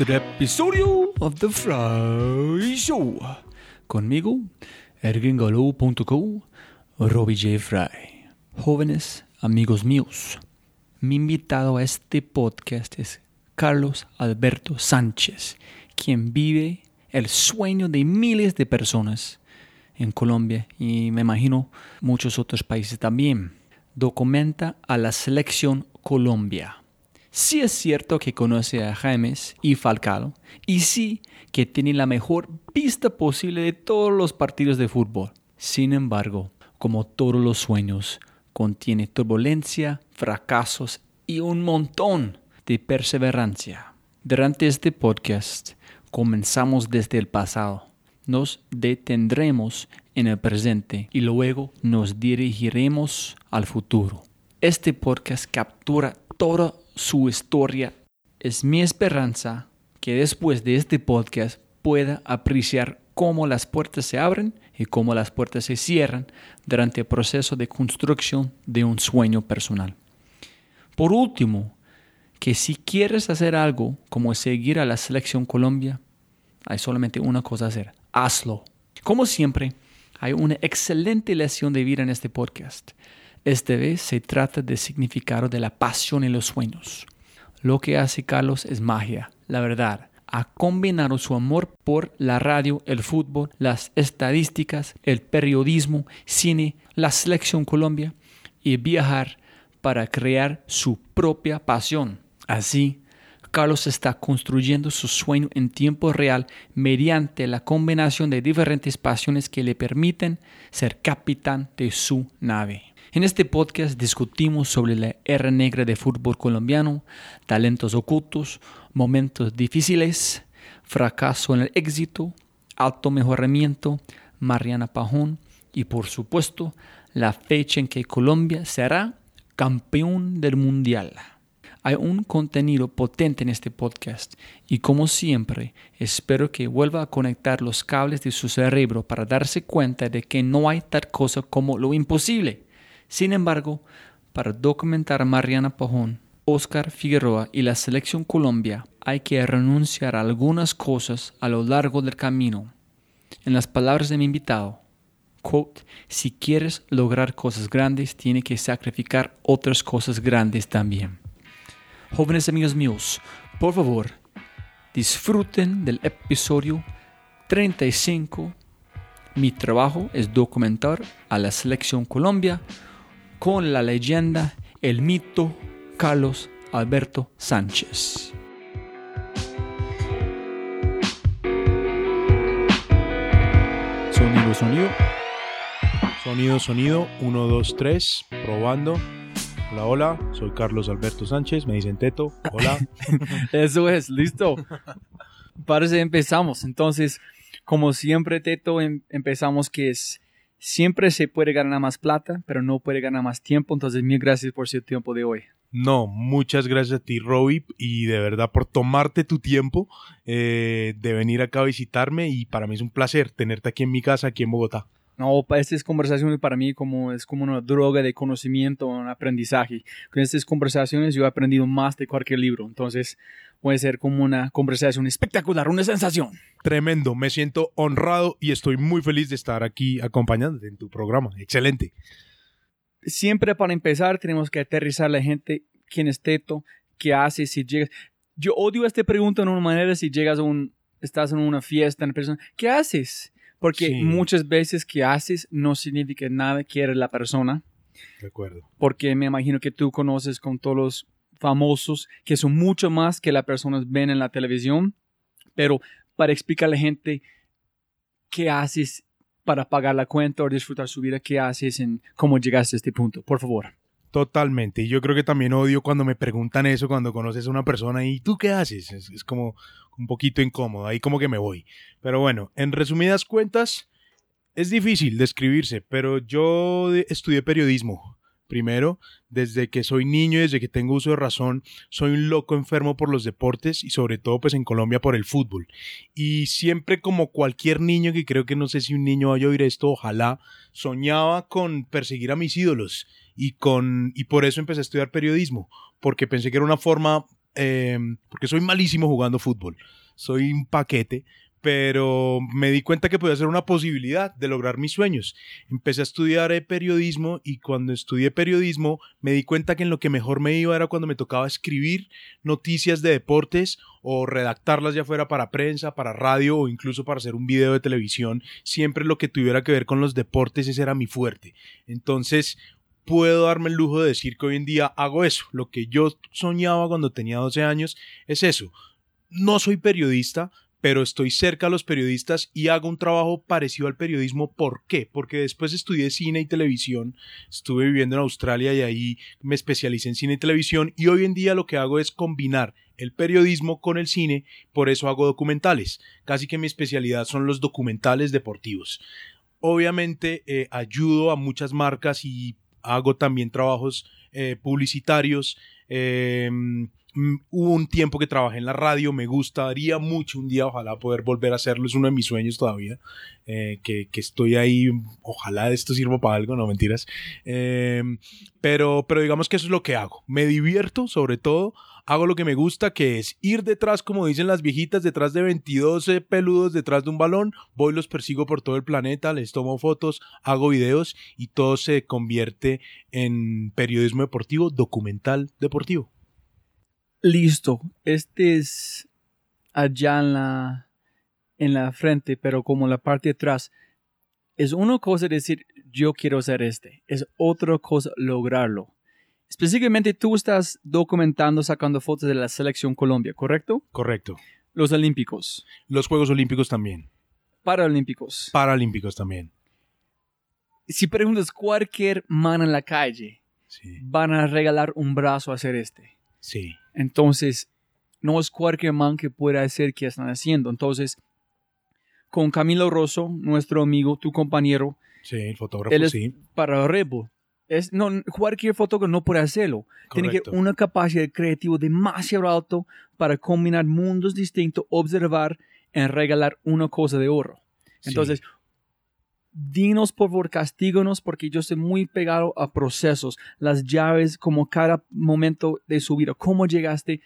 Otro episodio of The Fry Show. Conmigo, ergingalo.co, Robbie J. Fry. Jóvenes amigos míos, mi invitado a este podcast es Carlos Alberto Sánchez, quien vive el sueño de miles de personas en Colombia y me imagino muchos otros países también. Documenta a la selección Colombia Sí es cierto que conoce a James y Falcao y sí que tiene la mejor pista posible de todos los partidos de fútbol. Sin embargo, como todos los sueños, contiene turbulencia, fracasos y un montón de perseverancia. Durante este podcast comenzamos desde el pasado, nos detendremos en el presente y luego nos dirigiremos al futuro. Este podcast captura toda su historia. Es mi esperanza que después de este podcast pueda apreciar cómo las puertas se abren y cómo las puertas se cierran durante el proceso de construcción de un sueño personal. Por último, que si quieres hacer algo como seguir a la selección Colombia, hay solamente una cosa a hacer, hazlo. Como siempre, hay una excelente lección de vida en este podcast. Esta vez se trata del significado de la pasión y los sueños. Lo que hace Carlos es magia, la verdad. Ha combinado su amor por la radio, el fútbol, las estadísticas, el periodismo, cine, la selección Colombia y viajar para crear su propia pasión. Así, Carlos está construyendo su sueño en tiempo real mediante la combinación de diferentes pasiones que le permiten ser capitán de su nave. En este podcast discutimos sobre la era negra de fútbol colombiano, talentos ocultos, momentos difíciles, fracaso en el éxito, alto mejoramiento, Mariana Pajón y por supuesto la fecha en que Colombia será campeón del mundial. Hay un contenido potente en este podcast y como siempre espero que vuelva a conectar los cables de su cerebro para darse cuenta de que no hay tal cosa como lo imposible. Sin embargo, para documentar a Mariana Pajón, Oscar Figueroa y la selección Colombia hay que renunciar a algunas cosas a lo largo del camino. En las palabras de mi invitado, quote, si quieres lograr cosas grandes, tiene que sacrificar otras cosas grandes también. Jóvenes amigos míos, por favor, disfruten del episodio 35. Mi trabajo es documentar a la selección Colombia con la leyenda, el mito Carlos Alberto Sánchez. Sonido, sonido. Sonido, sonido. 1, 2, 3. Probando. Hola, hola. Soy Carlos Alberto Sánchez. Me dicen Teto. Hola. Eso es, listo. Parece empezamos. Entonces, como siempre, Teto, em- empezamos que es siempre se puede ganar más plata, pero no puede ganar más tiempo. Entonces, mil gracias por su tiempo de hoy. No, muchas gracias a ti, Robbie, y de verdad por tomarte tu tiempo eh, de venir acá a visitarme. Y para mí es un placer tenerte aquí en mi casa, aquí en Bogotá. No, estas conversaciones para mí como, es como una droga de conocimiento, un aprendizaje. Con estas conversaciones yo he aprendido más de cualquier libro. Entonces, puede ser como una conversación espectacular, una sensación. Tremendo, me siento honrado y estoy muy feliz de estar aquí acompañándote en tu programa. Excelente. siempre para empezar tenemos que aterrizar a la gente quién es Teto, qué hace si llegas. Yo odio esta pregunta de una manera si llegas a un, estás en una fiesta, en persona, ¿qué haces? Porque Sí. muchas veces que haces no significa nada que eres la persona, De acuerdo. porque me imagino que tú conoces con todos los famosos que son mucho más que las personas ven en la televisión, pero para explicar a la gente qué haces para pagar la cuenta o disfrutar su vida, qué haces en cómo llegaste a este punto, por favor. Totalmente. Y yo creo que también odio cuando me preguntan eso, cuando conoces a una persona y ¿tú qué haces? Es, es como un poquito incómodo, ahí como que me voy. Pero bueno, en resumidas cuentas, es difícil describirse, pero yo estudié periodismo. Primero, desde que soy niño desde que tengo uso de razón, soy un loco enfermo por los deportes y sobre todo pues en Colombia por el fútbol. Y siempre como cualquier niño, que creo que no sé si un niño vaya a oír esto, ojalá, soñaba con perseguir a mis ídolos y con y por eso empecé a estudiar periodismo porque pensé que era una forma eh, porque soy malísimo jugando fútbol soy un paquete pero me di cuenta que podía ser una posibilidad de lograr mis sueños. Empecé a estudiar eh, periodismo y cuando estudié periodismo me di cuenta que en lo que mejor me iba era cuando me tocaba escribir noticias de deportes o redactarlas ya fuera para prensa, para radio o incluso para hacer un video de televisión. Siempre lo que tuviera que ver con los deportes ese era mi fuerte. Entonces puedo darme el lujo de decir que hoy en día hago eso. Lo que yo soñaba cuando tenía 12 años es eso. No soy periodista, pero estoy cerca a los periodistas y hago un trabajo parecido al periodismo. ¿Por qué? Porque después estudié cine y televisión, estuve viviendo en Australia y ahí me especialicé en cine y televisión y hoy en día lo que hago es combinar el periodismo con el cine, por eso hago documentales. Casi que mi especialidad son los documentales deportivos. Obviamente eh, ayudo a muchas marcas y hago también trabajos eh, publicitarios. Eh, mm, hubo un tiempo que trabajé en la radio, me gustaría mucho un día, ojalá poder volver a hacerlo, es uno de mis sueños todavía, eh, que, que, estoy ahí, ojalá esto sirva para algo, no mentiras. Pero, pero digamos que eso es lo que hago, me divierto sobre todo, hago lo que me gusta, que es ir detrás, como dicen las viejitas, detrás de 22 peludos detrás de un balón, voy, los persigo por todo el planeta, les tomo fotos, hago videos y todo se convierte en periodismo deportivo, documental deportivo. Listo, este es allá en la, en la frente, pero como la parte de atrás. Es una cosa decir, yo quiero hacer este, es otra cosa lograrlo. Específicamente tú estás documentando, sacando fotos de la selección Colombia, ¿correcto? Correcto. Los Olímpicos. Los Juegos Olímpicos también. Paralímpicos. Paralímpicos también. Si preguntas cualquier man en la calle, sí. van a regalar un brazo a hacer este. Sí. Entonces, no es cualquier man que pueda hacer que están haciendo. Entonces, con Camilo Rosso, nuestro amigo, tu compañero, Sí, el fotógrafo, él es sí. para Rebo. Es, no, cualquier fotógrafo no puede hacerlo. Tiene que una capacidad creativa demasiado alto para combinar mundos distintos, observar y regalar una cosa de oro. Sí. Entonces, dinos por favor, castíganos porque yo estoy muy pegado a procesos, las llaves, como cada momento de su vida. ¿Cómo llegaste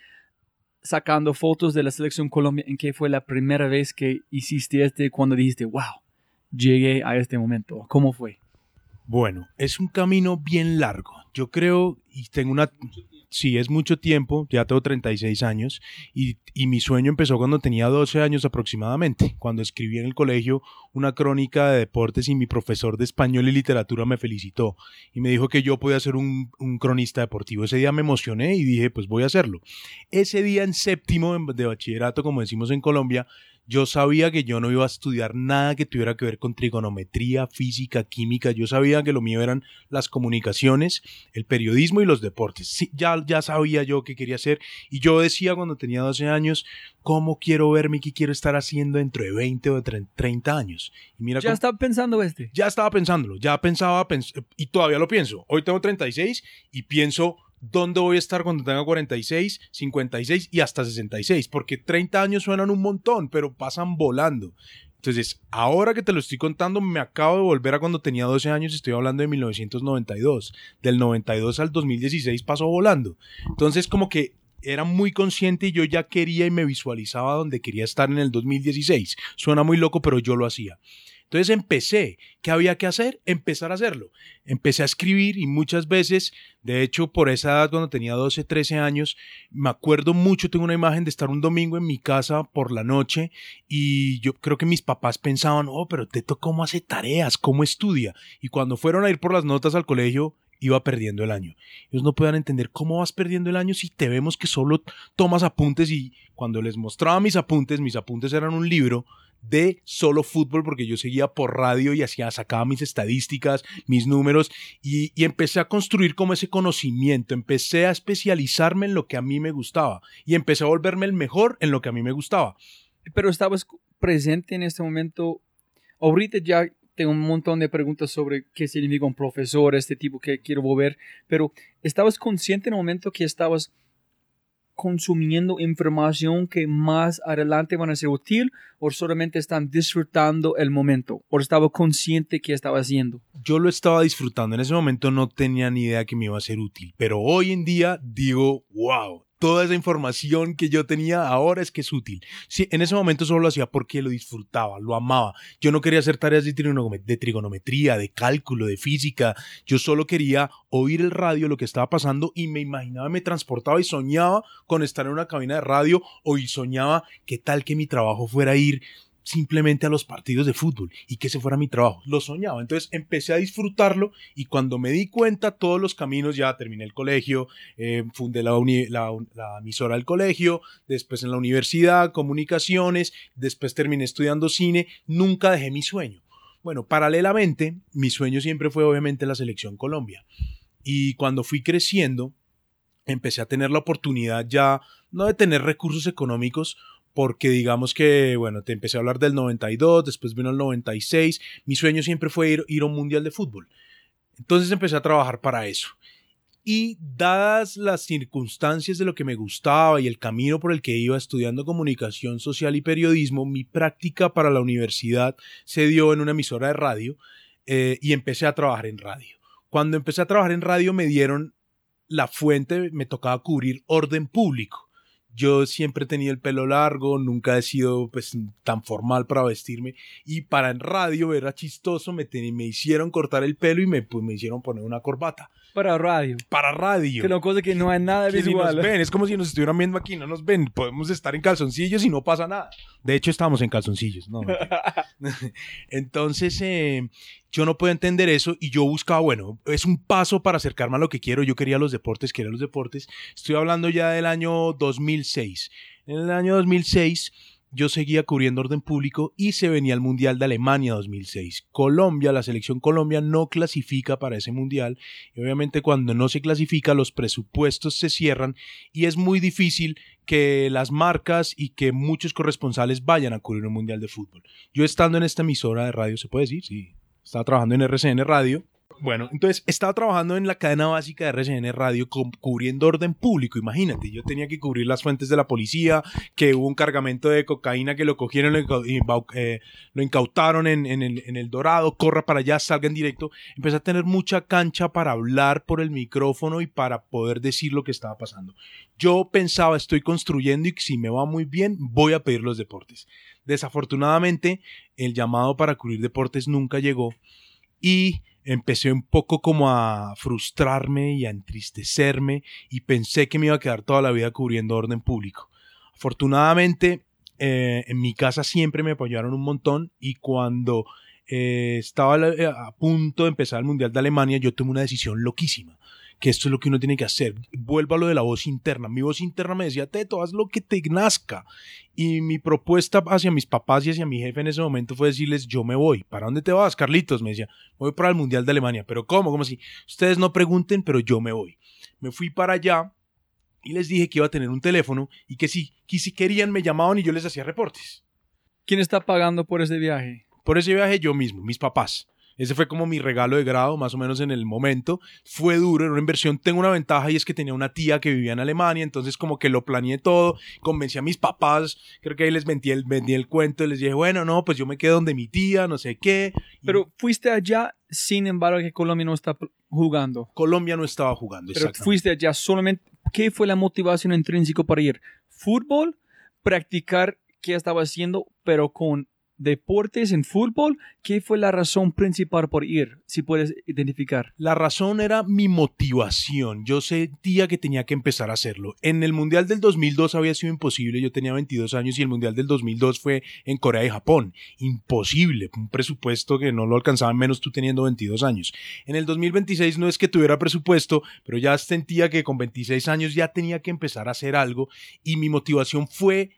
sacando fotos de la selección Colombia? ¿En qué fue la primera vez que hiciste este cuando dijiste, wow, llegué a este momento? ¿Cómo fue? Bueno, es un camino bien largo. Yo creo y tengo una... Sí, es mucho tiempo, ya tengo 36 años y, mi sueño empezó cuando tenía 12 años aproximadamente, cuando escribí en el colegio una crónica de deportes y mi profesor de español y literatura me felicitó y me dijo que yo podía ser un, un cronista deportivo. Ese día me emocioné y dije, pues voy a hacerlo. Ese día en séptimo de bachillerato, como decimos en Colombia, yo sabía que yo no iba a estudiar nada que tuviera que ver con trigonometría, física, química. Yo sabía que lo mío eran las comunicaciones, el periodismo y los deportes. Sí, ya, ya sabía yo qué quería hacer. Y yo decía cuando tenía 12 años, ¿cómo quiero verme y qué quiero estar haciendo dentro de 20 o de 30 años? Y mira Ya cómo- estaba pensando este. ya estaba pensándolo, ya pensaba pens- y todavía lo pienso. Hoy tengo 36 y pienso dónde voy a estar cuando tenga 46, 56 y hasta 66, porque 30 años suenan un montón, pero pasan volando. Entonces, ahora que te lo estoy contando, me acabo de volver a cuando tenía 12 años, estoy hablando de 1992. Del 92 al 2016 pasó volando. Entonces, como que era muy consciente y yo ya quería y me visualizaba donde quería estar en el 2016. Suena muy loco, pero yo lo hacía. Entonces empecé. ¿Qué había que hacer? Empezar a hacerlo. Empecé a escribir y muchas veces, de hecho, por esa edad, cuando tenía 12, 13 años, me acuerdo mucho, tengo una imagen de estar un domingo en mi casa por la noche y yo creo que mis papás pensaban, oh, pero Teto, ¿cómo hace tareas? ¿Cómo estudia? Y cuando fueron a ir por las notas al colegio, iba perdiendo el año. Ellos no puedan entender cómo vas perdiendo el año si te vemos que solo tomas apuntes y cuando les mostraba mis apuntes, mis apuntes eran un libro de solo fútbol porque yo seguía por radio y hacía, sacaba mis estadísticas, mis números y, y empecé a construir como ese conocimiento, empecé a especializarme en lo que a mí me gustaba y empecé a volverme el mejor en lo que a mí me gustaba. Pero estabas presente en este momento. Ahorita ya tengo un montón de preguntas sobre qué significa un profesor, este tipo que quiero volver, pero ¿estabas consciente en el momento que estabas consumiendo información que más adelante van a ser útil o solamente están disfrutando el momento o estaba consciente que estaba haciendo? Yo lo estaba disfrutando, en ese momento no tenía ni idea que me iba a ser útil, pero hoy en día digo, wow, toda esa información que yo tenía ahora es que es útil. Sí, en ese momento solo lo hacía porque lo disfrutaba, lo amaba. Yo no quería hacer tareas de, trigonome- de trigonometría, de cálculo, de física. Yo solo quería oír el radio, lo que estaba pasando y me imaginaba, me transportaba y soñaba con estar en una cabina de radio o y soñaba qué tal que mi trabajo fuera ir simplemente a los partidos de fútbol y que ese fuera mi trabajo. Lo soñaba. Entonces empecé a disfrutarlo y cuando me di cuenta todos los caminos, ya terminé el colegio, eh, fundé la, uni- la, la emisora del colegio, después en la universidad, comunicaciones, después terminé estudiando cine, nunca dejé mi sueño. Bueno, paralelamente, mi sueño siempre fue obviamente la selección Colombia. Y cuando fui creciendo, empecé a tener la oportunidad ya, no de tener recursos económicos, porque digamos que, bueno, te empecé a hablar del 92, después vino el 96, mi sueño siempre fue ir, ir a un mundial de fútbol. Entonces empecé a trabajar para eso. Y dadas las circunstancias de lo que me gustaba y el camino por el que iba estudiando comunicación social y periodismo, mi práctica para la universidad se dio en una emisora de radio eh, y empecé a trabajar en radio. Cuando empecé a trabajar en radio me dieron la fuente, me tocaba cubrir orden público. Yo siempre he tenido el pelo largo, nunca he sido pues tan formal para vestirme y para en radio era chistoso, me, ten- me hicieron cortar el pelo y me, pues, me hicieron poner una corbata. Para radio. Para radio. Que una cosa que no hay nada ni visual. nos ven, es como si nos estuvieran viendo aquí, no nos ven, podemos estar en calzoncillos y no pasa nada. De hecho, estamos en calzoncillos, ¿no? Entonces, eh, yo no puedo entender eso y yo buscaba, bueno, es un paso para acercarme a lo que quiero. Yo quería los deportes, quería los deportes. Estoy hablando ya del año 2006. En el año 2006 yo seguía cubriendo orden público y se venía el Mundial de Alemania 2006. Colombia, la selección Colombia no clasifica para ese Mundial y obviamente cuando no se clasifica los presupuestos se cierran y es muy difícil que las marcas y que muchos corresponsales vayan a cubrir un Mundial de fútbol. Yo estando en esta emisora de radio, ¿se puede decir? Sí. Estaba trabajando en RCN Radio. Bueno, entonces estaba trabajando en la cadena básica de RCN Radio cubriendo orden público. Imagínate, yo tenía que cubrir las fuentes de la policía, que hubo un cargamento de cocaína que lo cogieron, lo, eh, incautaron en, el, en, el, Dorado, corra para allá, salga en directo. Empecé a tener mucha cancha para hablar por el micrófono y para poder decir lo que estaba pasando. Yo pensaba, estoy construyendo y si me va muy bien, voy a pedir los deportes. Desafortunadamente, el llamado para cubrir deportes nunca llegó y empecé un poco como a frustrarme y a entristecerme y pensé que me iba a quedar toda la vida cubriendo orden público. Afortunadamente, eh, en mi casa siempre me apoyaron un montón y cuando eh, estaba a punto de empezar el Mundial de Alemania, yo tomé una decisión loquísima que esto es lo que uno tiene que hacer. Vuelvo a lo de la voz interna. Mi voz interna me decía, Teto, haz lo que te nazca. Y mi propuesta hacia mis papás y hacia mi jefe en ese momento fue decirles, yo me voy. ¿Para dónde te vas, Carlitos? Me decía, voy para el Mundial de Alemania. ¿Pero cómo? ¿Cómo así? Ustedes no pregunten, pero yo me voy. Me fui para allá y les dije que iba a tener un teléfono y que si, que si querían me llamaban y yo les hacía reportes. ¿Quién está pagando por ese viaje? Por ese viaje yo mismo, mis papás. Ese fue como mi regalo de grado, más o menos en el momento. Fue duro, era una inversión. Tengo una ventaja y es que tenía una tía que vivía en Alemania, entonces como que lo planeé todo, convencí a mis papás, creo que ahí les vendí el, vendí el cuento y les dije, bueno, no, pues yo me quedo donde mi tía, no sé qué. Pero fuiste allá, sin embargo, que Colombia no está jugando. Colombia no estaba jugando, Pero fuiste allá solamente, ¿qué fue la motivación intrínseca para ir? ¿Fútbol? ¿Practicar qué estaba haciendo, pero con deportes en fútbol, ¿qué fue la razón principal por ir, si puedes identificar? La razón era mi motivación. Yo sentía que tenía que empezar a hacerlo. En el Mundial del 2002 había sido imposible. Yo tenía 22 años y el Mundial del 2002 fue en Corea y Japón. Imposible. Un presupuesto que no lo alcanzaban menos tú teniendo 22 años. En el 2026 no es que tuviera presupuesto, pero ya sentía que con 26 años ya tenía que empezar a hacer algo y mi motivación fue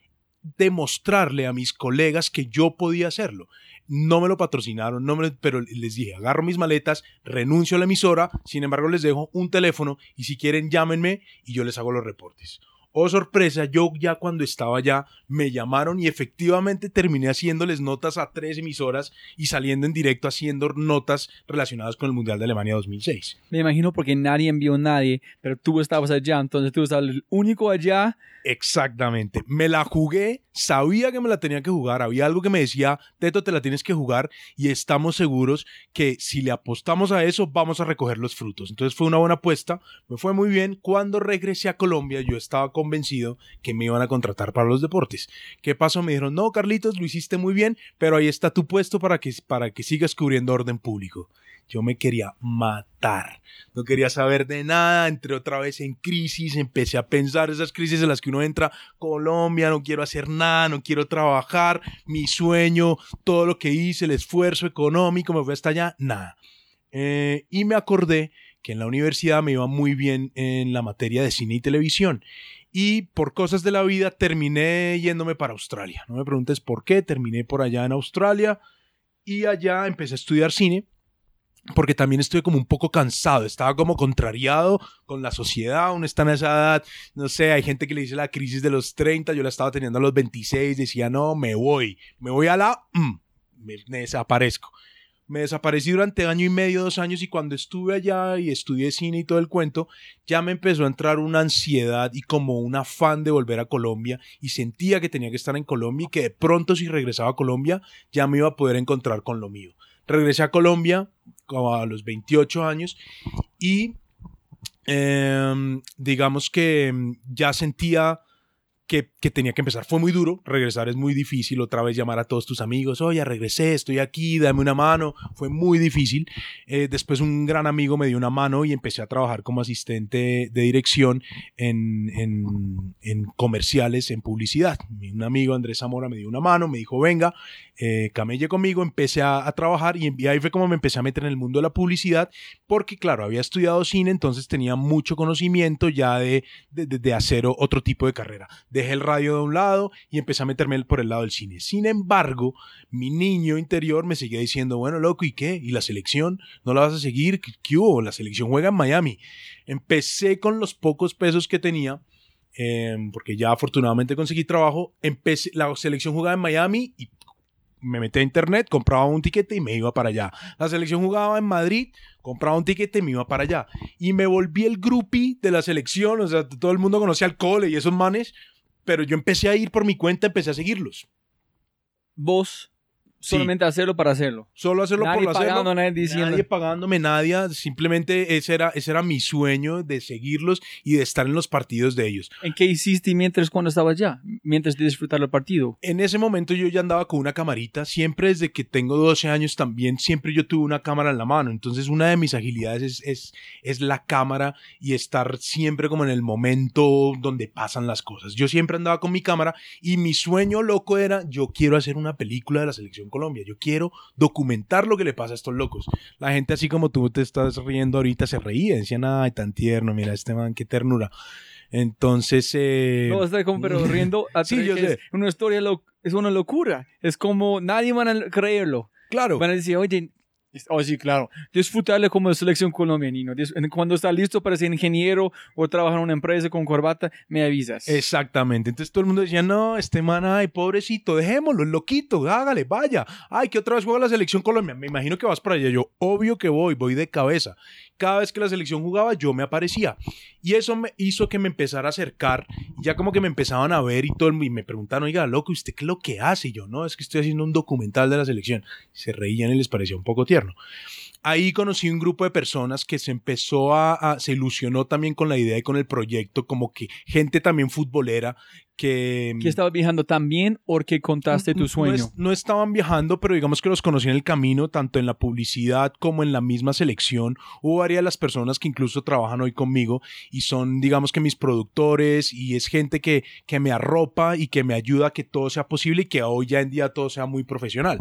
demostrarle a mis colegas que yo podía hacerlo. No me lo patrocinaron, no me pero les dije, agarro mis maletas, renuncio a la emisora, sin embargo les dejo un teléfono y si quieren llámenme y yo les hago los reportes. Oh sorpresa, yo ya cuando estaba allá me llamaron y efectivamente terminé haciéndoles notas a tres emisoras y saliendo en directo haciendo notas relacionadas con el Mundial de Alemania 2006. Me imagino porque nadie envió a nadie, pero tú estabas allá, entonces tú estabas el único allá. Exactamente, me la jugué, sabía que me la tenía que jugar, había algo que me decía, Teto, te la tienes que jugar y estamos seguros que si le apostamos a eso vamos a recoger los frutos. Entonces fue una buena apuesta, me fue muy bien. Cuando regresé a Colombia yo estaba con convencido que me iban a contratar para los deportes. ¿Qué pasó? Me dijeron, no, Carlitos, lo hiciste muy bien, pero ahí está tu puesto para que, para que sigas cubriendo orden público. Yo me quería matar. No quería saber de nada. Entré otra vez en crisis. Empecé a pensar esas crisis en las que uno entra. Colombia, no quiero hacer nada, no quiero trabajar. Mi sueño, todo lo que hice, el esfuerzo económico, me fue hasta allá. Nada. Eh, y me acordé que en la universidad me iba muy bien en la materia de cine y televisión y por cosas de la vida terminé yéndome para Australia. No me preguntes por qué, terminé por allá en Australia y allá empecé a estudiar cine porque también estuve como un poco cansado, estaba como contrariado con la sociedad, uno está en esa edad, no sé, hay gente que le dice la crisis de los 30, yo la estaba teniendo a los 26, decía, no, me voy, me voy a la... Mm, me desaparezco. Me desaparecí durante año y medio, dos años y cuando estuve allá y estudié cine y todo el cuento, ya me empezó a entrar una ansiedad y como un afán de volver a Colombia y sentía que tenía que estar en Colombia y que de pronto si regresaba a Colombia ya me iba a poder encontrar con lo mío. Regresé a Colombia a los 28 años y em, digamos que em, ya sentía que, tenía que empezar. Fue muy duro, regresar es muy difícil, otra vez llamar a todos tus amigos, oye, regresé, estoy aquí, dame una mano, fue muy difícil. Eh, después un gran amigo me dio una mano y empecé a trabajar como asistente de dirección en, en, comerciales, en publicidad. Un amigo, Andrés Zamora, me dio una mano, me dijo, venga, eh, camelle conmigo, empecé a, trabajar y, y ahí fue como me empecé a meter en el mundo de la publicidad, porque claro, había estudiado cine, entonces tenía mucho conocimiento ya de, de, de hacer otro tipo de carrera dejé el radio de un lado y empecé a meterme por el lado del cine. Sin embargo, mi niño interior me seguía diciendo, bueno, loco, ¿y qué? ¿Y la selección? ¿No la vas a seguir? ¿Qué, hubo? La selección juega en Miami. Empecé con los pocos pesos que tenía. Em, porque ya afortunadamente conseguí trabajo, empecé, la selección jugaba en Miami y me metía a internet, compraba un tiquete y me iba para allá. La selección jugaba en Madrid, compraba un tiquete y me iba para allá. Y me volví el groupie de la selección, o sea, todo el mundo conocía al cole y esos manes, pero yo empecé a ir por mi cuenta, empecé a seguirlos. Vos solamente hacerlo para hacerlo. Solo hacerlo Nadie por hacerlo. pagando, nadie diciendo. Nadie pagándome nadie, simplemente ese era, ese era mi sueño de seguirlos y de estar en los partidos de ellos. ¿En qué hiciste mientras cuando estabas allá? Mientras de disfrutar el partido. En ese momento yo ya andaba con una camarita, siempre desde que tengo 12 años también, siempre yo tuve una cámara en la mano, entonces una de mis agilidades es, es, es la cámara y estar siempre como en el momento donde pasan las cosas. Yo siempre andaba con mi cámara y mi sueño loco era, yo quiero hacer una película de la selección Colombia, yo quiero documentar lo que le pasa a estos locos. La gente así como tú te estás riendo ahorita se reía, decían, ay, tan tierno, mira este man, qué ternura. Entonces, eh, No, está como, pero riendo. a Sí, yo sé. Una historia, es una locura. Es como nadie van a creerlo. claro, Van a decir, oye, oh sí, claro, disfrutarle como de selección colombiana. Cuando está listo para ser ingeniero o trabajar en una empresa con corbata, me avisas. Exactamente. Entonces todo el mundo decía, no, este man, ay, pobrecito, dejémoslo, loquito, hágale, vaya. Ay, que otra vez juega la selección Colombia. Me imagino que vas para allá. Yo, obvio que voy, voy de cabeza. Cada vez que la selección jugaba, yo me aparecía. Y eso me hizo que me empezara a acercar. Ya como que me empezaban a ver y todo, el- y me preguntaban, oiga, loco, ¿y ¿usted qué es lo que hace? Y yo, no, es que estoy haciendo un documental de la selección. Se reían y les parecía un poco tierno ahí conocí un grupo de personas que se empezó a- se ilusionó también con la idea y con el proyecto, como que gente también futbolera que... ¿Que estabas viajando también o que contaste tu no sueño? es- No, estaban viajando, pero digamos que los conocí en el camino, tanto en la publicidad como en la misma selección. Hubo varias de las personas que incluso trabajan hoy conmigo y son, digamos que mis productores y es gente que, que me arropa y que me ayuda a que todo sea posible y que hoy ya en día todo sea muy profesional.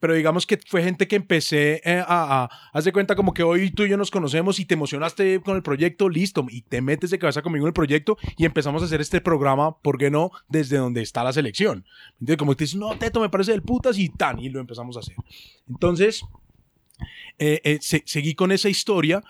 Pero digamos que fue gente que empecé eh, a, a, haz de cuenta como que hoy tú y yo nos conocemos y te emocionaste con el proyecto, listo, y te metes de cabeza conmigo en el proyecto y empezamos a hacer este programa, ¿por qué no? Desde donde está la selección. Entonces, como te dices, no, Teto, me parece del putas y tan, y lo empezamos a hacer. Entonces, eh, eh, se- seguí con esa historia.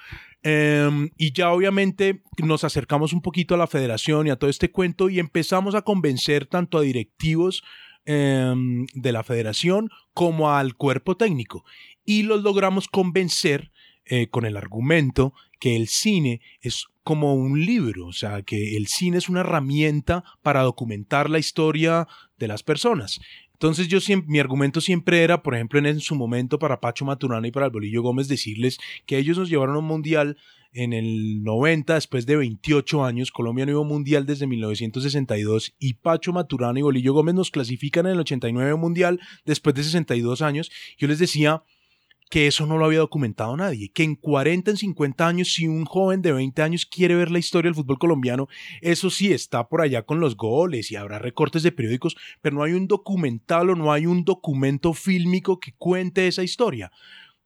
eh, y ya obviamente nos acercamos un poquito a la federación y a todo este cuento y empezamos a convencer tanto a directivos eh, de la federación como al cuerpo técnico. Y los logramos convencer eh, con el argumento que el cine es como un libro, o sea, que el cine es una herramienta para documentar la historia de las personas. Entonces yo siempre, mi argumento siempre era, por ejemplo, en, su momento para Pacho Maturana y para el Bolillo Gómez, decirles que ellos nos llevaron a un mundial en el 90, después de 28 años, Colombia no iba a un mundial desde 1962 y Pacho Maturana y Bolillo Gómez nos clasifican en el 89 a un mundial después de 62 años. Yo les decía que eso no lo había documentado nadie, que en 40, en 50 años, si un joven de 20 años quiere ver la historia del fútbol colombiano, eso sí está por allá con los goles y habrá recortes de periódicos, pero no hay un documental o no hay un documento fílmico que cuente esa historia.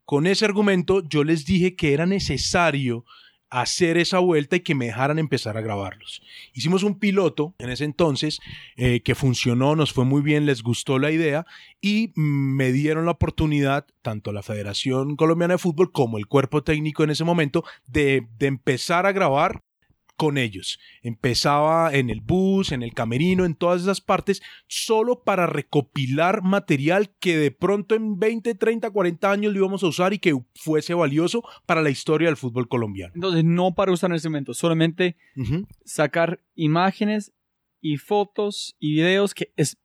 Con ese argumento yo les dije que era necesario hacer esa vuelta y que me dejaran empezar a grabarlos. Hicimos un piloto en ese entonces eh, que funcionó, nos fue muy bien, les gustó la idea y me dieron la oportunidad, tanto la Federación Colombiana de Fútbol como el cuerpo técnico en ese momento, de empezar a grabar con ellos. Empezaba en el bus, en el camerino, en todas esas partes, solo para recopilar material que de pronto en 20, 30, 40 años lo íbamos a usar y que fuese valioso para la historia del fútbol colombiano. Entonces, no para usar en ese momento, solamente sacar imágenes y fotos y videos que es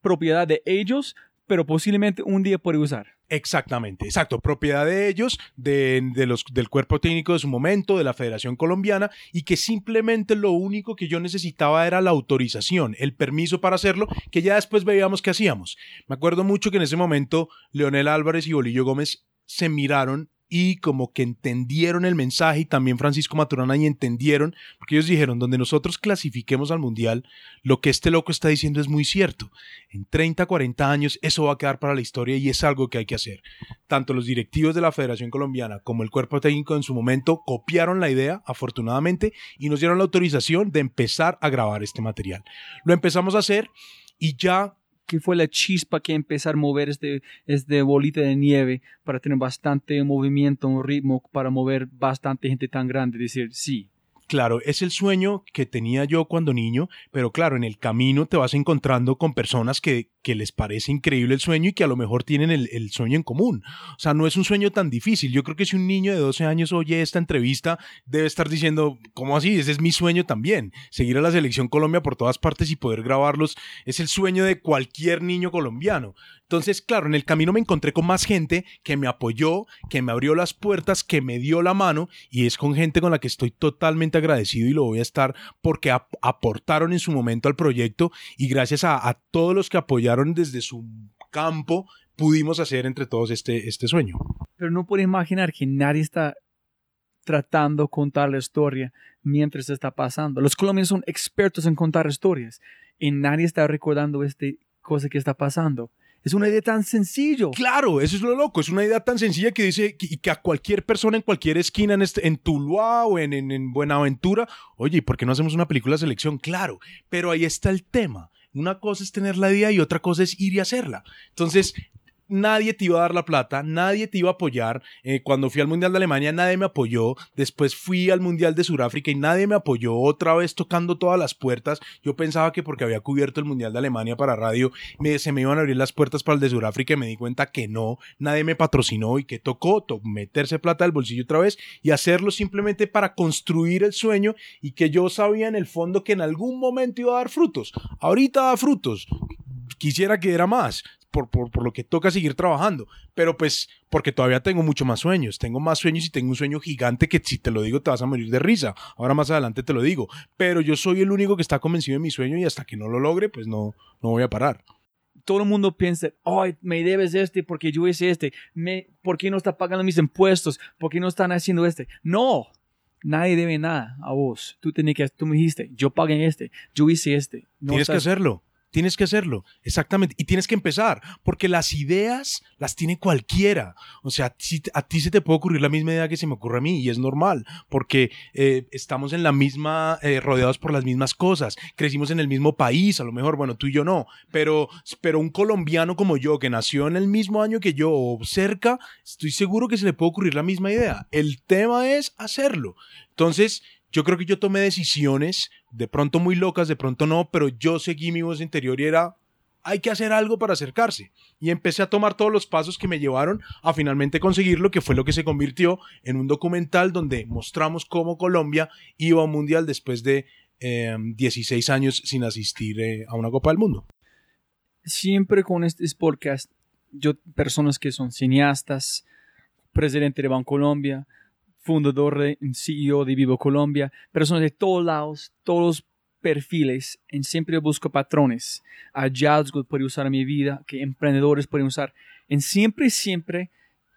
propiedad de ellos, pero posiblemente un día puede usar. Exactamente, exacto. Propiedad de ellos, de, de los, del cuerpo técnico de su momento, de la Federación Colombiana, y que simplemente lo único que yo necesitaba era la autorización, el permiso para hacerlo, que ya después veíamos qué hacíamos. Me acuerdo mucho que en ese momento Leonel Álvarez y Bolillo Gómez se miraron y como que entendieron el mensaje y también Francisco Maturana y entendieron, porque ellos dijeron, donde nosotros clasifiquemos al Mundial, lo que este loco está diciendo es muy cierto. En 30, 40 años eso va a quedar para la historia y es algo que hay que hacer. Tanto los directivos de la Federación Colombiana como el cuerpo técnico en su momento copiaron la idea, afortunadamente, y nos dieron la autorización de empezar a grabar este material. Lo empezamos a hacer y ya que fue la chispa que empezar a mover este, este bolita de nieve para tener bastante movimiento, un ritmo, para mover bastante gente tan grande. Decir, sí, Claro, es el sueño que tenía yo cuando niño, pero claro, en el camino te vas encontrando con personas que que les parece increíble el sueño y que a lo mejor tienen el, el, sueño en común. O sea, no es un sueño tan difícil. Yo creo que si un niño de 12 años oye esta entrevista, debe estar diciendo, ¿cómo así? Ese es mi sueño también. Seguir a la selección Colombia por todas partes y poder grabarlos es el sueño de cualquier niño colombiano. Entonces, claro, en el camino me encontré con más gente que me apoyó, que me abrió las puertas, que me dio la mano y es con gente con la que estoy totalmente agradecido y lo voy a estar porque aportaron en su momento al proyecto y gracias a, a todos los que apoyaron desde su campo pudimos hacer entre todos este, este sueño. Pero no puedo imaginar que nadie está tratando de contar la historia mientras está pasando. Los colombianos son expertos en contar historias y nadie está recordando esta cosa que está pasando. Es una idea tan sencilla. Claro, eso es lo loco. Es una idea tan sencilla que dice que, que a cualquier persona en cualquier esquina, en, este, en Tuluá o en, en, en Buenaventura, oye, ¿por qué no hacemos una película de selección? Claro, pero ahí está el tema. Una cosa es tener la idea y otra cosa es ir y hacerla. Entonces, nadie te iba a dar la plata, nadie te iba a apoyar. Eh, cuando fui al Mundial de Alemania nadie me apoyó, después fui al Mundial de Sudáfrica y nadie me apoyó, otra vez tocando todas las puertas. Yo pensaba que porque había cubierto el Mundial de Alemania para radio, me, se me iban a abrir las puertas para el de Sudáfrica y me di cuenta que no, nadie me patrocinó y que tocó meterse plata del bolsillo otra vez y hacerlo simplemente para construir el sueño y que yo sabía en el fondo que en algún momento iba a dar frutos. Ahorita da frutos, quisiera que diera más, por, por, por, lo que toca seguir trabajando, pero pues porque todavía tengo mucho más sueños, tengo más sueños y tengo un sueño gigante que si te lo digo te vas a morir de risa, ahora más adelante te lo digo, pero yo soy el único que está convencido de mi sueño y hasta que no lo logre pues no, no voy a parar. Todo el mundo piensa, ay, me debes este porque yo hice este, me, ¿por qué no está pagando mis impuestos? ¿Por qué no están haciendo este? No, nadie debe nada a vos. Tú, tenés que, tú me dijiste, yo pagué este, yo hice este. No Tienes que hacerlo. Tienes que hacerlo, exactamente. Y tienes que empezar, porque las ideas las tiene cualquiera. O sea, a ti se te puede ocurrir la misma idea que se me ocurre a mí, y es normal, porque eh, estamos en la misma, eh, rodeados por las mismas cosas. Crecimos en el mismo país, a lo mejor, bueno, tú y yo no, pero, pero un colombiano como yo, que nació en el mismo año que yo, o cerca, estoy seguro que se le puede ocurrir la misma idea. El tema es hacerlo. Entonces, yo creo que yo tomé decisiones, de pronto muy locas, de pronto no, pero yo seguí mi voz interior y era, hay que hacer algo para acercarse. Y empecé a tomar todos los pasos que me llevaron a finalmente conseguirlo, que fue lo que se convirtió en un documental donde mostramos cómo Colombia iba a un mundial después de 16 em, años sin asistir eh, a una Copa del Mundo. Siempre con este podcast, yo, personas que son cineastas, presidente de Bancolombia, fundador de CEO de Vivo Colombia, personas de todos lados, todos perfiles, en siempre busco patrones. Hallazgos puede usar en mi vida, que emprendedores pueden usar. En siempre, siempre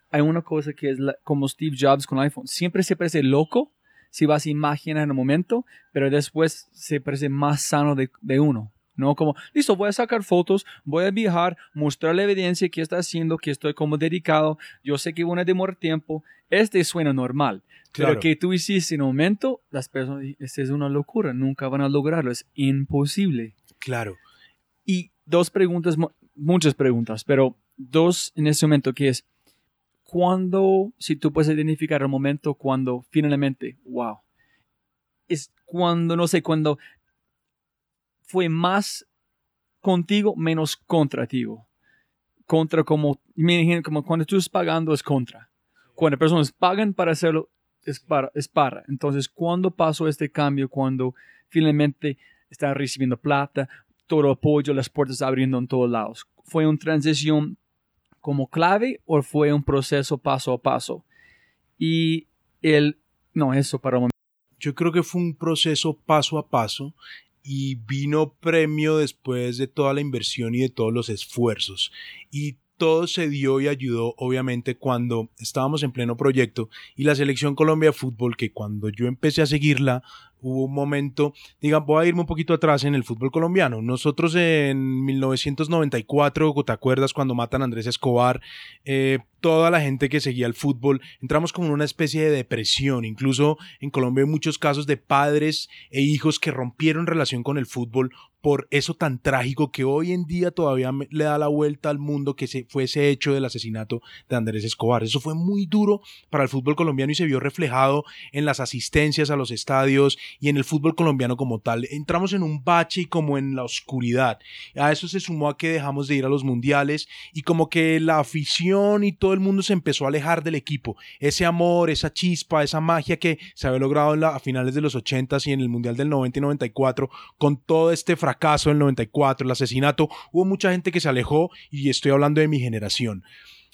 hay una cosa que es como Steve Jobs con iPhone. Siempre se parece loco si vas a imaginar en el momento, pero después se parece más sano de uno. No como, listo, voy a sacar fotos, voy a viajar, mostrar la evidencia que está haciendo, que estoy como dedicado, yo sé que van a demorar tiempo, este suena normal. Claro. Pero que tú hiciste en un momento, las personas, esta es una locura, nunca van a lograrlo, es imposible. Claro. Y dos preguntas, muchas preguntas, pero dos en ese momento que es, ¿cuándo, si tú puedes identificar el momento cuando finalmente, wow, es cuando, no sé, cuando fue más contigo, menos contra ti. Contra como, como cuando tú estás pagando es contra cuando personas pagan para hacerlo, es para, es para. Entonces, ¿cuándo pasó este cambio? Cuando finalmente está recibiendo plata, todo apoyo, las puertas abriendo en todos lados. ¿Fue una transición como clave o fue un proceso paso a paso? Y el, no, eso para un Yo creo que fue un proceso paso a paso y vino premio después de toda la inversión y de todos los esfuerzos. Y todo se dio y ayudó obviamente cuando estábamos en pleno proyecto y la selección Colombia fútbol que cuando yo empecé a seguirla hubo un momento, diga, voy a irme un poquito atrás en el fútbol colombiano. Nosotros en 1994, ¿te acuerdas cuando matan a Andrés Escobar? Eh, toda la gente que seguía el fútbol, entramos como en una especie de depresión. Incluso en Colombia hay muchos casos de padres e hijos que rompieron relación con el fútbol por eso tan trágico que hoy en día todavía le da la vuelta al mundo que se, fue ese hecho del asesinato de Andrés Escobar. Eso fue muy duro para el fútbol colombiano y se vio reflejado en las asistencias a los estadios y en el fútbol colombiano como tal. Entramos en un bache y como en la oscuridad. A eso se sumó a que dejamos de ir a los mundiales y como que la afición y todo el mundo se empezó a alejar del equipo. Ese amor, esa chispa, esa magia que se había logrado a finales de los 80 y en el mundial del 90 y 94 con todo este fracaso del 94, el asesinato, hubo mucha gente que se alejó y estoy hablando de mi generación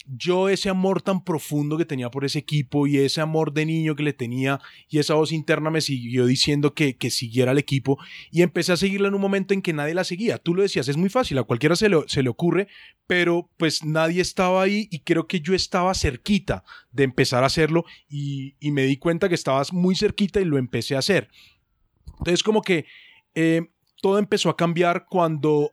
yo ese amor tan profundo que tenía por ese equipo y ese amor de niño que le tenía y esa voz interna me siguió diciendo que, que siguiera el equipo y empecé a seguirla en un momento en que nadie la seguía. Tú lo decías, es muy fácil, a cualquiera se le, se le ocurre, pero pues nadie estaba ahí y creo que yo estaba cerquita de empezar a hacerlo y, y me di cuenta que estabas muy cerquita y lo empecé a hacer. Entonces como que eh, todo empezó a cambiar cuando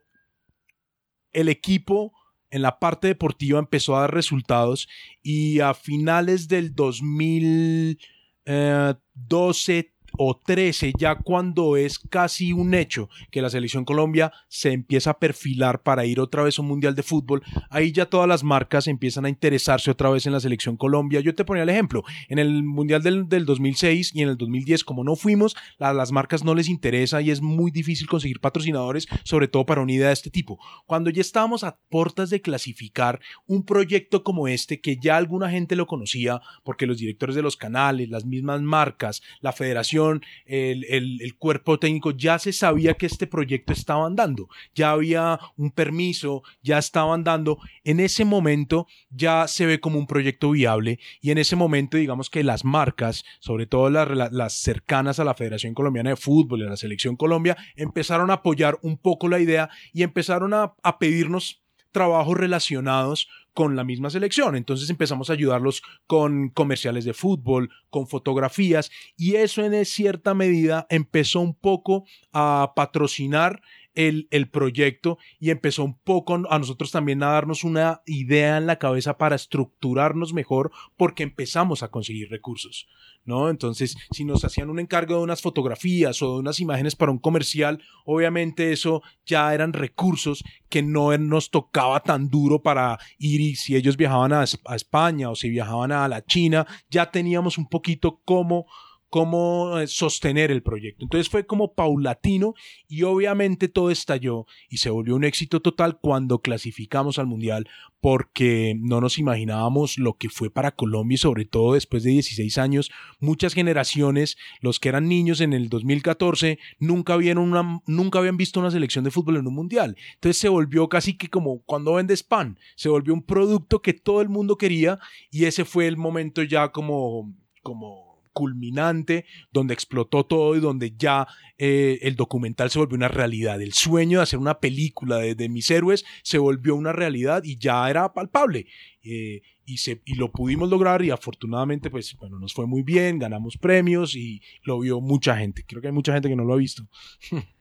el equipo en la parte deportiva empezó a dar resultados y a finales del 2012 o 13, ya cuando es casi un hecho que la selección Colombia se empieza a perfilar para ir otra vez a un mundial de fútbol, ahí ya todas las marcas empiezan a interesarse otra vez en la selección Colombia. Yo te ponía el ejemplo, en el mundial del, 2006 y en el 2010, como no fuimos, a las marcas no les interesa y es muy difícil conseguir patrocinadores, sobre todo para una idea de este tipo. Cuando ya estábamos a puertas de clasificar un proyecto como este, que ya alguna gente lo conocía, porque los directores de los canales, las mismas marcas, la federación, el, cuerpo técnico, ya se sabía que este proyecto estaba andando, ya había un permiso, ya estaba andando. En ese momento ya se ve como un proyecto viable y en ese momento digamos que las marcas, sobre todo las, cercanas a la Federación Colombiana de Fútbol a la Selección Colombia, empezaron a apoyar un poco la idea y empezaron a, a pedirnos trabajos relacionados con la misma selección. Entonces empezamos a ayudarlos con comerciales de fútbol, con fotografías y eso en cierta medida empezó un poco a patrocinar el, el, proyecto y empezó un poco a nosotros también a darnos una idea en la cabeza para estructurarnos mejor porque empezamos a conseguir recursos. ¿no? Entonces, si nos hacían un encargo de unas fotografías o de unas imágenes para un comercial, obviamente eso ya eran recursos que no nos tocaba tan duro para ir y si ellos viajaban a, a España o si viajaban a la China, ya teníamos un poquito cómo cómo eh, sostener el proyecto. Entonces fue como paulatino y obviamente todo estalló y se volvió un éxito total cuando clasificamos al Mundial porque no nos imaginábamos lo que fue para Colombia y sobre todo después de 16 años, muchas generaciones, los que eran niños en el 2014, nunca, vieron una, nunca habían visto una selección de fútbol en un Mundial. Entonces se volvió casi que como cuando vendes pan, se volvió un producto que todo el mundo quería y ese fue el momento ya como como culminante, donde explotó todo y donde ya eh, el documental se volvió una realidad. El sueño de hacer una película de, mis héroes se volvió una realidad y ya era palpable. Eh, y, lo pudimos lograr y afortunadamente pues bueno, nos fue muy bien, ganamos premios y lo vio mucha gente. Creo que hay mucha gente que no lo ha visto.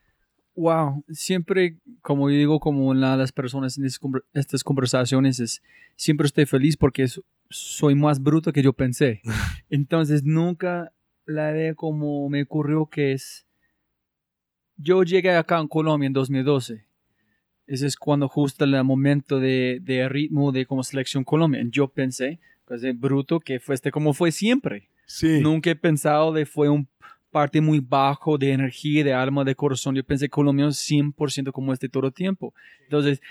Wow, siempre, como digo, como las personas en estas conversaciones es, siempre estoy feliz porque soy más bruto que yo pensé. Entonces nunca la idea como me ocurrió que es, yo llegué acá en Colombia en 2012. Ese es cuando justo el momento de, de ritmo de como selección Colombia. Yo pensé, pues de bruto, que fue este como fue siempre. Sí. Nunca he pensado de fue un parte muy bajo de energía, de alma, de corazón. Yo pensé colombiano 100% como este todo el tiempo. Entonces,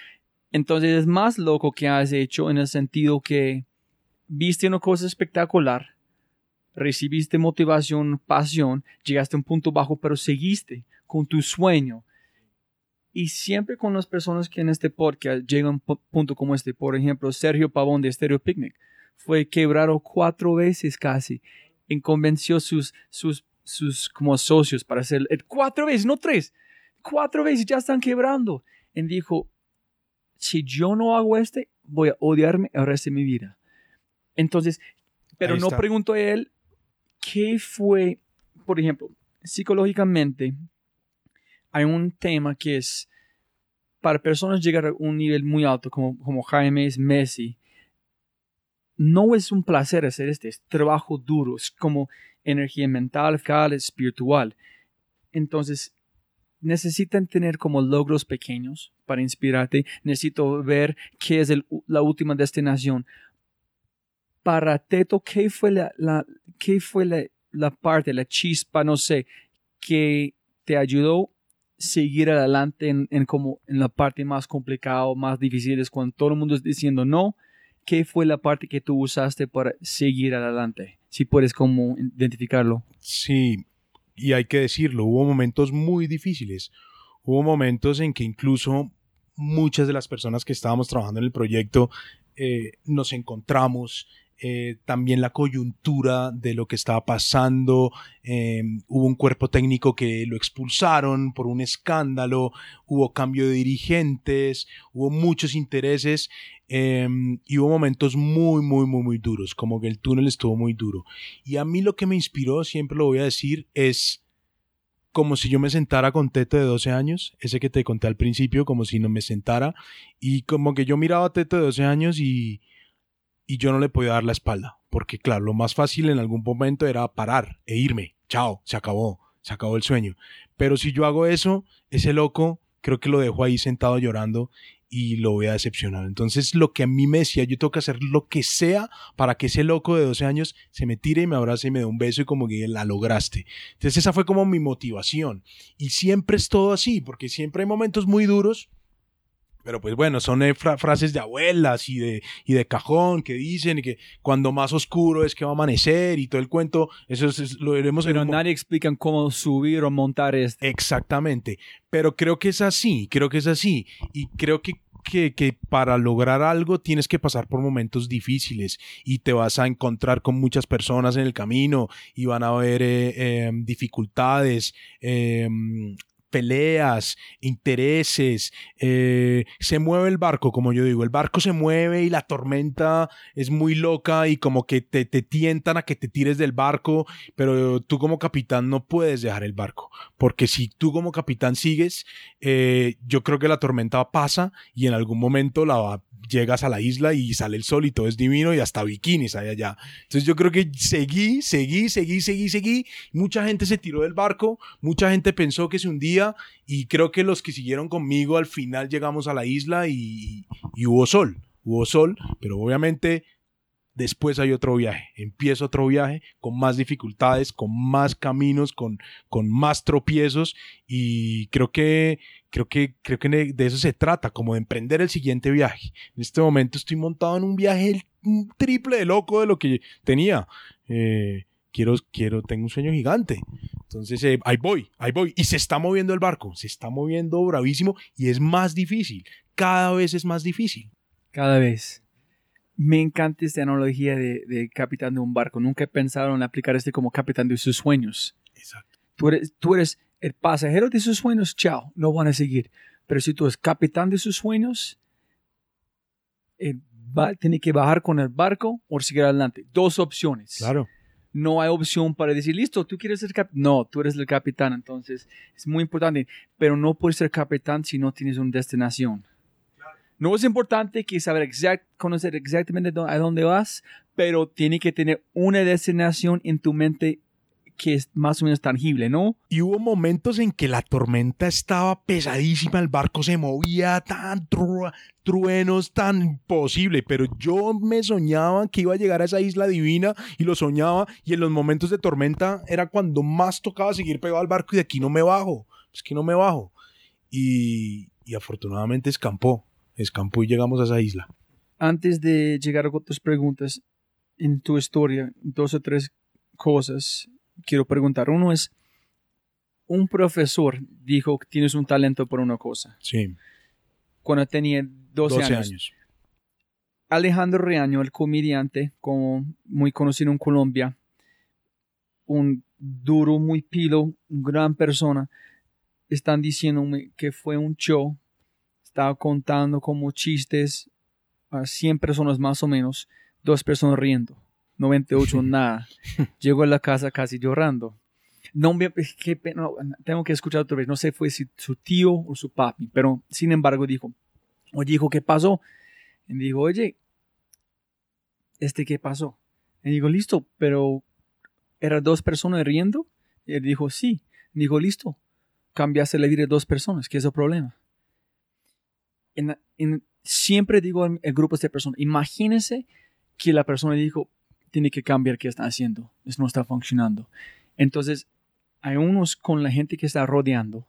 entonces es más loco que has hecho en el sentido que viste una cosa espectacular, recibiste motivación, pasión, llegaste a un punto bajo, pero seguiste con tu sueño. Y siempre con las personas que en este podcast llegan a un punto como este, por ejemplo, Sergio Pavón de Stereo Picnic, fue quebrado cuatro veces casi, en convenció sus, sus sus como socios para hacer cuatro veces, no tres, cuatro veces ya están quebrando. Y dijo, si yo no hago este, voy a odiarme el resto de mi vida. Entonces, pero no pregunto a él qué fue, por ejemplo, psicológicamente, hay un tema que es para personas llegar a un nivel muy alto como, como Jaime Messi, no es un placer hacer este, es trabajo duro, es como energía mental, fiscal, espiritual. Entonces, necesitan tener como logros pequeños para inspirarte. Necesito ver qué es la última destinación. Para Teto, ¿qué fue la, qué fue la, parte, la chispa, no sé, que te ayudó seguir adelante en, como en la parte más complicada, más difícil, es cuando todo el mundo está diciendo no, ¿qué fue la parte que tú usaste para seguir adelante? Si puedes como identificarlo. Sí, y hay que decirlo, hubo momentos muy difíciles. Hubo momentos en que incluso muchas de las personas que estábamos trabajando en el proyecto eh, nos encontramos eh, también la coyuntura de lo que estaba pasando. Eh, hubo un cuerpo técnico que lo expulsaron por un escándalo, hubo cambio de dirigentes, hubo muchos intereses eh, y hubo momentos muy, muy, muy, muy duros, como que el túnel estuvo muy duro. Y a mí lo que me inspiró, siempre lo voy a decir, es como si yo me sentara con Tete de 12 años, ese que te conté al principio, como si no me sentara, y como que yo miraba a Tete de 12 años y y yo no le podía dar la espalda, porque claro, lo más fácil en algún momento era parar e irme, chao, se acabó, se acabó el sueño. Pero si yo hago eso, ese loco creo que lo dejo ahí sentado llorando y lo voy a decepcionar. Entonces lo que a mí me decía, yo tengo que hacer lo que sea para que ese loco de 12 años se me tire y me abrace y me dé un beso y como que la lograste. Entonces esa fue como mi motivación. Y siempre es todo así, porque siempre hay momentos muy duros pero pues bueno, son eh, frases de abuelas y de, y de cajón que dicen que cuando más oscuro es que va a amanecer y todo el cuento, eso es, lo veremos. Pero nadie explica cómo subir o montar esto. Exactamente, pero creo que es así, creo que es así y creo que que, que, para lograr algo tienes que pasar por momentos difíciles y te vas a encontrar con muchas personas en el camino y van a haber eh, em, dificultades, eh, peleas, intereses, eh, se mueve el barco, como yo digo, el barco se mueve y la tormenta es muy loca y como que te, te tientan a que te tires del barco, pero tú como capitán no puedes dejar el barco, porque si tú como capitán sigues, eh, yo creo que la tormenta pasa y en algún momento la va, llegas a la isla y sale el sol y todo es divino y hasta bikinis hay allá. Entonces yo creo que seguí, seguí, seguí, seguí, seguí. Mucha gente se tiró del barco, mucha gente pensó que se hundía y creo que los que siguieron conmigo al final llegamos a la isla y, y hubo sol, hubo sol, pero obviamente después hay otro viaje, empieza otro viaje con más dificultades, con más caminos, con, con más tropiezos y creo que, creo que, creo que de eso se trata, como de emprender el siguiente viaje. En este momento estoy montado en un viaje triple de loco de lo que tenía. Eh, quiero, quiero, tengo un sueño gigante. Entonces, eh, ahí voy, ahí voy. Y se está moviendo el barco, se está moviendo bravísimo y es más difícil. Cada vez es más difícil. Cada vez me encanta esta analogía de, capitán de un barco. Nunca he pensado en aplicar este como capitán de sus sueños. Exacto. Tú eres, tú eres el pasajero de sus sueños, chao, no van a seguir. Pero si tú eres capitán de sus sueños, va, tiene que bajar con el barco o seguir adelante. Dos opciones. Claro. No hay opción para decir, listo, tú quieres ser capitán. No, tú eres el capitán. Entonces, es muy importante. Pero no puedes ser capitán si no tienes una destinación. No es importante que saber exact, conocer exactamente a dónde vas, pero tiene que tener una destinación en tu mente que es más o menos tangible, ¿no? Y hubo momentos en que la tormenta estaba pesadísima, el barco se movía tan truenos, tan imposible, pero yo me soñaba que iba a llegar a esa isla divina y lo soñaba y en los momentos de tormenta era cuando más tocaba seguir pegado al barco y de aquí no me bajo, es que no me bajo. Y, y afortunadamente escampó escampó y llegamos a esa isla. Antes de llegar a otras preguntas en tu historia, dos o tres cosas quiero preguntar. Uno es, un profesor dijo que tienes un talento por una cosa. Sí. Cuando tenía 12, años. Alejandro Reaño, el comediante, como muy conocido en Colombia, un duro, muy pilo, gran persona, están diciéndome que fue un show estaba contando como chistes a 100 personas más o menos, dos personas riendo, 98 nada. Llegó a la casa casi llorando. No, qué tengo que escuchar otra vez, no sé fue si su tío o su papi, pero sin embargo dijo, oye hijo, ¿qué pasó? Y dijo, oye, ¿este qué pasó? Y dijo, listo, pero ¿eran dos personas riendo? Y él dijo, sí. Y dijo, listo, cambiaste la vida de dos personas, ¿qué es el problema? Siempre digo al grupo de personas, imagínense que la persona dijo, tiene que cambiar qué está haciendo, eso no está funcionando. Entonces, hay unos con la gente que está rodeando,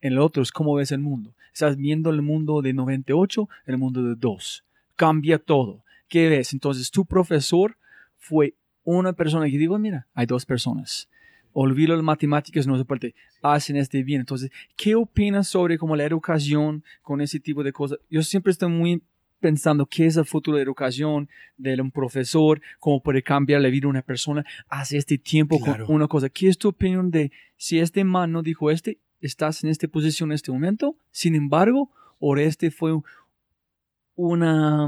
el otro es cómo ves el mundo. Estás viendo el mundo de 98, el mundo de 2. Cambia todo. ¿Qué ves? Entonces, tu profesor fue una persona que digo, mira, hay dos personas. Olvido las matemáticas, no se puede, hacen este bien. Entonces, ¿qué opinas sobre como la educación con ese tipo de cosas? Yo siempre estoy muy pensando qué es el futuro de educación de un profesor, cómo puede cambiar la vida de una persona hace este tiempo con una cosa. ¿Qué es tu opinión de si este man no dijo este, estás en esta posición en este momento? Sin embargo, o este fue una,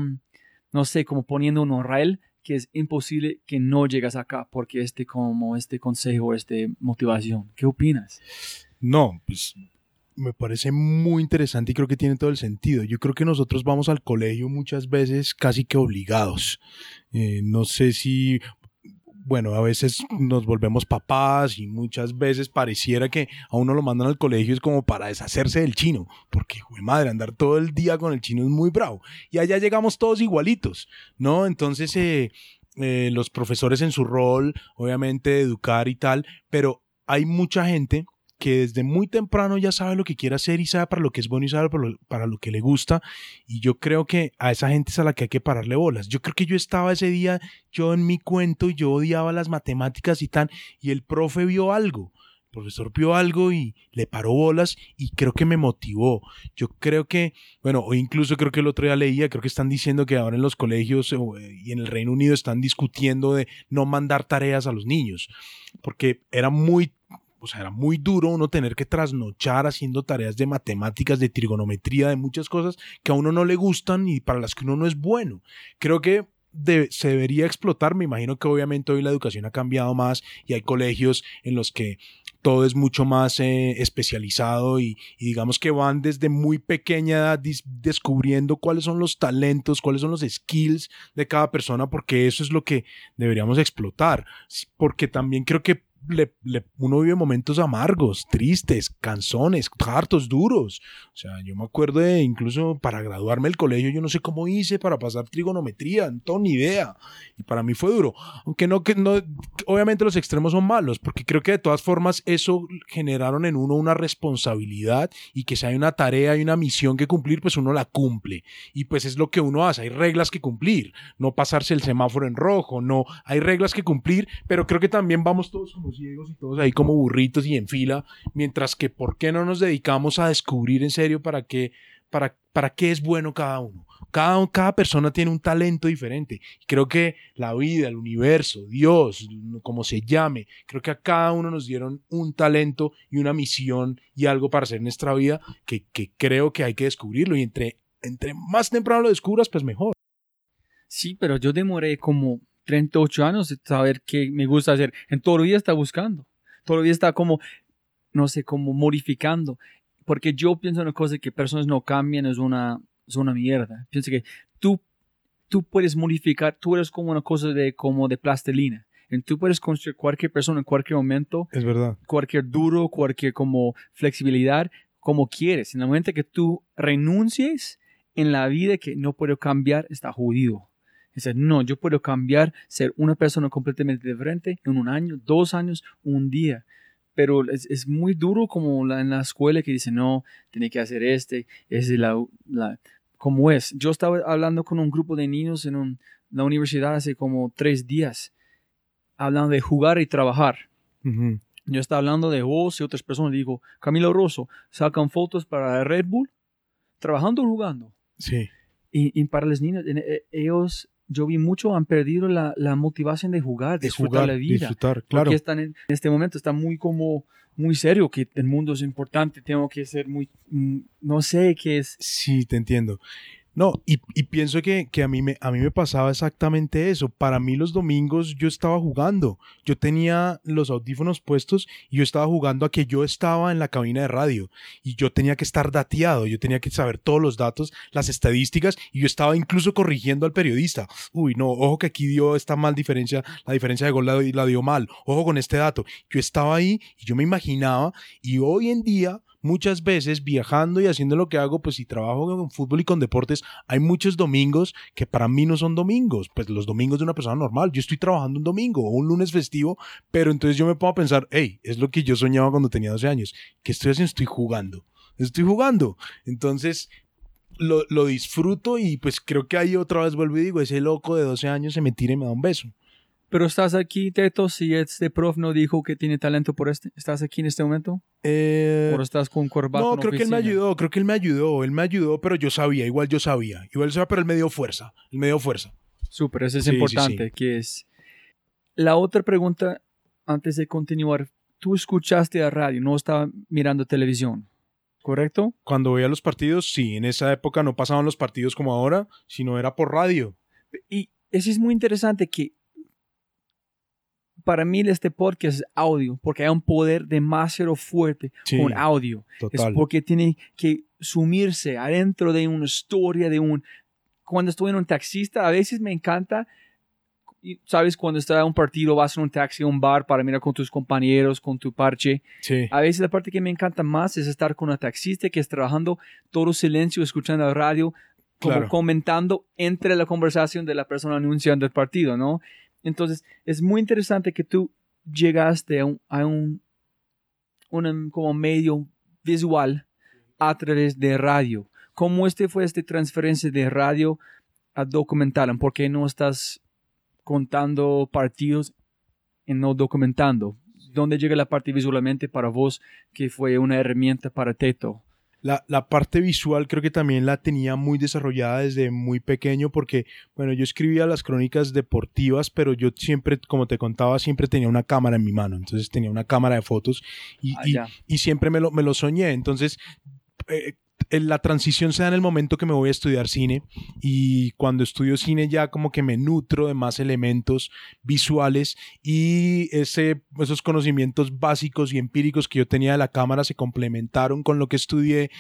no sé, como poniendo un rail que es imposible que no llegas acá porque este como este consejo, esta motivación. ¿Qué opinas? No, pues me parece muy interesante y creo que tiene todo el sentido. Yo creo que nosotros vamos al colegio muchas veces casi que obligados. Eh, no sé si, bueno, a veces nos volvemos papás y muchas veces pareciera que a uno lo mandan al colegio es como para deshacerse del chino, porque, güey, madre, andar todo el día con el chino es muy bravo. Y allá llegamos todos igualitos, ¿no? Entonces, eh, eh, los profesores en su rol, obviamente, educar y tal, pero hay mucha gente que desde muy temprano ya sabe lo que quiere hacer y sabe para lo que es bueno y sabe para lo, que le gusta. Y yo creo que a esa gente es a la que hay que pararle bolas. Yo creo que yo estaba ese día, yo en mi cuento, yo odiaba las matemáticas y tan, y el profe vio algo. El profesor vio algo y le paró bolas y creo que me motivó. Yo creo que, bueno, o incluso creo que el otro día leía, creo que están diciendo que ahora en los colegios eh, y en el Reino Unido están discutiendo de no mandar tareas a los niños, porque era muy o sea, era muy duro uno tener que trasnochar haciendo tareas de matemáticas, de trigonometría, de muchas cosas que a uno no le gustan y para las que uno no es bueno. Creo que se debería explotar. Me imagino que obviamente hoy la educación ha cambiado más y hay colegios en los que todo es mucho más eh, especializado y, digamos que van desde muy pequeña edad descubriendo cuáles son los talentos, cuáles son los skills de cada persona, porque eso es lo que deberíamos explotar. Porque también creo que le, uno vive momentos amargos, tristes, canzones, hartos, duros. O sea, yo me acuerdo de incluso para graduarme del colegio, yo no sé cómo hice para pasar trigonometría, no tengo ni idea. Y para mí fue duro. Aunque no, que no, obviamente los extremos son malos, porque creo que de todas formas eso generaron en uno una responsabilidad y que si hay una tarea y una misión que cumplir, pues uno la cumple. Y pues es lo que uno hace, hay reglas que cumplir, no pasarse el semáforo en rojo, no, hay reglas que cumplir, pero creo que también vamos todos como ciegos y todos ahí como burritos y en fila, mientras que ¿por qué no nos dedicamos a descubrir en serio para qué, para, para qué es bueno cada uno? Cada, cada persona tiene un talento diferente. creo que la vida, el universo, Dios, como se llame, creo que a cada uno nos dieron un talento y una misión y algo para hacer en nuestra vida que, que creo que hay que descubrirlo. Y entre, entre más temprano lo descubras, pues mejor. Sí, pero yo demoré como 38 años saber qué me gusta hacer. En todo el día está buscando. Todo el día está como, no sé, como modificando. Porque yo pienso en una cosa que personas no cambian es una, es una mierda. Pienso que tú, tú puedes modificar, tú eres como una cosa de, como de plastilina. Y tú puedes construir cualquier persona en cualquier momento. Es verdad. Cualquier duro, cualquier como flexibilidad, como quieres. En el momento que tú renuncies en la vida que no puedo cambiar, está jodido. Dice, no, yo puedo cambiar, ser una persona completamente diferente en un año, dos años, un día. Pero es, muy duro como la, en la escuela que dice, no, tiene que hacer este, es la, la, como es. Yo estaba hablando con un grupo de niños en la universidad hace como tres días, hablando de jugar y trabajar. Yo estaba hablando de vos y otras personas. Digo, Camilo Rosso, sacan fotos para Red Bull, trabajando o jugando. Sí. Y, y, para los niños, eh, ellos yo vi mucho han perdido la, la motivación de jugar, de disfrutar la vida. Disfrutar, claro. Porque están en, este momento está muy como muy serio que el mundo es importante, tengo que ser muy mm, no sé qué es. Sí, te entiendo. No, y, pienso que, a, mí me, a mí me pasaba exactamente eso. Para mí los domingos yo estaba jugando. Yo tenía los audífonos puestos y yo estaba jugando a que yo estaba en la cabina de radio y yo tenía que estar dateado, yo tenía que saber todos los datos, las estadísticas y yo estaba incluso corrigiendo al periodista. Uy, no, ojo que aquí dio esta mal diferencia, la diferencia de gol la dio mal, ojo con este dato. Yo estaba ahí y yo me imaginaba y hoy en día muchas veces viajando y haciendo lo que hago, pues si trabajo con fútbol y con deportes, hay muchos domingos que para mí no son domingos, pues los domingos de una persona normal. Yo estoy trabajando un domingo o un lunes festivo, pero entonces yo me a pensar, hey, es lo que yo soñaba cuando tenía 12 años. ¿Qué estoy haciendo? Estoy jugando. Estoy jugando. Entonces, lo, lo, disfruto y pues creo que ahí otra vez vuelvo y digo, ese loco de 12 años se me tira y me da un beso. Pero estás aquí, Teto, si este prof no dijo que tiene talento por este. ¿Estás aquí en este momento? Eh, ¿O estás con corbata? No, creo que él me ayudó, creo que él me ayudó, él me ayudó, pero yo sabía, igual yo sabía. Igual sabía, pero él me dio fuerza, él me dio fuerza. Súper, eso es importante, que es... La otra pregunta, antes de continuar, tú escuchaste a radio, no estaba mirando televisión, ¿correcto? Cuando veía los partidos, sí, en esa época no pasaban los partidos como ahora, sino era por radio. Y eso es muy interesante que para mí este podcast es audio, porque hay un poder demasiado fuerte con audio. Es porque tiene que sumirse adentro de una historia, de un... Cuando estoy en un taxista, a veces me encanta, sabes, cuando estás en un partido, vas en un taxi, a un bar para mirar con tus compañeros, con tu parche. A veces la parte que me encanta más es estar con un taxista que es trabajando todo silencio, escuchando la radio, como comentando entre la conversación de la persona anunciando el partido, ¿no? Entonces, es muy interesante que tú llegaste a un, a un, como medio visual a través de radio. ¿Cómo este fue esta transferencia de radio a documental? ¿Por qué no estás contando partidos y no documentando? ¿Dónde llega la parte visualmente para vos que fue una herramienta para Teto? La, la, parte visual creo que también la tenía muy desarrollada desde muy pequeño porque, bueno, yo escribía las crónicas deportivas, pero yo siempre, como te contaba, siempre tenía una cámara en mi mano. Entonces tenía una cámara de fotos y, ah, y, y, siempre me lo, me lo soñé. Entonces, eh, la transición se da en el momento que me voy a estudiar cine y cuando estudio cine ya como que me nutro de más elementos visuales y ese, esos conocimientos básicos y empíricos que yo tenía de la cámara se complementaron con lo que estudié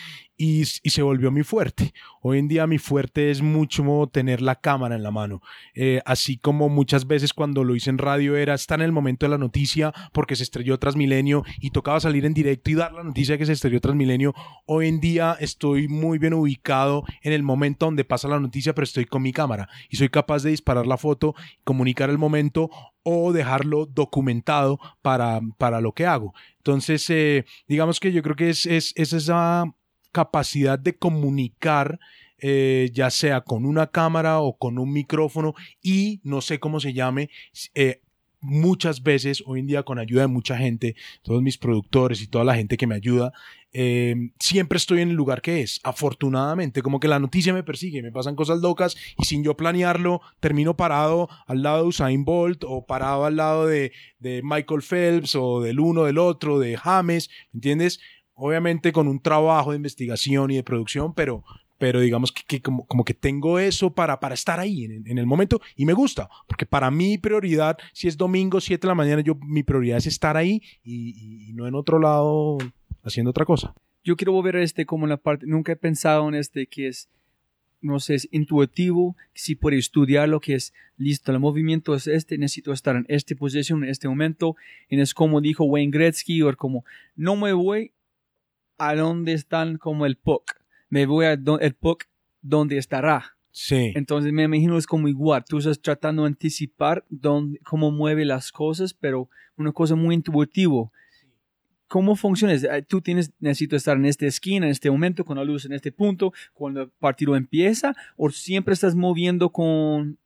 y, se volvió mi fuerte. Hoy en día mi fuerte es mucho tener la cámara en la mano, eh, así como muchas veces cuando lo hice en radio era estar en el momento de la noticia porque se estrelló Transmilenio y tocaba salir en directo y dar la noticia que se estrelló Transmilenio. Hoy en día estoy muy bien ubicado en el momento donde pasa la noticia, pero estoy con mi cámara y soy capaz de disparar la foto, comunicar el momento o dejarlo documentado para, para lo que hago. Entonces, eh, digamos que yo creo que es, es, es esa capacidad de comunicar, eh, ya sea con una cámara o con un micrófono y no sé cómo se llame, eh, muchas veces, hoy en día con ayuda de mucha gente, todos mis productores y toda la gente que me ayuda, eh, siempre estoy en el lugar que es, afortunadamente, como que la noticia me persigue, me pasan cosas locas y sin yo planearlo, termino parado al lado de Usain Bolt o parado al lado de, de Michael Phelps o del uno, del otro, de James, ¿me entiendes? obviamente con un trabajo de investigación y de producción, pero, pero digamos que, como, que tengo eso para, para estar ahí en, el momento y me gusta, porque para mí prioridad, si es domingo 7 de la mañana, yo, mi prioridad es estar ahí y, no en otro lado haciendo otra cosa. Yo quiero volver a este como la parte, nunca he pensado en este que es, no sé, es intuitivo, si puede estudiar lo que es, listo, el movimiento es este, necesito estar en esta posición en este momento, y es como dijo Wayne Gretzky, o como, no me voy a dónde están como el puck. Me voy a el puck donde estará. Sí. Entonces me imagino es como igual, tú estás tratando de anticipar dónde, cómo mueve las cosas, pero una cosa muy intuitivo. ¿Cómo funciona? Tú tienes, necesito estar en esta esquina, en este momento, con la luz en este punto, cuando el partido empieza, o siempre estás moviendo con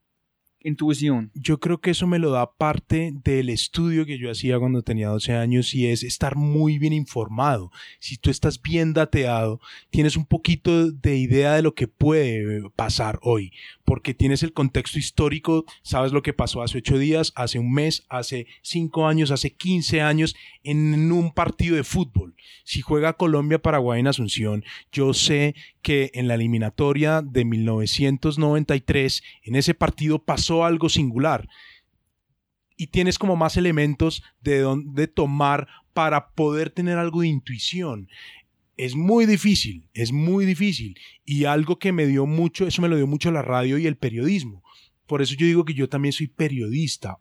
intuición. Yo creo que eso me lo da parte del estudio que yo hacía cuando tenía 12 años y es estar muy bien informado. Si tú estás bien dateado, tienes un poquito de idea de lo que puede pasar hoy, porque tienes el contexto histórico, sabes lo que pasó hace ocho días, hace un mes, hace cinco años, hace 15 años en un partido de fútbol. Si juega Colombia-Paraguay en Asunción, yo sé que en la eliminatoria de 1993, en ese partido pasó algo singular. Y tienes como más elementos de donde tomar para poder tener algo de intuición. Es muy difícil, es muy difícil. Y algo que me dio mucho, eso me lo dio mucho la radio y el periodismo. Por eso yo digo que yo también soy periodista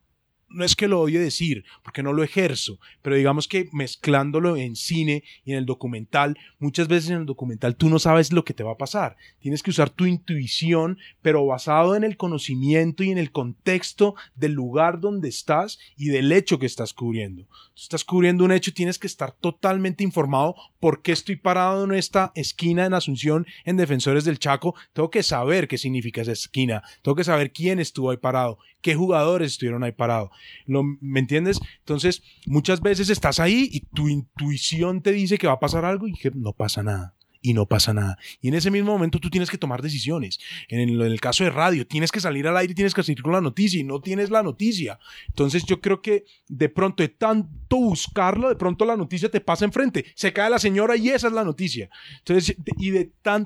no es que lo odie decir, porque no lo ejerzo, pero digamos que mezclándolo en cine y en el documental, muchas veces en el documental tú no sabes lo que te va a pasar. Tienes que usar tu intuición, pero basado en el conocimiento y en el contexto del lugar donde estás y del hecho que estás cubriendo. Tú estás cubriendo un hecho, tienes que estar totalmente informado por qué estoy parado en esta esquina en Asunción en Defensores del Chaco. Tengo que saber qué significa esa esquina, tengo que saber quién estuvo ahí parado, qué jugadores estuvieron ahí parados. ¿Me entiendes? Entonces, muchas veces estás ahí y tu intuición te dice que va a pasar algo y que no pasa nada y no pasa nada. Y en ese mismo momento tú tienes que tomar decisiones. En el, caso de radio, tienes que salir al aire y tienes que salir con la noticia y no tienes la noticia. Entonces yo creo que de pronto de tanto buscarlo, de pronto la noticia te pasa enfrente. Se cae la señora y esa es la noticia. Entonces, y de tan,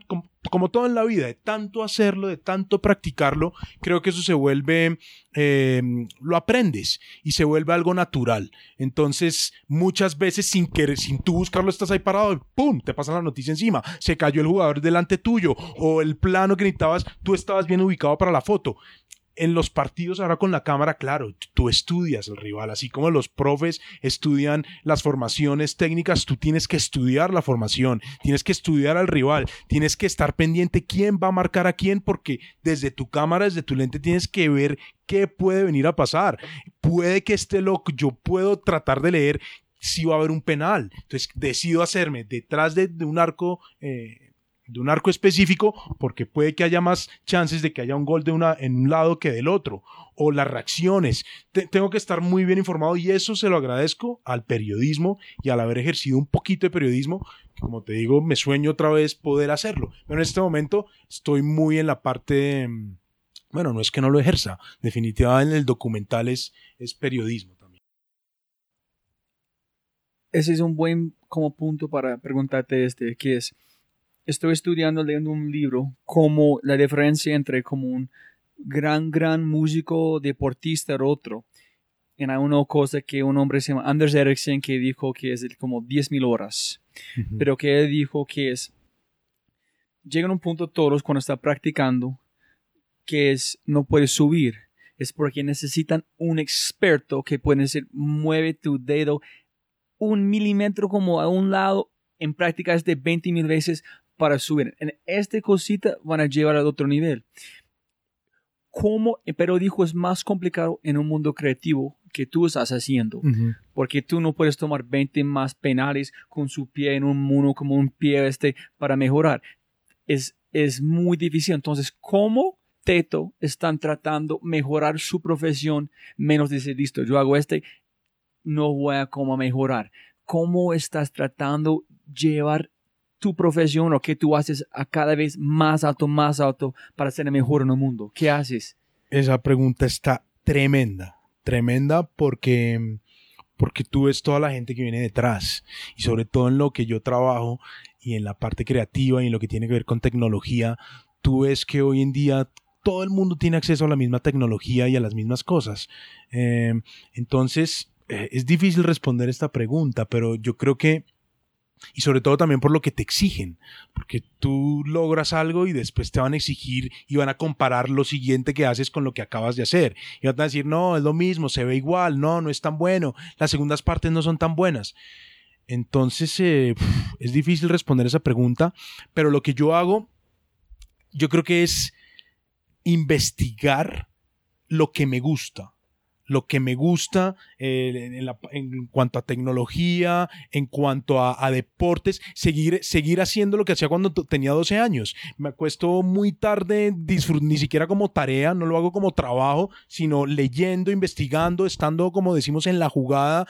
como todo en la vida, de tanto hacerlo, de tanto practicarlo, creo que eso se vuelve, eh, lo aprendes y se vuelve algo natural. Entonces, muchas veces sin querer, sin tú buscarlo, estás ahí parado y ¡pum! te pasa la noticia encima. Se cayó el jugador delante tuyo o el plano que necesitabas, tú estabas bien ubicado para la foto en los partidos ahora con la cámara, claro, tú estudias el rival, así como los profes estudian las formaciones técnicas, tú tienes que estudiar la formación, tienes que estudiar al rival, tienes que estar pendiente quién va a marcar a quién, porque desde tu cámara, desde tu lente tienes que ver qué puede venir a pasar. Puede que esté loco, yo puedo tratar de leer si va a haber un penal. Entonces decido hacerme detrás de, un arco. Eh, de un arco específico porque puede que haya más chances de que haya un gol de una en un lado que del otro o las reacciones. tengo que estar muy bien informado y eso se lo agradezco al periodismo y al haber ejercido un poquito de periodismo. Como te digo, me sueño otra vez poder hacerlo. Pero en este momento estoy muy en la parte, mm, bueno, no es que no lo ejerza, definitivamente en el documental es, es periodismo también. Ese es un buen como punto para preguntarte este, que es estoy estudiando, leyendo un libro, como la diferencia entre como un gran, gran músico deportista y otro. Hay una cosa que un hombre se llama Anders Ericsson que dijo que es como 10.000 horas. Pero que él dijo que es, llegan a un punto todos cuando está practicando que es, no puede subir. Es porque necesitan un experto que puede decir, mueve tu dedo un milímetro como a un lado en prácticas de 20 mil veces para subir. En esta cosita van a llevar al otro nivel. ¿Cómo? Pero dijo, es más complicado en un mundo creativo que tú estás haciendo. Porque tú no puedes tomar 20 más penales con su pie en un mundo como un pie este para mejorar. Es, es muy difícil. Entonces, ¿cómo Teto están tratando mejorar su profesión menos decir, listo, yo hago este, no voy a cómo mejorar? ¿Cómo estás tratando llevar tu profesión o qué tú haces a cada vez más alto, más alto para ser el mejor en el mundo? ¿Qué haces? Esa pregunta está tremenda, tremenda porque, porque tú ves toda la gente que viene detrás y sobre todo en lo que yo trabajo y en la parte creativa y en lo que tiene que ver con tecnología, tú ves que hoy en día todo el mundo tiene acceso a la misma tecnología y a las mismas cosas. Eh, entonces, eh, es difícil responder esta pregunta, pero yo creo que y sobre todo también por lo que te exigen, porque tú logras algo y después te van a exigir y van a comparar lo siguiente que haces con lo que acabas de hacer. Y van a decir, no, es lo mismo, se ve igual, no, no es tan bueno, las segundas partes no son tan buenas. Entonces eh, es difícil responder esa pregunta, pero lo que yo hago, yo creo que es investigar lo que me gusta lo que me gusta eh, en, cuanto a tecnología, en cuanto a, deportes, seguir, seguir haciendo lo que hacía cuando tenía 12 años. Me acuesto muy tarde, ni siquiera como tarea, no lo hago como trabajo, sino leyendo, investigando, estando, como decimos, en la jugada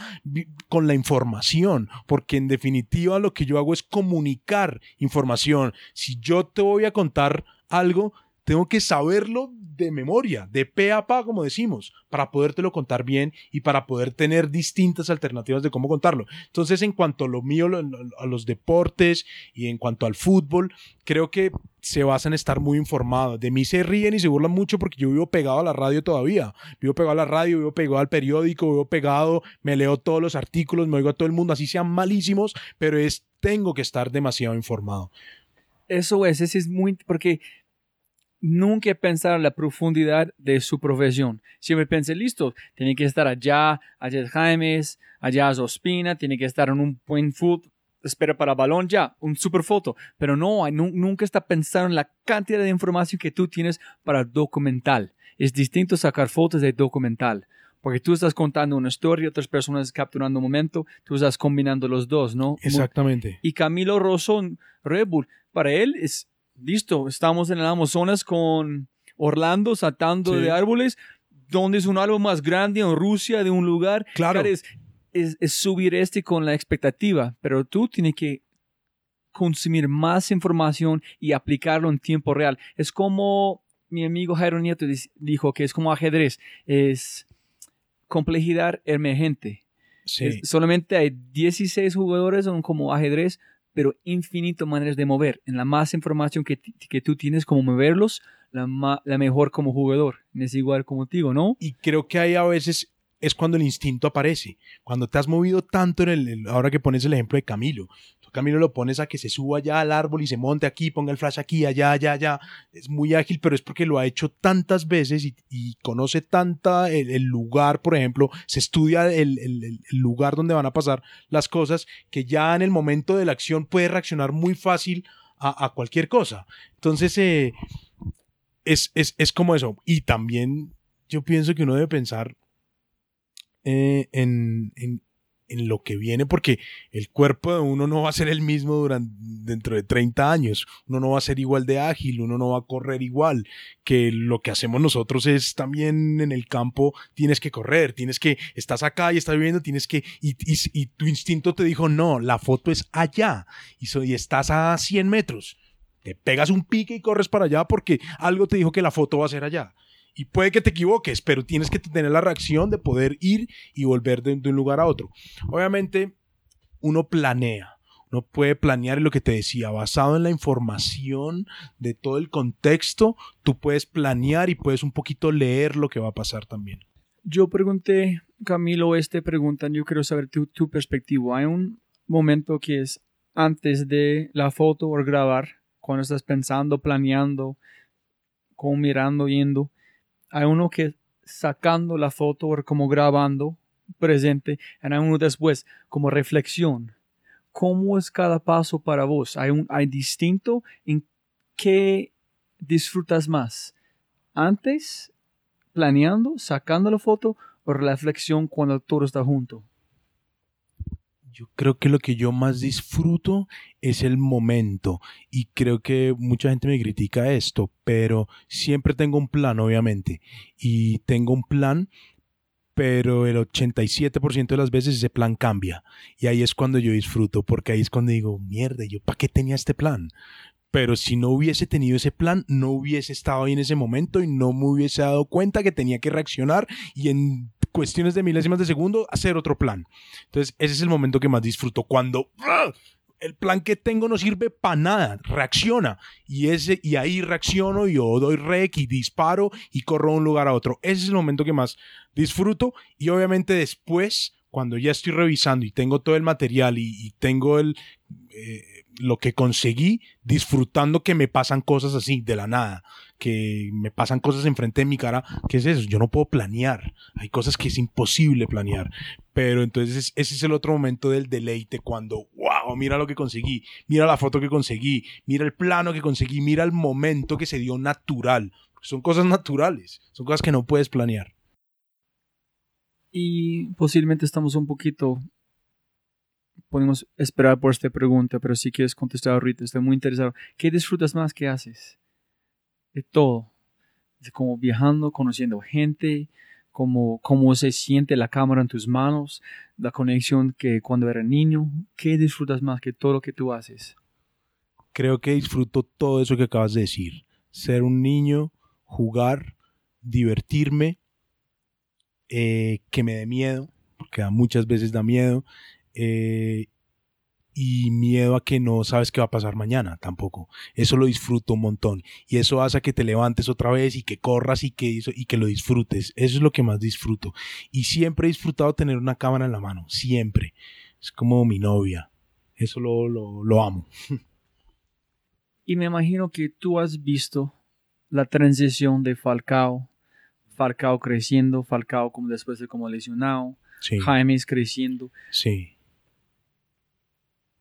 con la información, porque en definitiva lo que yo hago es comunicar información. Si yo te voy a contar algo, tengo que saberlo de memoria, de pe a pa, como decimos, para podértelo contar bien y para poder tener distintas alternativas de cómo contarlo. Entonces, en cuanto a lo mío, a los deportes y en cuanto al fútbol, creo que se basa en estar muy informado. De mí se ríen y se burlan mucho porque yo vivo pegado a la radio todavía. Vivo pegado a la radio, vivo pegado al periódico, vivo pegado, me leo todos los artículos, me oigo a todo el mundo, así sean malísimos, pero es, tengo que estar demasiado informado. Eso es, ese es muy, porque nunca pensar en la profundidad de su profesión. Siempre pensé, listo, tiene que estar allá, allá es Jaimes, allá es Ospina, tiene que estar en un buen foot, espera para balón ya, un super foto. Pero no, nunca está pensando en la cantidad de información que tú tienes para documental. Es distinto sacar fotos de documental. Porque tú estás contando una historia, otras personas capturando un momento, tú estás combinando los dos, ¿no? Exactamente. Y Camilo Rosón, Red Bull, para él es, listo, estamos en el Amazonas con Orlando saltando de árboles, donde es un árbol más grande en Rusia, de un lugar. Claro. Es, es, subir este con la expectativa, pero tú tienes que consumir más información y aplicarlo en tiempo real. Es como mi amigo Jairo Nieto dijo que es como ajedrez, es complejidad emergente. Sí. solamente hay 16 jugadores son como ajedrez, pero infinito maneras de mover. En la más información que, que tú tienes como moverlos, la, la mejor como jugador. Es igual como digo, ¿no? Y creo que hay a veces es cuando el instinto aparece. Cuando te has movido tanto en el, ahora que pones el ejemplo de Camilo. Camilo lo pones a que se suba allá al árbol y se monte aquí, ponga el flash aquí, allá, allá, allá. Es muy ágil, pero es porque lo ha hecho tantas veces y, conoce tanta el, lugar, por ejemplo, se estudia el, lugar donde van a pasar las cosas, que ya en el momento de la acción puede reaccionar muy fácil a, cualquier cosa. Entonces, eh, es, es, es como eso. Y también yo pienso que uno debe pensar eh, en, lo que viene, porque el cuerpo de uno no va a ser el mismo durante, dentro de 30 años, uno no va a ser igual de ágil, uno no va a correr igual, que lo que hacemos nosotros es también en el campo, tienes que correr, tienes que, estás acá y estás viviendo, tienes que, y, tu instinto te dijo, no, la foto es allá, y, y estás a 100 metros, te pegas un pique y corres para allá porque algo te dijo que la foto va a ser allá y puede que te equivoques, pero tienes que tener la reacción de poder ir y volver de, un lugar a otro. Obviamente, uno planea. Uno puede planear lo que te decía, basado en la información de todo el contexto, tú puedes planear y puedes un poquito leer lo que va a pasar también. Yo pregunté, Camilo, este preguntan, yo quiero saber tu, tu perspectiva. Hay un momento que es antes de la foto o grabar, cuando estás pensando, planeando, como mirando, yendo hay uno que sacando la foto o como grabando presente, y hay uno después como reflexión. ¿Cómo es cada paso para vos? ¿Hay, un, hay distinto en qué disfrutas más? ¿Antes, planeando, sacando la foto o reflexión cuando todo está junto? Yo creo que lo que yo más disfruto es el momento y creo que mucha gente me critica esto, pero siempre tengo un plan, obviamente, y tengo un plan, pero el 87% de las veces ese plan cambia y ahí es cuando yo disfruto, porque ahí es cuando digo, mierda, ¿yo para qué tenía este plan? pero si no hubiese tenido ese plan, no hubiese estado ahí en ese momento y no me hubiese dado cuenta que tenía que reaccionar y en cuestiones de milésimas de segundo hacer otro plan. Entonces, ese es el momento que más disfruto. Cuando ¡ah! el plan que tengo no sirve para nada, reacciona. Y, ese, y ahí reacciono, y yo doy rec y disparo y corro de un lugar a otro. Ese es el momento que más disfruto. Y obviamente después, cuando ya estoy revisando y tengo todo el material y, tengo el... Eh, lo que conseguí disfrutando que me pasan cosas así de la nada, que me pasan cosas enfrente de mi cara, ¿qué es eso? Yo no puedo planear, hay cosas que es imposible planear, pero entonces ese es el otro momento del deleite cuando, wow, mira lo que conseguí, mira la foto que conseguí, mira el plano que conseguí, mira el momento que se dio natural, son cosas naturales, son cosas que no puedes planear. Y posiblemente estamos un poquito podemos esperar por esta pregunta, pero si quieres contestar ahorita, estoy muy interesado. ¿Qué disfrutas más que haces? De todo. Como viajando, conociendo gente, como cómo se siente la cámara en tus manos, la conexión que cuando era niño. ¿Qué disfrutas más que todo lo que tú haces? Creo que disfruto todo eso que acabas de decir. Ser un niño, jugar, divertirme, eh, que me dé miedo, porque muchas veces da miedo, eh, y miedo a que no sabes qué va a pasar mañana tampoco. Eso lo disfruto un montón. Y eso hace que te levantes otra vez y que corras y que, y que lo disfrutes. Eso es lo que más disfruto. Y siempre he disfrutado tener una cámara en la mano. Siempre. Es como mi novia. Eso lo, lo, lo amo. Y me imagino que tú has visto la transición de Falcao, Falcao creciendo, Falcao como después de como lesionado, Sí, James creciendo. sí,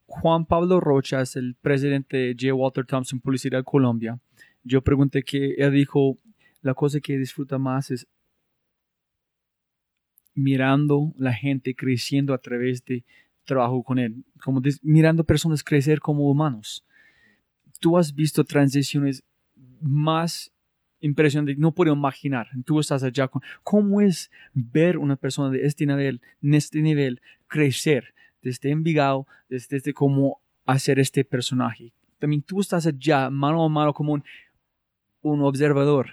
Juan Pablo Rocha es el presidente de J. Walter Thompson Publicidad Colombia. Yo pregunté que él dijo, la cosa que disfruta más es mirando la gente creciendo a través de trabajo con él, como dis- mirando personas crecer como humanos. Tú has visto transiciones más impresionantes, no puedo imaginar. Tú estás allá con cómo es ver una persona de este nivel, en este nivel, crecer desde Envigado, desde, desde cómo hacer este personaje. También tú estás allá mano a mano como un, un observador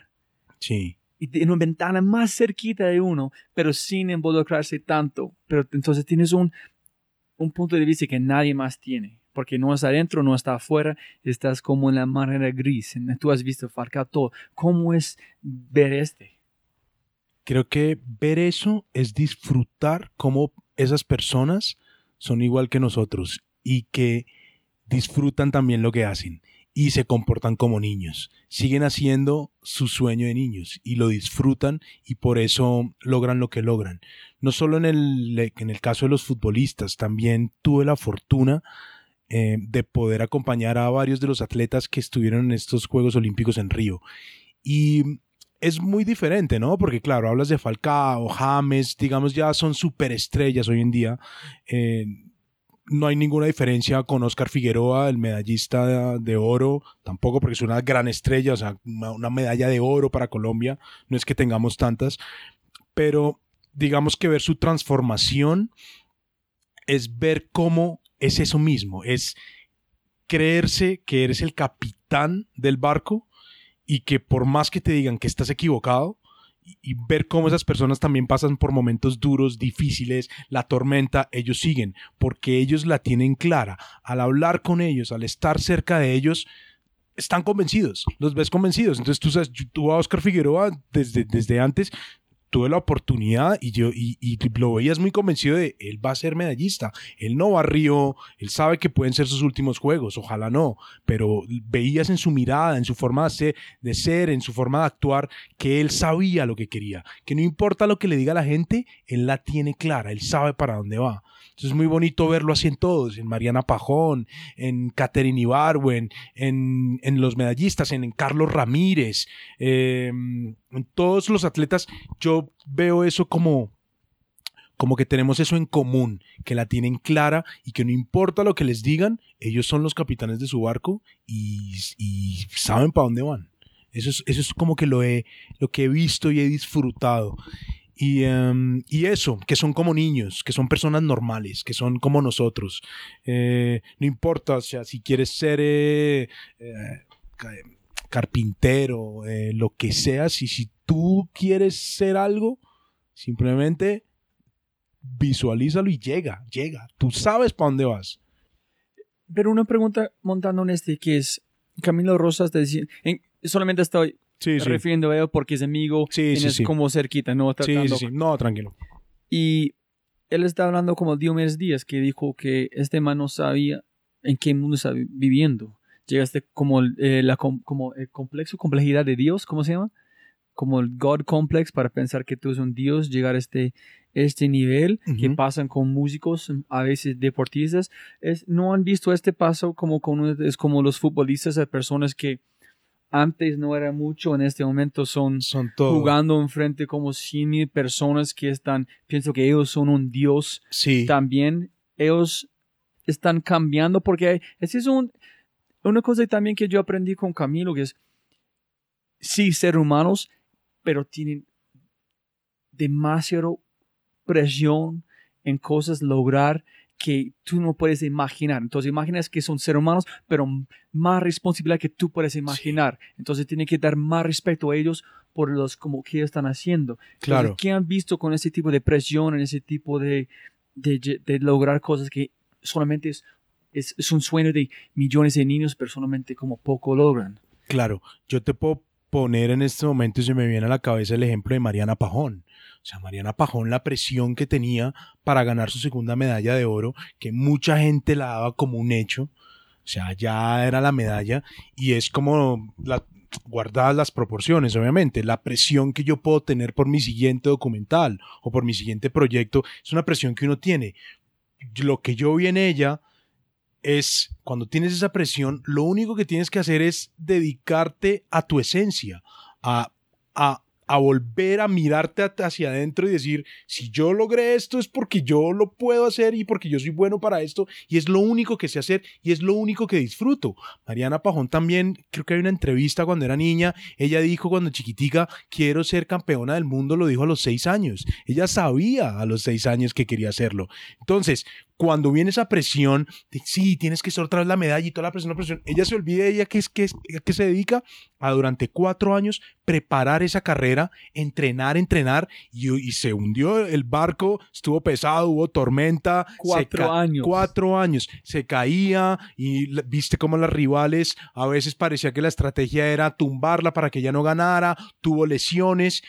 sí. y en una ventana más cerquita de uno, pero sin involucrarse tanto. Pero entonces tienes un, un punto de vista que nadie más tiene, porque no está adentro, no está afuera, estás como en la manera gris. Tú has visto Farca todo. ¿Cómo es ver este? Creo que ver eso es disfrutar cómo esas personas son igual que nosotros y que disfrutan también lo que hacen y se comportan como niños. Siguen haciendo su sueño de niños y lo disfrutan y por eso logran lo que logran. No solo en el, en el caso de los futbolistas, también tuve la fortuna eh, de poder acompañar a varios de los atletas que estuvieron en estos Juegos Olímpicos en Río. Y es muy diferente, ¿no? Porque claro, hablas de Falcao, James, digamos ya son superestrellas hoy en día. Eh, no hay ninguna diferencia con Oscar Figueroa, el medallista de oro, tampoco porque es una gran estrella, o sea, una, medalla de oro para Colombia, no es que tengamos tantas, pero digamos que ver su transformación es ver cómo es eso mismo, es creerse que eres el capitán del barco y que por más que te digan que estás equivocado, y, ver cómo esas personas también pasan por momentos duros, difíciles, la tormenta, ellos siguen, porque ellos la tienen clara. Al hablar con ellos, al estar cerca de ellos, están convencidos, los ves convencidos. Entonces tú sabes, tú a Oscar Figueroa desde, desde antes tuve la oportunidad y yo y, y lo veías muy convencido de él va a ser medallista. Él no va a Río, él sabe que pueden ser sus últimos juegos, ojalá no, pero veías en su mirada, en su forma de ser, de ser, en su forma de actuar, que él sabía lo que quería, que no importa lo que le diga la gente, él la tiene clara, él sabe para dónde va. Entonces es muy bonito verlo así en todos, en Mariana Pajón, en Catherine Ibarwen, en, en los medallistas, en, en Carlos Ramírez, eh, en todos los atletas. Yo veo eso como, como que tenemos eso en común, que la tienen clara y que no importa lo que les digan, ellos son los capitanes de su barco y, y saben para dónde van. Eso es, eso es como que lo, he, lo que he visto y he disfrutado. Y, em, y eso, que son como niños, que son personas normales, que son como nosotros. Eh, no importa, si quieres ser eh, eh, ca- carpintero, lo que seas, y si tú quieres ser algo, simplemente visualízalo y llega, llega. Tú sabes para dónde vas. Pero una pregunta montando en este que es, Camilo Rosas decía, en- solamente estoy Sí, sí. refiriendo a él porque es amigo Sí, sí, es sí. como cerquita, ¿no? Sí, Tratando- sí, sí. No, tranquilo. Y él está hablando como Diomedes Díaz, que dijo que este man no sabía en qué mundo está vi- viviendo. Llegaste como, el- eh, la, com- como el complejo, complejidad de Dios, ¿cómo se llama? Como el God Complex para pensar que tú eres un Dios, llegar a este, este nivel que Ujú. pasan con músicos, a veces deportistas. Es, no han visto este paso como con es como los futbolistas, de personas que antes no era mucho, en este momento son jugando enfrente como 100 mil personas que están, pienso que ellos son un dios Sí. también, ellos están cambiando porque es un, una cosa también que yo aprendí con Camilo, que es, sí, ser humanos, pero tienen demasiado presión en cosas lograr que tú no puedes imaginar. Entonces imaginas que son seres humanos, pero más responsabilidad que tú puedes imaginar. Entonces tiene que dar más respeto a ellos por los como que están haciendo. Entonces, Claro. ¿Qué han visto con ese tipo de presión, en ese tipo de, de, de lograr cosas que solamente es, es, es un sueño de millones de niños, pero solamente como poco logran? Claro, yo te puedo poner en este momento y se me viene a la cabeza el ejemplo de Mariana Pajón. O sea, Mariana Pajón, la presión que tenía para ganar su segunda medalla de oro, que mucha gente la daba como un hecho. O sea, ya era la medalla y es como la, guardadas las proporciones, obviamente. La presión que yo puedo tener por mi siguiente documental o por mi siguiente proyecto es una presión que uno tiene. Lo que yo vi en ella es cuando tienes esa presión, lo único que tienes que hacer es dedicarte a tu esencia, a, a a volver a mirarte hacia adentro y decir, si yo logré esto es porque yo lo puedo hacer y porque yo soy bueno para esto y es lo único que sé hacer y es lo único que disfruto. Mariana Pajón también, creo que hay una entrevista cuando era niña, ella dijo cuando chiquitica, quiero ser campeona del mundo, lo dijo a los seis años. Ella sabía a los seis años que quería hacerlo. Entonces, cuando viene esa presión de sí, tienes que estar tras la medalla y toda la presión, la presión, ella se olvida de ella que es que, es, que se dedica a durante cuatro años preparar esa carrera, entrenar, entrenar y, y se hundió el barco, estuvo pesado, hubo tormenta. Cuatro años. Cuatro años. Se caía y viste cómo las rivales a veces parecía que la estrategia era tumbarla para que ella no ganara, tuvo lesiones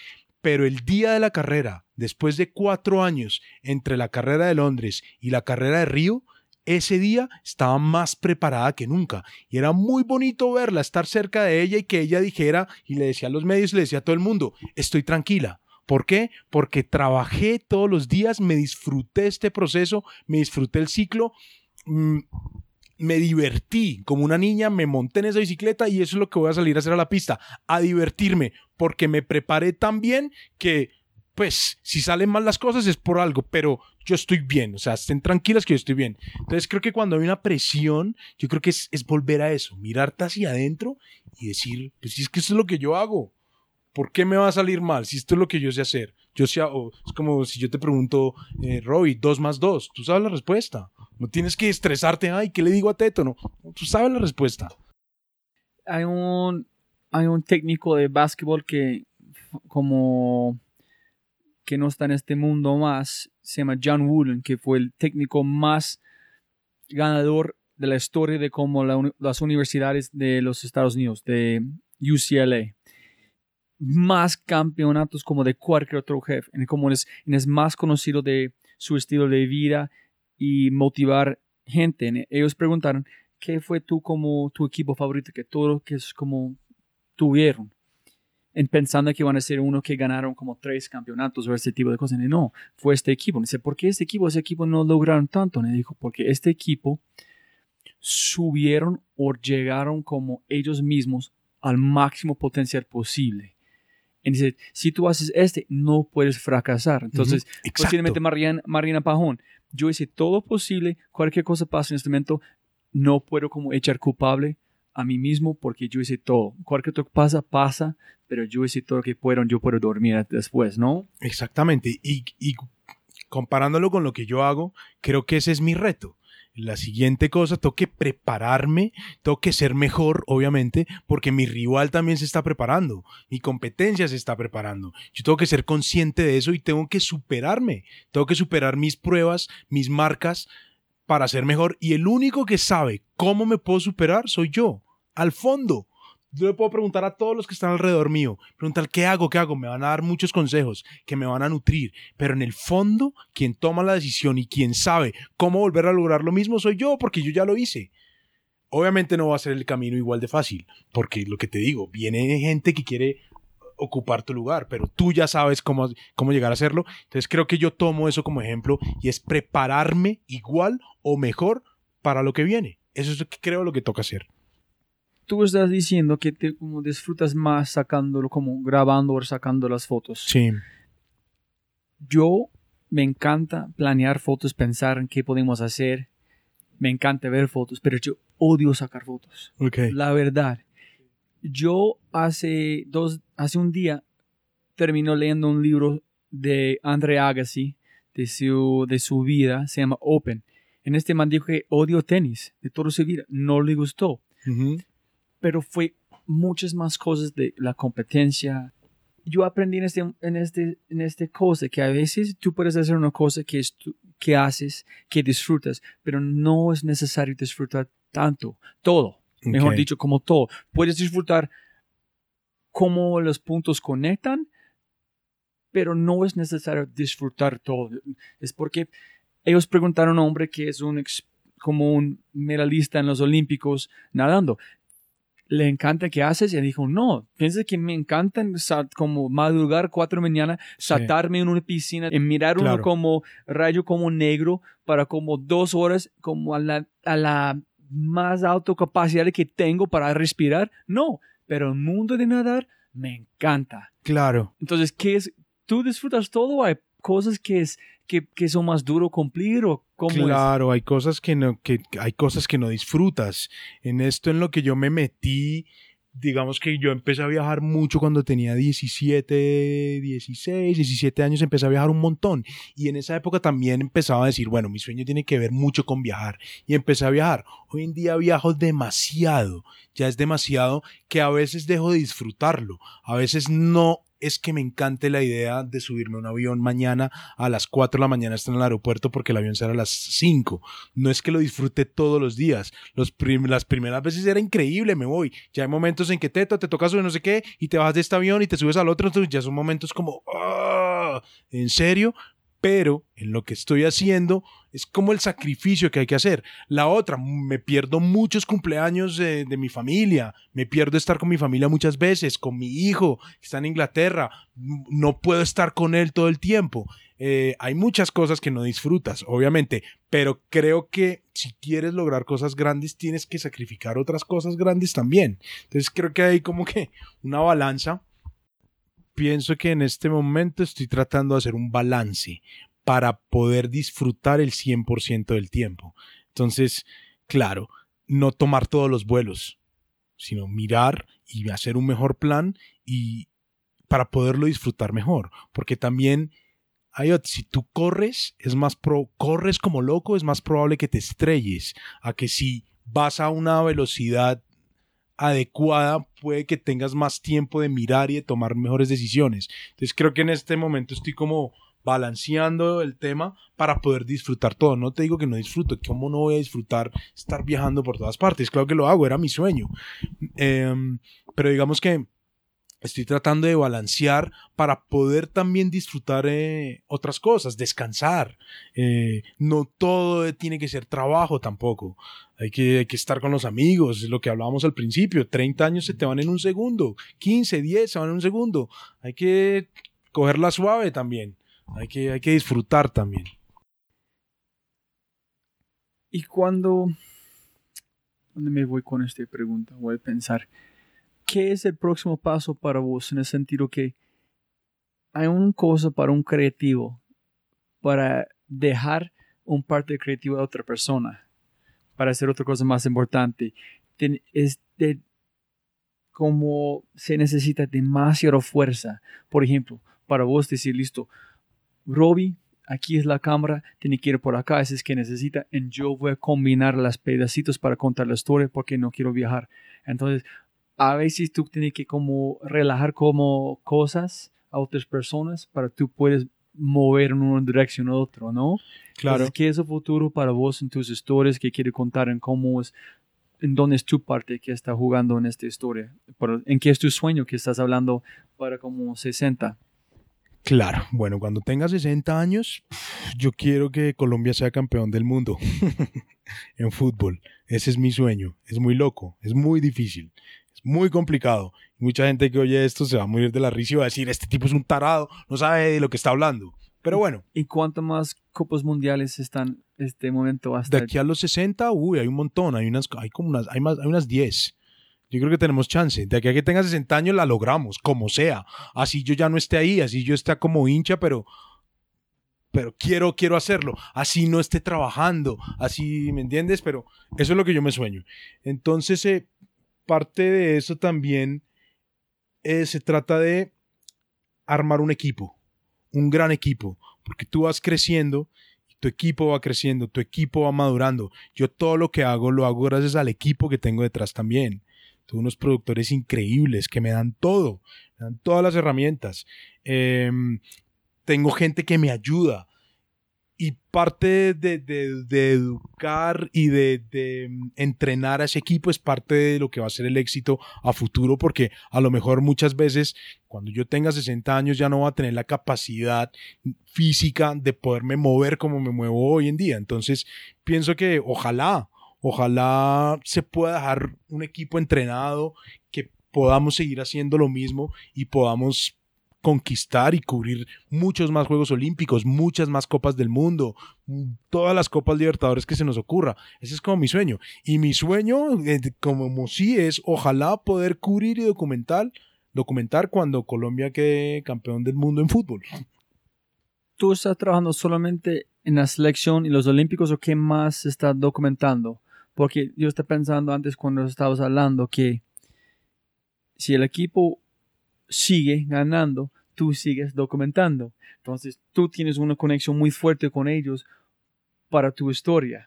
pero el día de la carrera, después de cuatro años entre la carrera de Londres y la carrera de Río, ese día estaba más preparada que nunca y era muy bonito verla, estar cerca de ella y que ella dijera y le decía a los medios, le decía a todo el mundo, estoy tranquila. ¿Por qué? Porque trabajé todos los días, me disfruté este proceso, me disfruté el ciclo, mm, me divertí como una niña, me monté en esa bicicleta y eso es lo que voy a salir a hacer a la pista, a divertirme, porque me preparé tan bien que, pues, si salen mal las cosas es por algo, pero yo estoy bien, o sea, estén tranquilas que yo estoy bien. Entonces creo que cuando hay una presión, yo creo que es, volver a eso, mirarte hacia adentro y decir, pues si es que esto es lo que yo hago, ¿por qué me va a salir mal si esto es lo que yo sé hacer? Yo sé, es como si yo te pregunto, eh, Roy, dos más dos, tú sabes la respuesta. No tienes que estresarte, ay, ¿qué le digo a Teto? No, tú sabes la respuesta. Hay un, hay un técnico de básquetbol que como que no está en este mundo más, se llama John Wooden, que fue el técnico más ganador de la historia de como las universidades de los Estados Unidos, de UCLA. Más campeonatos como de cualquier otro jefe, como es, es más conocido de su estilo de vida y motivar gente. Ellos preguntaron, ¿qué fue tú como tu equipo favorito? Que todo que es como tuvieron. En pensando que iban a ser uno que ganaron como tres campeonatos o ese tipo de cosas. Y no, fue este equipo. Dice, ¿por qué este equipo? Ese equipo no lograron tanto. Me dijo, porque este equipo subieron o llegaron como ellos mismos al máximo potencial posible. Y dice, si tú haces este, no puedes fracasar. Entonces, posiblemente Mariana, Marina Pajón, yo hice todo posible, cualquier cosa pasa en este momento, no puedo como echar culpable a mí mismo porque yo hice todo. Cualquier cosa pasa, pasa, pero yo hice todo lo que puedo, yo puedo dormir después, ¿no? Exactamente. Y, y comparándolo con lo que yo hago, creo que ese es mi reto la siguiente cosa, tengo que prepararme, tengo que ser mejor, obviamente, porque mi rival también se está preparando, mi competencia se está preparando. Yo tengo que ser consciente de eso y tengo que superarme, tengo que superar mis pruebas, mis marcas para ser mejor. Y el único que sabe cómo me puedo superar soy yo, al fondo. Yo le puedo preguntar a todos los que están alrededor mío, preguntar qué hago, qué hago, me van a dar muchos consejos que me van a nutrir, pero en el fondo quien toma la decisión y quien sabe cómo volver a lograr lo mismo soy yo, porque yo ya lo hice. Obviamente no va a ser el camino igual de fácil, porque lo que te digo, viene gente que quiere ocupar tu lugar, pero tú ya sabes cómo, cómo llegar a hacerlo. Entonces creo que yo tomo eso como ejemplo y es prepararme igual o mejor para lo que viene. Eso es lo que creo lo que toca hacer tú estás diciendo que te como disfrutas más sacándolo, como grabando o sacando las fotos. Sí. Yo me encanta planear fotos, pensar en qué podemos hacer. Me encanta ver fotos, pero yo odio sacar fotos. Okay. La verdad. Yo hace dos, hace un día termino leyendo un libro de Andre Agassi, de su, de su vida, se llama Open. En este man dijo que odio tenis de toda su vida, no le gustó pero fue muchas más cosas de la competencia. Yo aprendí en este, en este, en este cosa que a veces tú puedes hacer una cosa que, es que haces, que disfrutas, pero no es necesario disfrutar tanto, todo. Mejor dicho, como todo. Puedes disfrutar cómo los puntos conectan, pero no es necesario disfrutar todo. Es porque ellos preguntaron a un hombre que es un como un medalista en los Olímpicos nadando le encanta que haces y dijo, no, piensas que me encanta como madrugar cuatro de mañana, saltarme en una piscina y mirar uno como rayo como negro para como dos horas como a la, a la más alta capacidad que tengo para respirar. No, pero el mundo de nadar me encanta. Claro. Entonces, ¿qué es? ¿Tú disfrutas todo? ¿Hay cosas que, es, que, que son más duro cumplir o cómo Claro, hay cosas que no, que hay cosas que no disfrutas. En esto en lo que yo me metí, digamos que yo empecé a viajar mucho cuando tenía 17, 16, 17 años, empecé a viajar un montón. Y en esa época también empezaba a decir, bueno, mi sueño tiene que ver mucho con viajar. Y empecé a viajar. Hoy en día viajo demasiado, ya es demasiado que a veces dejo de disfrutarlo. A veces no es que me encante la idea de subirme a un avión mañana a las 4 de la mañana estar en el aeropuerto porque el avión será a las 5. No es que lo disfrute todos los días. Los las primeras veces era increíble, me voy. Ya hay momentos en que te, te toca subir no sé qué y te vas de este avión y te subes al otro, entonces ya son momentos como, ah, ¿en serio? Pero en lo que estoy haciendo es como el sacrificio que hay que hacer. La otra, me pierdo muchos cumpleaños de, mi familia, me pierdo estar con mi familia muchas veces, con mi hijo que está en Inglaterra, no puedo estar con él todo el tiempo. Eh, hay muchas cosas que no disfrutas, obviamente, pero creo que si quieres lograr cosas grandes tienes que sacrificar otras cosas grandes también. Entonces creo que hay como que una balanza pienso que en este momento estoy tratando de hacer un balance para poder disfrutar el 100% del tiempo. Entonces, claro, no tomar todos los vuelos, sino mirar y hacer un mejor plan y para poderlo disfrutar mejor, porque también hay si tú corres, es más pro, corres como loco, es más probable que te estrelles a que si vas a una velocidad adecuada, puede que tengas más tiempo de mirar y de tomar mejores decisiones. Entonces creo que en este momento estoy como balanceando el tema para poder disfrutar todo. No te digo que no disfruto, ¿cómo no voy a disfrutar estar viajando por todas partes? Claro que lo hago, era mi sueño. Em, pero digamos que estoy tratando de balancear para poder también disfrutar eh, otras cosas, descansar. Eh, no todo tiene que ser trabajo tampoco. Hay que, hay que estar con los amigos, es lo que hablábamos al principio. 30 años se te van en un segundo, 15, 10 se van en un segundo. Hay que cogerla suave también. Hay que, hay que disfrutar también. Y cuando... ¿Dónde me voy con esta pregunta? Voy a pensar. ¿Qué es el próximo paso para vos en el sentido que hay una cosa para un creativo, para dejar un parte creativo a otra persona, para hacer otra cosa más importante? Es de, como se necesita demasiada fuerza. Por ejemplo, para vos decir, listo, Robbie, aquí es la cámara, tiene que ir por acá, ese es que necesita, y yo voy a combinar las pedacitos para contar la historia porque no quiero viajar. Entonces, a veces tú tienes que como relajar como cosas a otras personas para tú puedes mover en una dirección u otra, ¿no? Claro. ¿Qué es el futuro para vos en tus historias que quieres contar en cómo es, en dónde es tu parte que está jugando en esta historia? ¿En qué es tu sueño que estás hablando para como 60? Claro, bueno, cuando tenga 60 años, yo quiero que Colombia sea campeón del mundo en fútbol. Ese es mi sueño. Es muy loco, es muy difícil muy complicado. Mucha gente que oye esto se va a morir de la risa y va a decir, este tipo es un tarado, no sabe de lo que está hablando. Pero bueno. ¿Y cuánto más copos mundiales están este momento hasta? De aquí a los 60, uy, hay un montón, hay unas, hay como unas, hay más, hay unas 10. Yo creo que tenemos chance. De aquí a que tenga 60 años la logramos, como sea. Así yo ya no esté ahí, así yo esté como hincha, pero pero quiero, quiero hacerlo. Así no esté trabajando, así, ¿me entiendes? Pero eso es lo que yo me sueño. Entonces, eh, parte de eso también eh, se trata de armar un equipo, un gran equipo, porque tú vas creciendo tu equipo va creciendo, tu equipo va madurando. Yo todo lo que hago lo hago gracias al equipo que tengo detrás también. Tengo unos productores increíbles que me dan todo, me dan todas las herramientas. Em, tengo gente que me ayuda y parte de, educar y de, mm, entrenar a ese equipo es parte de lo que va a ser el éxito a futuro, porque a lo mejor muchas veces cuando yo tenga 60 años ya no voy a tener la capacidad física de poderme mover como me muevo hoy en día. Entonces, pienso que ojalá, Ojalá se pueda dejar un equipo entrenado, que podamos seguir haciendo lo mismo y podamos conquistar y cubrir muchos más Juegos Olímpicos, muchas más Copas del Mundo, todas las Copas Libertadores que se nos ocurra. Ese es como mi sueño. Y mi sueño, eh, como sí, es ojalá poder cubrir y documentar, documentar cuando Colombia quede campeón del mundo en fútbol. ¿Tú estás trabajando solamente en la selección y los Olímpicos o qué más estás documentando? Porque yo estaba pensando antes cuando estabas hablando que si el equipo sigue ganando, tú sigues documentando. Entonces tú tienes una conexión muy fuerte con ellos para tu historia.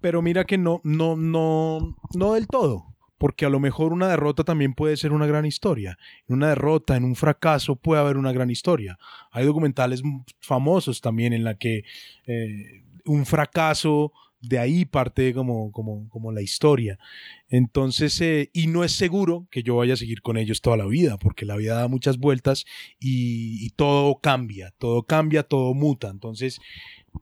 Pero mira que no, no, no, no del todo. Porque a lo mejor una derrota también puede ser una gran historia. Una derrota, en un fracaso, puede haber una gran historia. Hay documentales famosos también en la que eh, un fracaso de ahí parte como, como, como la historia. Entonces, eh, y no es seguro que yo vaya a seguir con ellos toda la vida, porque la vida da muchas vueltas y, y todo cambia, todo cambia, todo muta. Entonces,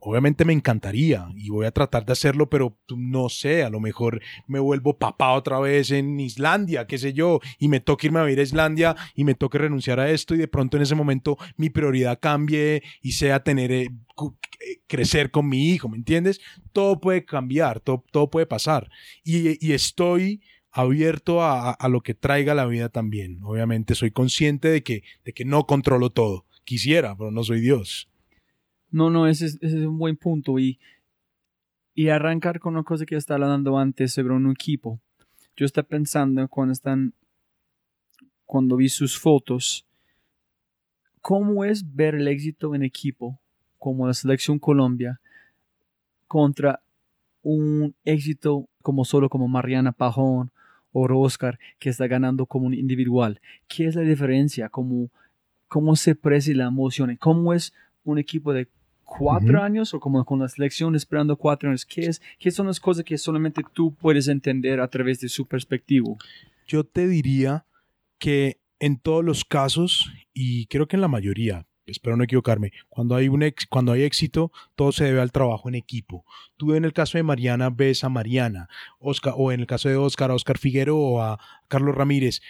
obviamente me encantaría y voy a tratar de hacerlo, pero no sé, a lo mejor me vuelvo papá otra vez en Islandia, qué sé yo, y me toque irme a vivir a Islandia y me toque renunciar a esto y de pronto en ese momento mi prioridad cambie y sea tener, eh, eh, crecer con mi hijo, ¿me entiendes? Todo puede cambiar, todo, todo puede pasar y, y estoy abierto a, a, lo que traiga la vida también. Obviamente soy consciente de que, de que no controlo todo. Quisiera, pero no soy Dios. No, no, ese es, un buen punto. Y, y arrancar con una cosa que estaba hablando antes sobre un equipo. Yo estaba pensando cuando están, cuando vi sus fotos, cómo es ver el éxito en equipo, como la selección Colombia, contra un éxito como solo como Mariana Pajón o Oscar, que está ganando como un individual. ¿Qué es la diferencia? ¿Cómo, cómo se precia la emoción? ¿Cómo es un equipo de cuatro años o como con la selección esperando cuatro años? ¿Qué, es, ¿Qué son las cosas que solamente tú puedes entender a través de su perspectiva? Yo te diría que en todos los casos, y creo que en la mayoría, espero no equivocarme, cuando hay, un ex, cuando hay éxito, todo se debe al trabajo en equipo. Tú en el caso de Mariana ves a Mariana, Oscar, o en el caso de Oscar, a Oscar Figueroa o a Carlos Ramírez,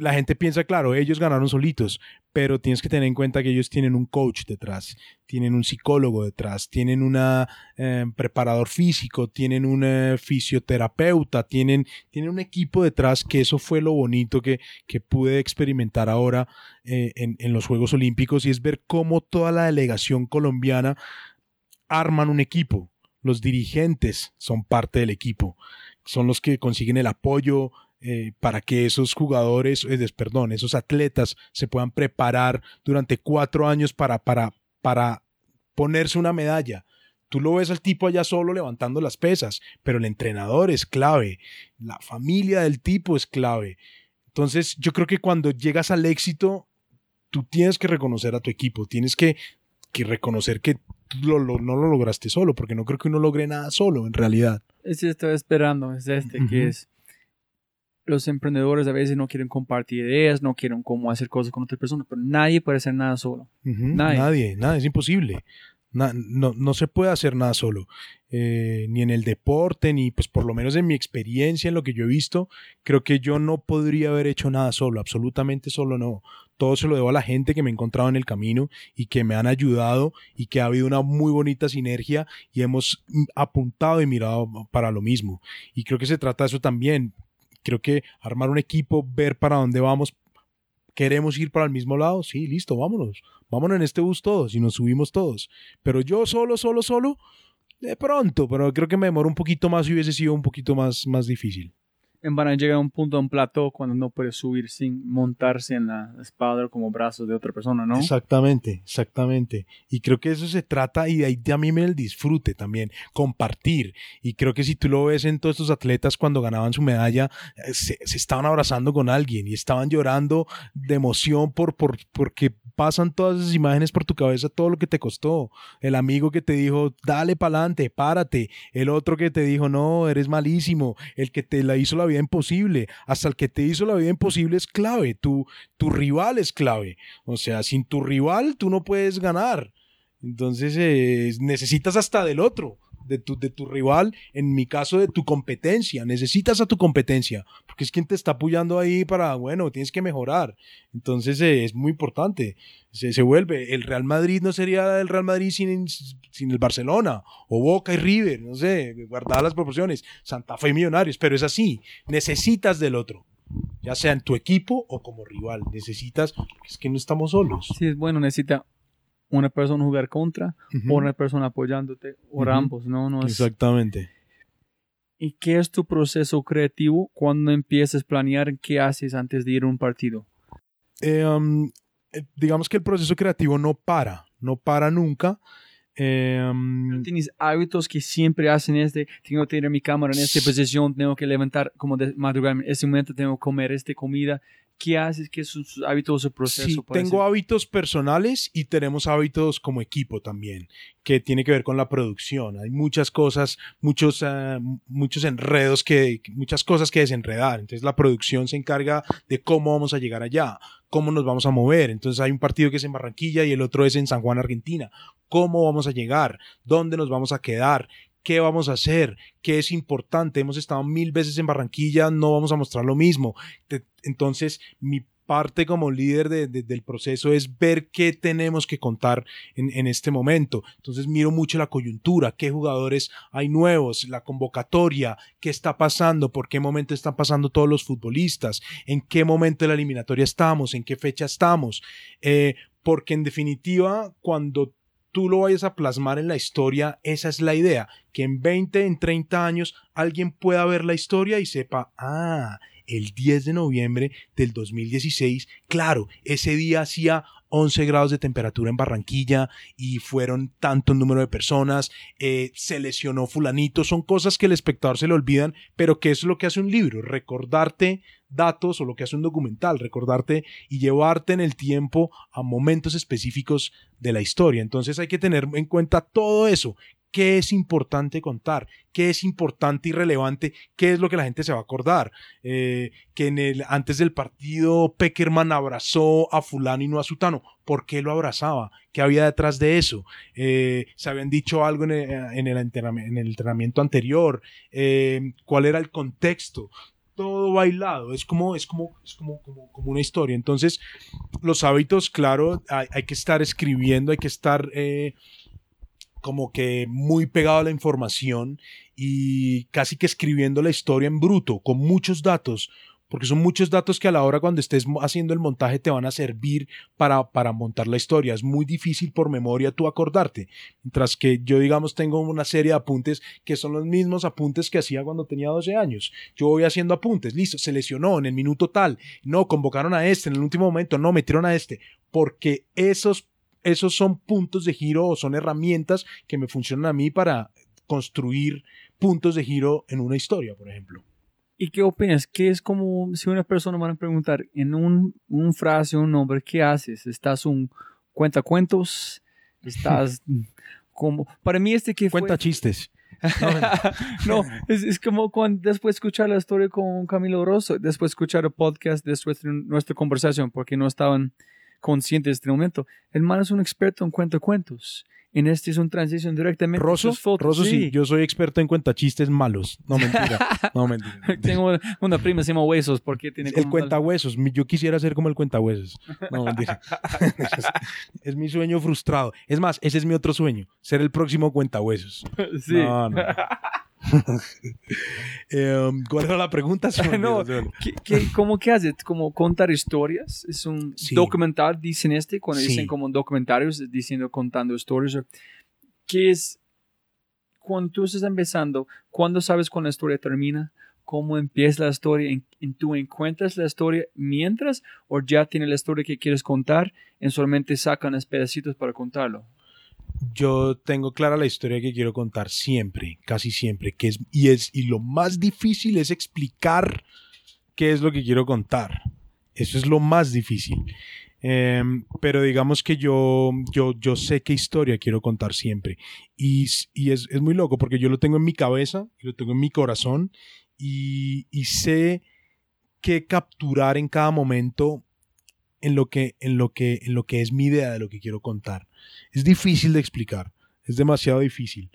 la gente piensa, claro, ellos ganaron solitos, pero tienes que tener en cuenta que ellos tienen un coach detrás, tienen un psicólogo detrás, tienen un eh, preparador físico, tienen un eh, fisioterapeuta, tienen, tienen un equipo detrás que eso fue lo bonito que, que pude experimentar ahora eh, en, en los Juegos Olímpicos y es ver cómo toda la delegación colombiana arman un equipo. Los dirigentes son parte del equipo, son los que consiguen el apoyo, eh, para que esos jugadores, eh, perdón, esos atletas se puedan preparar durante cuatro años para, para, para ponerse una medalla. Tú lo ves al tipo allá solo levantando las pesas, pero el entrenador es clave, la familia del tipo es clave. Entonces yo creo que cuando llegas al éxito, tú tienes que reconocer a tu equipo, tienes que, que reconocer que lo, lo, no lo lograste solo, porque no creo que uno logre nada solo en realidad. Ese estoy esperando, es este, uh -huh. que es los emprendedores a veces no quieren compartir ideas, no quieren cómo hacer cosas con otras personas, pero nadie puede hacer nada solo. Uh -huh. nadie. nadie, nada, es imposible. Na, no, no, se puede hacer nada solo, eh, ni en el deporte, ni pues por lo menos en mi experiencia, en lo que yo he visto, creo que yo no podría haber hecho nada solo, absolutamente solo no. Todo se lo debo a la gente que me he encontrado en el camino y que me han ayudado y que ha habido una muy bonita sinergia y hemos apuntado y mirado para lo mismo. Y creo que se trata de eso también, creo que armar un equipo, ver para dónde vamos, queremos ir para el mismo lado, sí, listo, vámonos, vámonos en este bus todos y nos subimos todos. Pero yo solo, solo, solo, de pronto, pero creo que me demoro un poquito más y hubiese sido un poquito más, más difícil. Van a llegar a un punto, a un plató, cuando no puede subir sin montarse en la espalda como brazos de otra persona, ¿no? Exactamente, exactamente. Y creo que eso se trata, y de ahí también el disfrute también, compartir. Y creo que si tú lo ves en todos estos atletas cuando ganaban su medalla, se, se estaban abrazando con alguien y estaban llorando de emoción por, por, porque pasan todas esas imágenes por tu cabeza, todo lo que te costó. El amigo que te dijo, dale para adelante, párate. El otro que te dijo, no, eres malísimo. El que te la hizo la vida imposible. Hasta el que te hizo la vida imposible es clave. Tu, tu rival es clave. O sea, sin tu rival tú no puedes ganar. Entonces eh, necesitas hasta del otro de tu, de tu rival, en mi caso de tu competencia. Necesitas a tu competencia, porque es quien te está apoyando ahí para, bueno, tienes que mejorar. Entonces eh, es muy importante. Se, se, vuelve. El Real Madrid no sería el Real Madrid sin, sin el Barcelona, o Boca y River, no sé, guardadas las proporciones. Santa Fe y Millonarios, pero es así. Necesitas del otro ya sea en tu equipo o como rival. Necesitas, es que no estamos solos. Sí, es bueno, necesita una persona jugar contra Uh o una persona apoyándote o ambos, ¿no? no es- Exactamente. ¿Y qué es tu proceso creativo cuando empiezas a planear qué haces antes de ir a un partido? Eh, um, eh, digamos que el proceso creativo no para, no para nunca. Eh, ¿Tienes hábitos que siempre hacen este? Tengo que tener mi cámara en esta posición, tengo que levantar como de madrugada, en este momento tengo que comer esta comida. ¿Qué haces? ¿Qué son sus hábitos o proceso? Sí, tengo hábitos personales y tenemos hábitos como equipo también, que tiene que ver con la producción. Hay muchas cosas, muchos, eh, muchos enredos, que, muchas cosas que desenredar. Entonces la producción se encarga de cómo vamos a llegar allá, cómo nos vamos a mover. Entonces hay un partido que es en Barranquilla y el otro es en San Juan, Argentina. ¿Cómo vamos a llegar? ¿Dónde nos vamos a quedar? ¿Qué vamos a hacer? ¿Qué es importante? Hemos estado mil veces en Barranquilla, no vamos a mostrar lo mismo. Entonces, mi parte como líder de- de- del proceso es ver qué tenemos que contar en, en este momento. Entonces miro mucho la coyuntura, qué jugadores hay nuevos, la convocatoria, qué está pasando, por qué momento están pasando todos los futbolistas, en qué momento de la eliminatoria estamos, en qué fecha estamos. Eh, porque en definitiva, cuando tú lo vayas a plasmar en la historia, esa es la idea, que en 20, en 30 años alguien pueda ver la historia y sepa, ah, el 10 de noviembre del 2016, claro, ese día hacía 11 grados de temperatura en Barranquilla y fueron tanto número de personas, eh, se lesionó fulanito, son cosas que el espectador se le olvidan, pero que es lo que hace un libro, recordarte datos o lo que hace un documental, recordarte y llevarte en el tiempo a momentos específicos de la historia. Entonces hay que tener en cuenta todo eso. ¿Qué es importante contar? ¿Qué es importante y relevante? ¿Qué es lo que la gente se va a acordar? Eh, que en el, antes del partido Peckerman abrazó a fulano y no a Sutano. ¿Por qué lo abrazaba? ¿Qué había detrás de eso? Eh, ¿Se habían dicho algo en el, en el, entrenami- en el entrenamiento anterior? Eh, ¿Cuál era el contexto? todo bailado, es como, es como, es como, como, como una historia. Entonces, los hábitos, claro, hay, hay que estar escribiendo, hay que estar eh, como que muy pegado a la información y casi que escribiendo la historia en bruto, con muchos datos, porque son muchos datos que a la hora cuando estés haciendo el montaje te van a servir para, para montar la historia. Es muy difícil por memoria tú acordarte. Mientras que yo, digamos, tengo una serie de apuntes que son los mismos apuntes que hacía cuando tenía 12 años. Yo voy haciendo apuntes, listo, se lesionó en el minuto tal, no, convocaron a este en el último momento, no, metieron a este, porque esos, esos son puntos de giro o son herramientas que me funcionan a mí para construir puntos de giro en una historia, por ejemplo. ¿Y qué opinas? ¿Qué es como si una persona me va a preguntar en un, un frase, un nombre, ¿qué haces? ¿Estás un cuentacuentos? ¿Estás como... Para mí este que fue... Cuenta chistes. no, es, es como cuando después de escuchar la historia con Camilo Rosso, después de escuchar el podcast, después de nuestra conversación, porque no estaban conscientes de este momento. El man es un experto en cuentacuentos. En este es un transición directamente. a Rosso, fotos. Rosso sí. yo soy experto en cuenta chistes malos. No, mentira. No, mentira. Tengo una prima, se llama Huesos, porque tiene El cuentahuesos. Mi- Yo quisiera ser como el cuentahuesos. No, mentira. es, es mi sueño frustrado. Es más, ese es mi otro sueño. Ser el próximo cuentahuesos. Sí. No, no. Eh, ¿Cuál era la pregunta? No. ¿Qué, qué, cómo que hace? ¿Como contar historias? ¿Es un Sí. documental, dicen este? Cuando Sí. dicen como documentarios, diciendo contando historias. ¿Qué es? Cuando tú estás empezando, ¿cuándo sabes cuando la historia termina? ¿Cómo empieza la historia? ¿En, en- ¿Tú encuentras la historia mientras o ya tienes la historia que quieres contar y solamente sacan los pedacitos para contarlo? Yo tengo clara la historia que quiero contar siempre, casi siempre, que es y es y lo más difícil es explicar qué es lo que quiero contar. Eso es lo más difícil. Em, pero digamos que yo, yo, yo sé qué historia quiero contar siempre. Y, y es, es muy loco porque yo lo tengo en mi cabeza, lo tengo en mi corazón y, y sé qué capturar en cada momento en lo, que, en, lo que, en lo que es mi idea de lo que quiero contar. Es difícil de explicar, es demasiado difícil.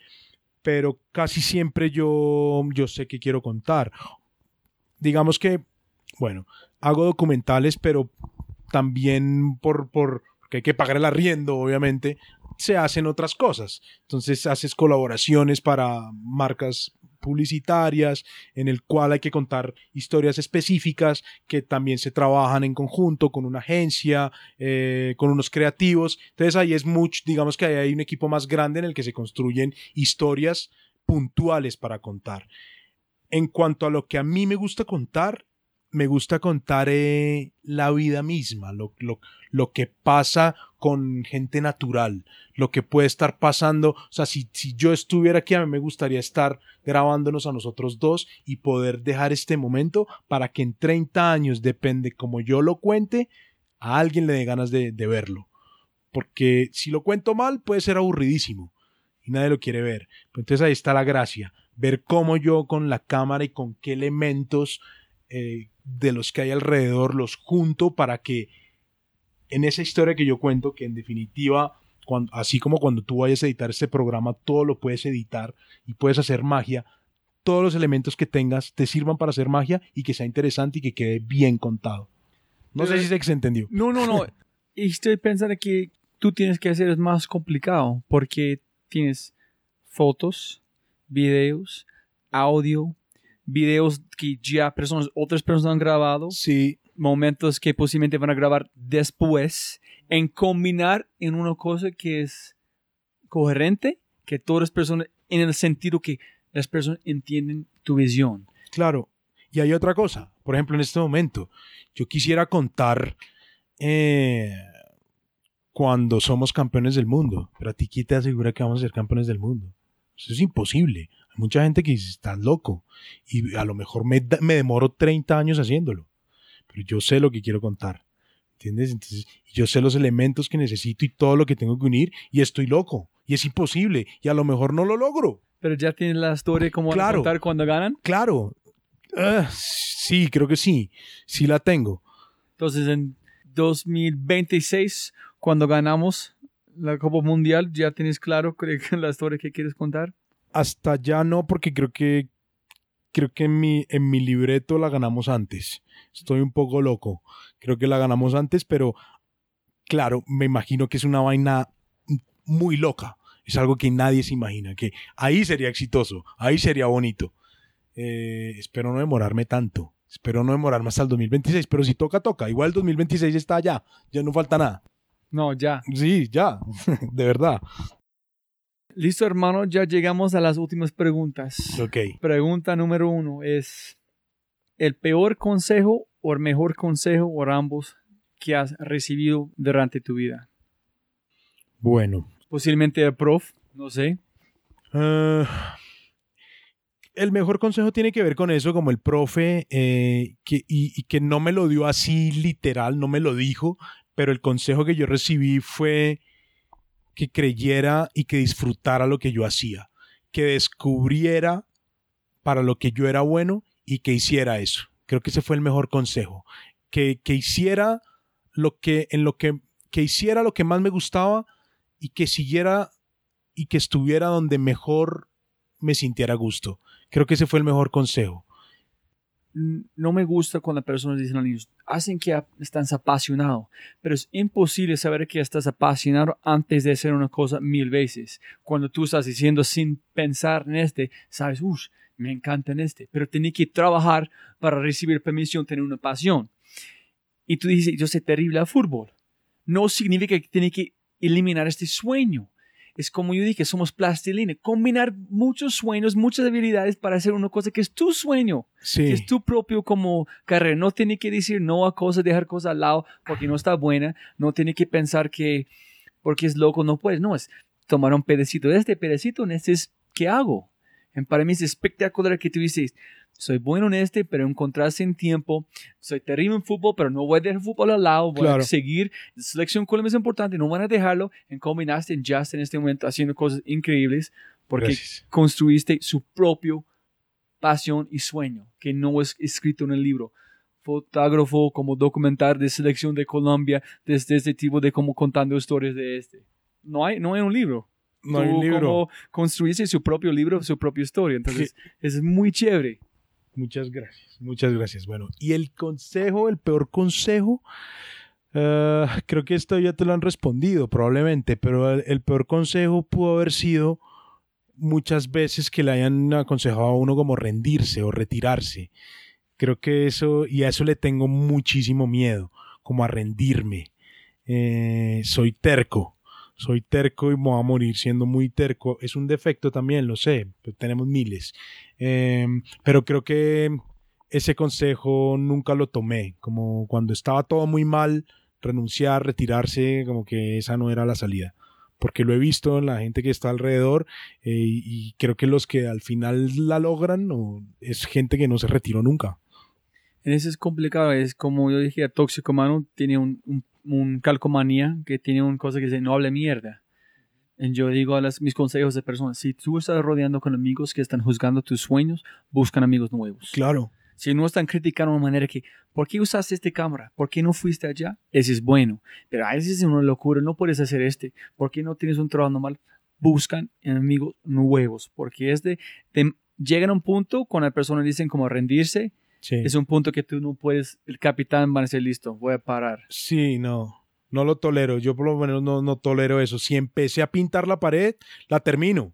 pero casi siempre yo, yo sé qué quiero contar. Digamos que, bueno, hago documentales, pero también por, por porque hay que pagar el arriendo, obviamente, se hacen otras cosas. Entonces haces colaboraciones para marcas publicitarias, en el cual hay que contar historias específicas que también se trabajan en conjunto con una agencia, eh, con unos creativos. Entonces ahí es mucho, digamos que ahí hay un equipo más grande en el que se construyen historias puntuales para contar. En cuanto a lo que a mí me gusta contar, me gusta contar eh, la vida misma, lo, lo, lo, que pasa con gente natural, lo que puede estar pasando. O sea, si, si yo estuviera aquí, a mí me gustaría estar grabándonos a nosotros dos y poder dejar este momento para que en 30 años, depende como yo lo cuente, a alguien le dé ganas de, de verlo. Porque si lo cuento mal, puede ser aburridísimo y nadie lo quiere ver. Entonces ahí está la gracia, ver cómo yo con la cámara y con qué elementos eh, de los que hay alrededor los junto para que en esa historia que yo cuento, que en definitiva, cuando, así como cuando tú vayas a editar este programa, todo lo puedes editar y puedes hacer magia, todos los elementos que tengas te sirvan para hacer magia y que sea interesante y que quede bien contado. No sé si se entendió. No, no, no. y estoy pensando que tú tienes que hacer es más complicado porque tienes fotos, videos, audio, videos que ya personas, otras personas han grabado. Sí. Momentos que posiblemente van a grabar después. En combinar en una cosa que es coherente, que todas las personas, en el sentido que las personas entienden tu visión. Claro. Y hay otra cosa. Por ejemplo, en este momento, yo quisiera contar eh, cuando somos campeones del mundo. Pero a ti, ¿quién te asegura que vamos a ser campeones del mundo? Eso es imposible. Mucha gente que dice, estás loco. Y a lo mejor me, me, demoro 30 años haciéndolo. Pero yo sé lo que quiero contar. ¿Entiendes? Entonces, yo sé los elementos que necesito y todo lo que tengo que unir. Y estoy loco. Y es imposible. Y a lo mejor no lo logro. Pero ya tienes la historia como claro, contar cuando ganan. Claro. Uh, sí, creo que sí. Sí la tengo. Entonces, en 2026, cuando ganamos la Copa Mundial, ¿ya tienes claro la historia que quieres contar? Hasta ya no, porque creo que creo que en mi, en mi libreto la ganamos antes. Estoy un poco loco. Creo que la ganamos antes, pero claro, me imagino que es una vaina muy loca. Es algo que nadie se imagina. Que ahí sería exitoso, ahí sería bonito. Eh, espero no demorarme tanto. Espero no demorarme hasta el 2026, pero si toca, toca. Igual el 2026 está allá, ya no falta nada. No, ya. Sí, ya, de verdad. Listo, hermano, ya llegamos a las últimas preguntas. Ok. Pregunta número uno es, ¿el peor consejo o el mejor consejo o ambos que has recibido durante tu vida? Bueno. Posiblemente el prof, no sé. Uh, el mejor consejo tiene que ver con eso, como el profe, eh, que, y, y, que no me lo dio así literal, no me lo dijo, pero el consejo que yo recibí fue que creyera y que disfrutara lo que yo hacía, que descubriera para lo que yo era bueno y que hiciera eso. Creo que ese fue el mejor consejo, que, que hiciera lo que en lo que que hiciera lo que más me gustaba y que siguiera y que estuviera donde mejor me sintiera gusto. Creo que ese fue el mejor consejo no me gusta cuando las personas dicen a los niños, hacen que están apasionados, pero es imposible saber que estás apasionado antes de hacer una cosa mil veces. Cuando tú estás diciendo sin pensar en este, sabes, uff, me encanta en este, pero tienes que trabajar para recibir permisión, tener una pasión. Y tú dices, yo sé terrible al fútbol. No significa que tienes que eliminar este sueño es como yo dije, somos plastilina. Combinar muchos sueños, muchas habilidades para hacer una cosa que es tu sueño, sí. que es tu propio como carrera. No tiene que decir no a cosas, dejar cosas al lado porque no está buena. No tiene que pensar que porque es loco no puedes. No, es tomar un pedacito de este pedacito, en este es ¿qué hago? Para mí es espectacular que tú dices, soy bueno en este, pero encontrarse en tiempo. Soy terrible en fútbol, pero no voy a dejar el fútbol al lado. Voy claro. a seguir. La selección Colombia es importante. No van a dejarlo. En combinaste en Just en este momento haciendo cosas increíbles porque Gracias. construiste su propio pasión y sueño que no es escrito en el libro. Fotógrafo como documentar de selección de Colombia desde este tipo de como contando historias de este. No hay, no hay un libro. No hay libro. como construirse su propio libro, su propia historia. Entonces, es muy chévere. Muchas gracias, muchas gracias. Bueno, y el consejo, el peor consejo, eh, creo que esto ya te lo han respondido probablemente, pero el, el peor consejo pudo haber sido muchas veces que le hayan aconsejado a uno como rendirse o retirarse. Creo que eso, y a eso le tengo muchísimo miedo, como a rendirme. Eh, soy terco, soy terco y me voy a morir siendo muy terco. Es un defecto también, lo sé, pero tenemos miles. Eh, pero creo que ese consejo nunca lo tomé. Como cuando estaba todo muy mal, renunciar, retirarse, como que esa no era la salida. Porque lo he visto en la gente que está alrededor eh, y creo que los que al final la logran no, es gente que no se retiró nunca. En eso es complicado. Es como yo dije, Tóxico Mano tiene un, un calcomanía que tiene una cosa que dice no hable mierda. Y yo digo a las, mis consejos de personas, si tú estás rodeando con amigos que están juzgando tus sueños, buscan amigos nuevos. Claro. Si no están criticando de una manera que, ¿por qué usaste esta cámara? ¿Por qué no fuiste allá? Ese es bueno. Pero a veces es una locura, no puedes hacer este. ¿Por qué no tienes un trabajo normal? Buscan amigos nuevos, porque es de, de llegan a un punto cuando las personas dicen como rendirse, Sí. es un punto que tú no puedes, el capitán va a decir, listo, voy a parar. Sí, no. No lo tolero. Yo por lo menos no, no tolero eso. Si empecé a pintar la pared, la termino.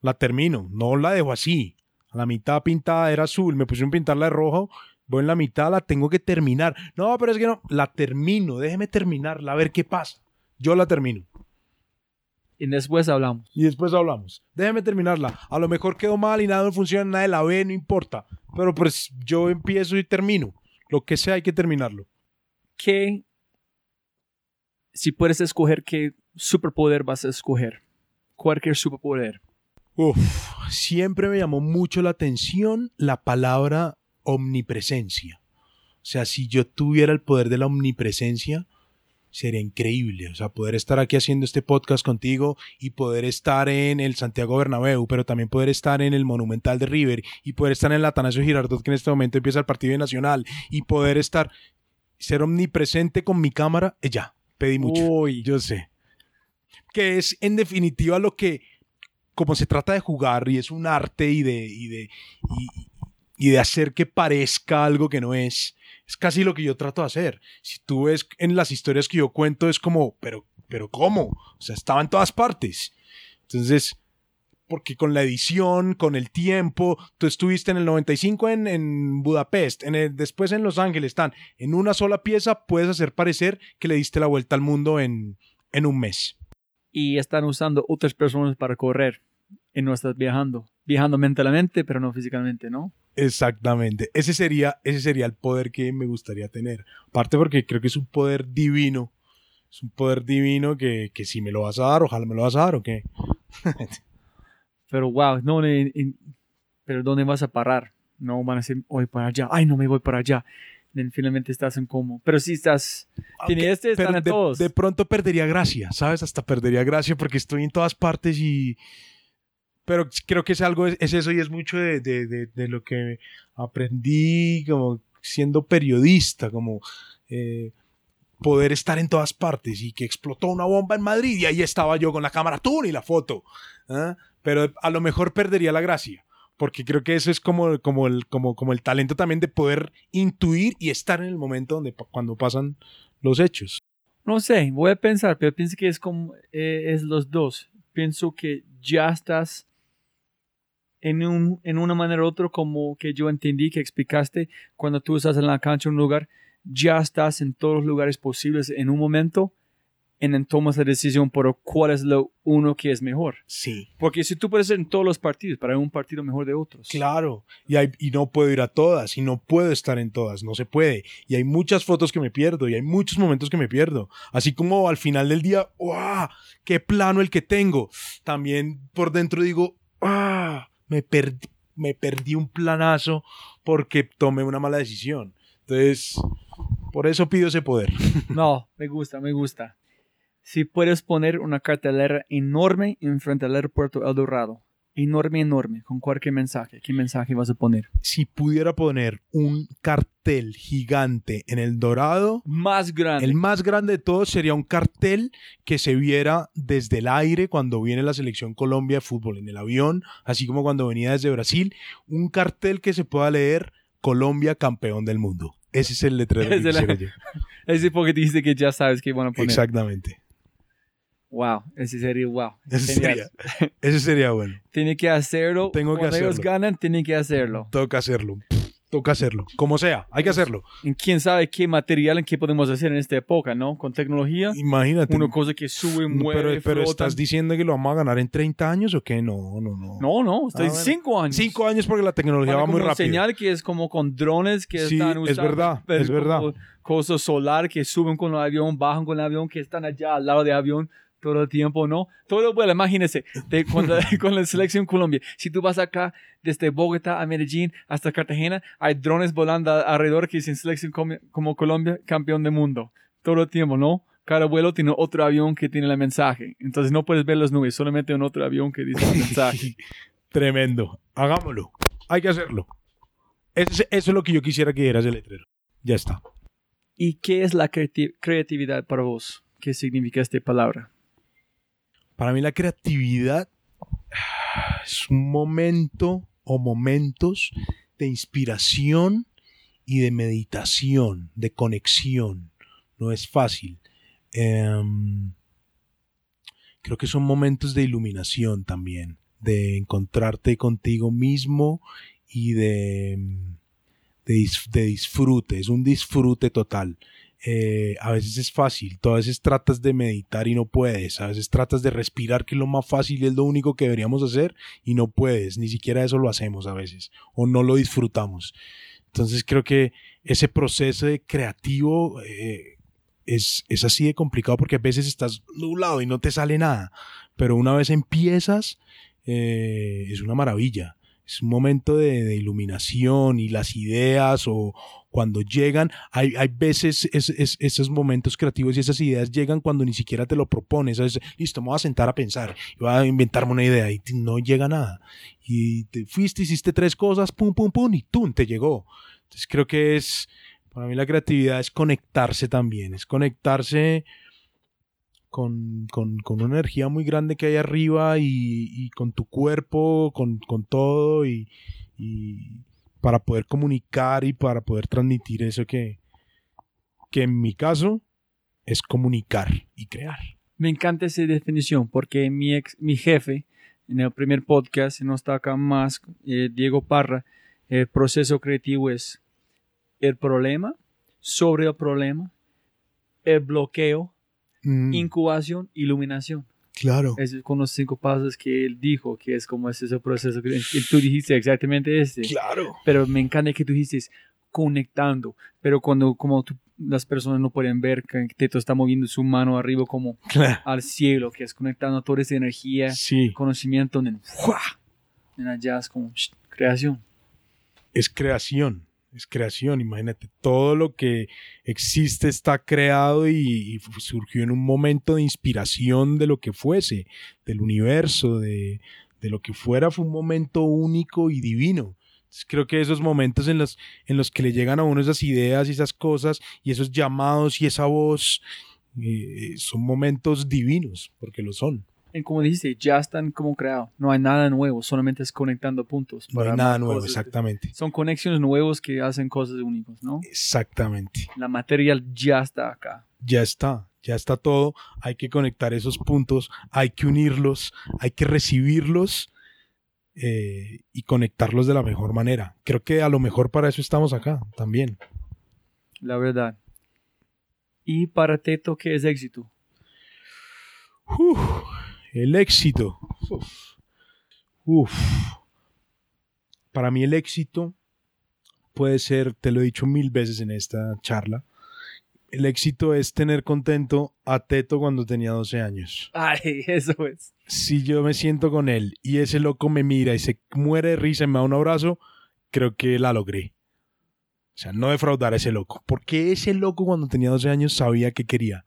La termino. No la dejo así. A la mitad pintada era azul. Me pusieron a pintarla de rojo. Voy en la mitad, la tengo que terminar. No, pero es que no. La termino. Déjeme terminarla. A ver qué pasa. Yo la termino. Y después hablamos. Y después hablamos. Déjeme terminarla. A lo mejor quedó mal y nada no funciona, nadie la ve, no importa. Pero pues yo empiezo y termino. Lo que sea hay que terminarlo. ¿Qué, si puedes escoger qué superpoder vas a escoger? Cualquier superpoder. Uf, siempre me llamó mucho la atención la palabra omnipresencia. O sea, si yo tuviera el poder de la omnipresencia, sería increíble. O sea, poder estar aquí haciendo este podcast contigo y poder estar en el Santiago Bernabéu, pero también poder estar en el Monumental de River y poder estar en el Atanasio Girardot, que en este momento empieza el partido nacional, y poder estar, ser omnipresente con mi cámara, eh, ya, pedí mucho. Uy, Yo sé. Que es en definitiva lo que, como se trata de jugar y es un arte y de, y de, y, y de hacer que parezca algo que no es, es casi lo que yo trato de hacer. Si tú ves en las historias que yo cuento, es como, pero, pero ¿cómo? O sea, estaba en todas partes. Entonces, porque con la edición, con el tiempo, tú estuviste en el 95 en, en Budapest, después en Los Ángeles, están en una sola pieza, puedes hacer parecer que le diste la vuelta al mundo en, en un mes. y están usando otras personas para correr y no estás viajando. Viajando mentalmente, pero no físicamente, ¿no? Exactamente. Ese sería, ese sería el poder que me gustaría tener. Aparte porque creo que es un poder divino. Es un poder divino que, que si me lo vas a dar, ojalá me lo vas a dar o qué. Pero wow, no, ne- en- pero ¿dónde vas a parar? No van a decir, voy para allá, ay, no me voy para allá. Y finalmente estás en como. Pero si estás, tiene este, están en de, todos. de pronto perdería gracia, ¿sabes? Hasta perdería gracia porque estoy en todas partes y... Pero creo que es algo, es eso y es mucho de, de- de- de lo que aprendí como siendo periodista, como eh, poder estar en todas partes y que explotó una bomba en Madrid y ahí estaba yo con la cámara, tú ni la foto. ¿ah? Pero a lo mejor perdería la gracia. Porque creo que eso es como, como, el, como, como el talento también de poder intuir y estar en el momento donde, cuando pasan los hechos. No sé, voy a pensar, pero pienso que es como eh, es los dos. Pienso que ya estás en, un, en una manera u otra, como que yo entendí que explicaste, cuando tú estás en la cancha en un lugar, ya estás en todos los lugares posibles en un momento, en el tomas la decisión por cuál es lo uno que es mejor. Sí. Porque si tú puedes ser en todos los partidos, para un partido mejor de otros. Claro. Y, hay, y no puedo ir a todas y no puedo estar en todas, no se puede. Y hay muchas fotos que me pierdo y hay muchos momentos que me pierdo. Así como al final del día, ¡wow! ¡Qué plano el que tengo! También por dentro digo, ¡ah! Me, perdí me perdí un planazo porque tomé una mala decisión. Entonces, por eso pido ese poder. No, me gusta, me gusta. Si puedes poner una cartelera enorme enfrente del aeropuerto El Dorado, enorme, enorme, con cualquier mensaje, ¿qué mensaje vas a poner? Si pudiera poner un cartel gigante en el dorado, Más grande. el más grande de todos sería un cartel que se viera desde el aire cuando viene la selección Colombia de fútbol en el avión, así como cuando venía desde Brasil, un cartel que se pueda leer Colombia campeón del mundo. Ese es el letrero que Ese es la-. Ese porque dijiste que ya sabes qué van a poner. Exactamente. Wow, ese sería wow. Ese sería, ese sería bueno. Tiene que hacerlo. Tengo que Cuando ellos hacerlo. ganan, tienen que hacerlo. Toca hacerlo. Toca hacerlo. Como sea, hay que hacerlo. En quién sabe qué material en qué podemos hacer en esta época, ¿no? Con tecnología. Imagínate. Una cosa que sube, No, mueve, pero, pero flota. estás diciendo que lo vamos a ganar en 30 años o qué? No, no, no. No, no, estoy Ah, bueno. cinco años. Cinco años porque la tecnología Para va muy rápido. señal que es como con drones que Sí, están es usando. verdad, pero es verdad. Cosas solar que suben con el avión, bajan con el avión, que están allá al lado del avión todo el tiempo, ¿no? Todo bueno, imagínese, de cuando, con la selección Colombia. Si tú vas acá desde Bogotá a Medellín hasta Cartagena, hay drones volando alrededor que dicen selección como, como Colombia, campeón del mundo. Todo el tiempo, ¿no? Cada vuelo tiene otro avión que tiene el mensaje. Entonces no puedes ver las nubes, solamente un otro avión que dice el mensaje. Tremendo. Hagámoslo. Hay que hacerlo. Eso es, eso es lo que yo quisiera que dieras el letrero. Ya está. ¿Y qué es la creati- creatividad para vos? ¿Qué significa esta palabra? Para mí la creatividad es un momento o momentos de inspiración y de meditación, de conexión. No es fácil. Em, creo que son momentos de iluminación también, de encontrarte contigo mismo y de, de, dis- de disfrute. Es un disfrute total. Eh, a veces es fácil, tú a veces tratas de meditar y no puedes, a veces tratas de respirar, que es lo más fácil es lo único que deberíamos hacer, y no puedes, ni siquiera eso lo hacemos a veces, o no lo disfrutamos. Entonces creo que ese proceso de creativo eh, es, es así de complicado porque a veces estás nublado y no te sale nada, pero una vez empiezas, eh, es una maravilla. Es un momento de iluminación y las ideas o cuando llegan, hay, hay veces es- es- esos momentos creativos y esas ideas llegan cuando ni siquiera te lo propones. Veces, listo, me voy a sentar a pensar voy a inventarme una idea y no llega nada. Y te fuiste, hiciste tres cosas, pum, pum, pum, y ¡tum! te llegó. Entonces creo que es, para mí la creatividad es conectarse también, es conectarse con, con- con una energía muy grande que hay arriba y, y con tu cuerpo, con, con todo y, y para poder comunicar y para poder transmitir eso que, que en mi caso es comunicar y crear. Me encanta esa definición porque mi, ex, mi jefe en el primer podcast, no está acá más, eh, Diego Parra, el proceso creativo es el problema, sobre el problema, el bloqueo, Mm, incubación, iluminación. Claro. Esos son los cinco pasos que él dijo, que es como ese, ese proceso. que- tú dijiste exactamente este. Claro. Pero me encanta que tú dijiste conectando. Pero cuando como tú- las personas no pueden ver que Teto está moviendo su mano arriba como Claro. al cielo, que es conectando toda esa energía, Sí, conocimiento, en, ¡fua! en allá es como sh, creación. es creación. Es creación, imagínate, todo lo que existe está creado y, surgió en un momento de inspiración de lo que fuese, del universo, de, de lo que fuera, fue un momento único y divino. Entonces, creo que esos momentos en los, en los que le llegan a uno esas ideas y esas cosas y esos llamados y esa voz eh, son momentos divinos, porque lo son. Y como dijiste, ya están como creados. No hay nada nuevo, solamente es conectando puntos. No hay nada nuevo, cosas. exactamente. Son conexiones nuevos que hacen cosas únicas, ¿no? Exactamente. La material ya está acá. ya está, ya está todo, hay que conectar esos puntos, hay que unirlos, hay que recibirlos eh, y conectarlos de la mejor manera. Creo que a lo mejor para eso estamos acá también. La verdad. Y para Teto, ¿qué es éxito? Uf, el éxito. Uf. Uf. Para mí el éxito puede ser, te lo he dicho mil veces en esta charla, el éxito es tener contento a Teto cuando tenía 12 años. Ay, eso es. si yo me siento con él y ese loco me mira y se muere de risa y me da un abrazo, creo que la logré. O sea, no defraudar a ese loco. Porque ese loco cuando tenía 12 años sabía que quería.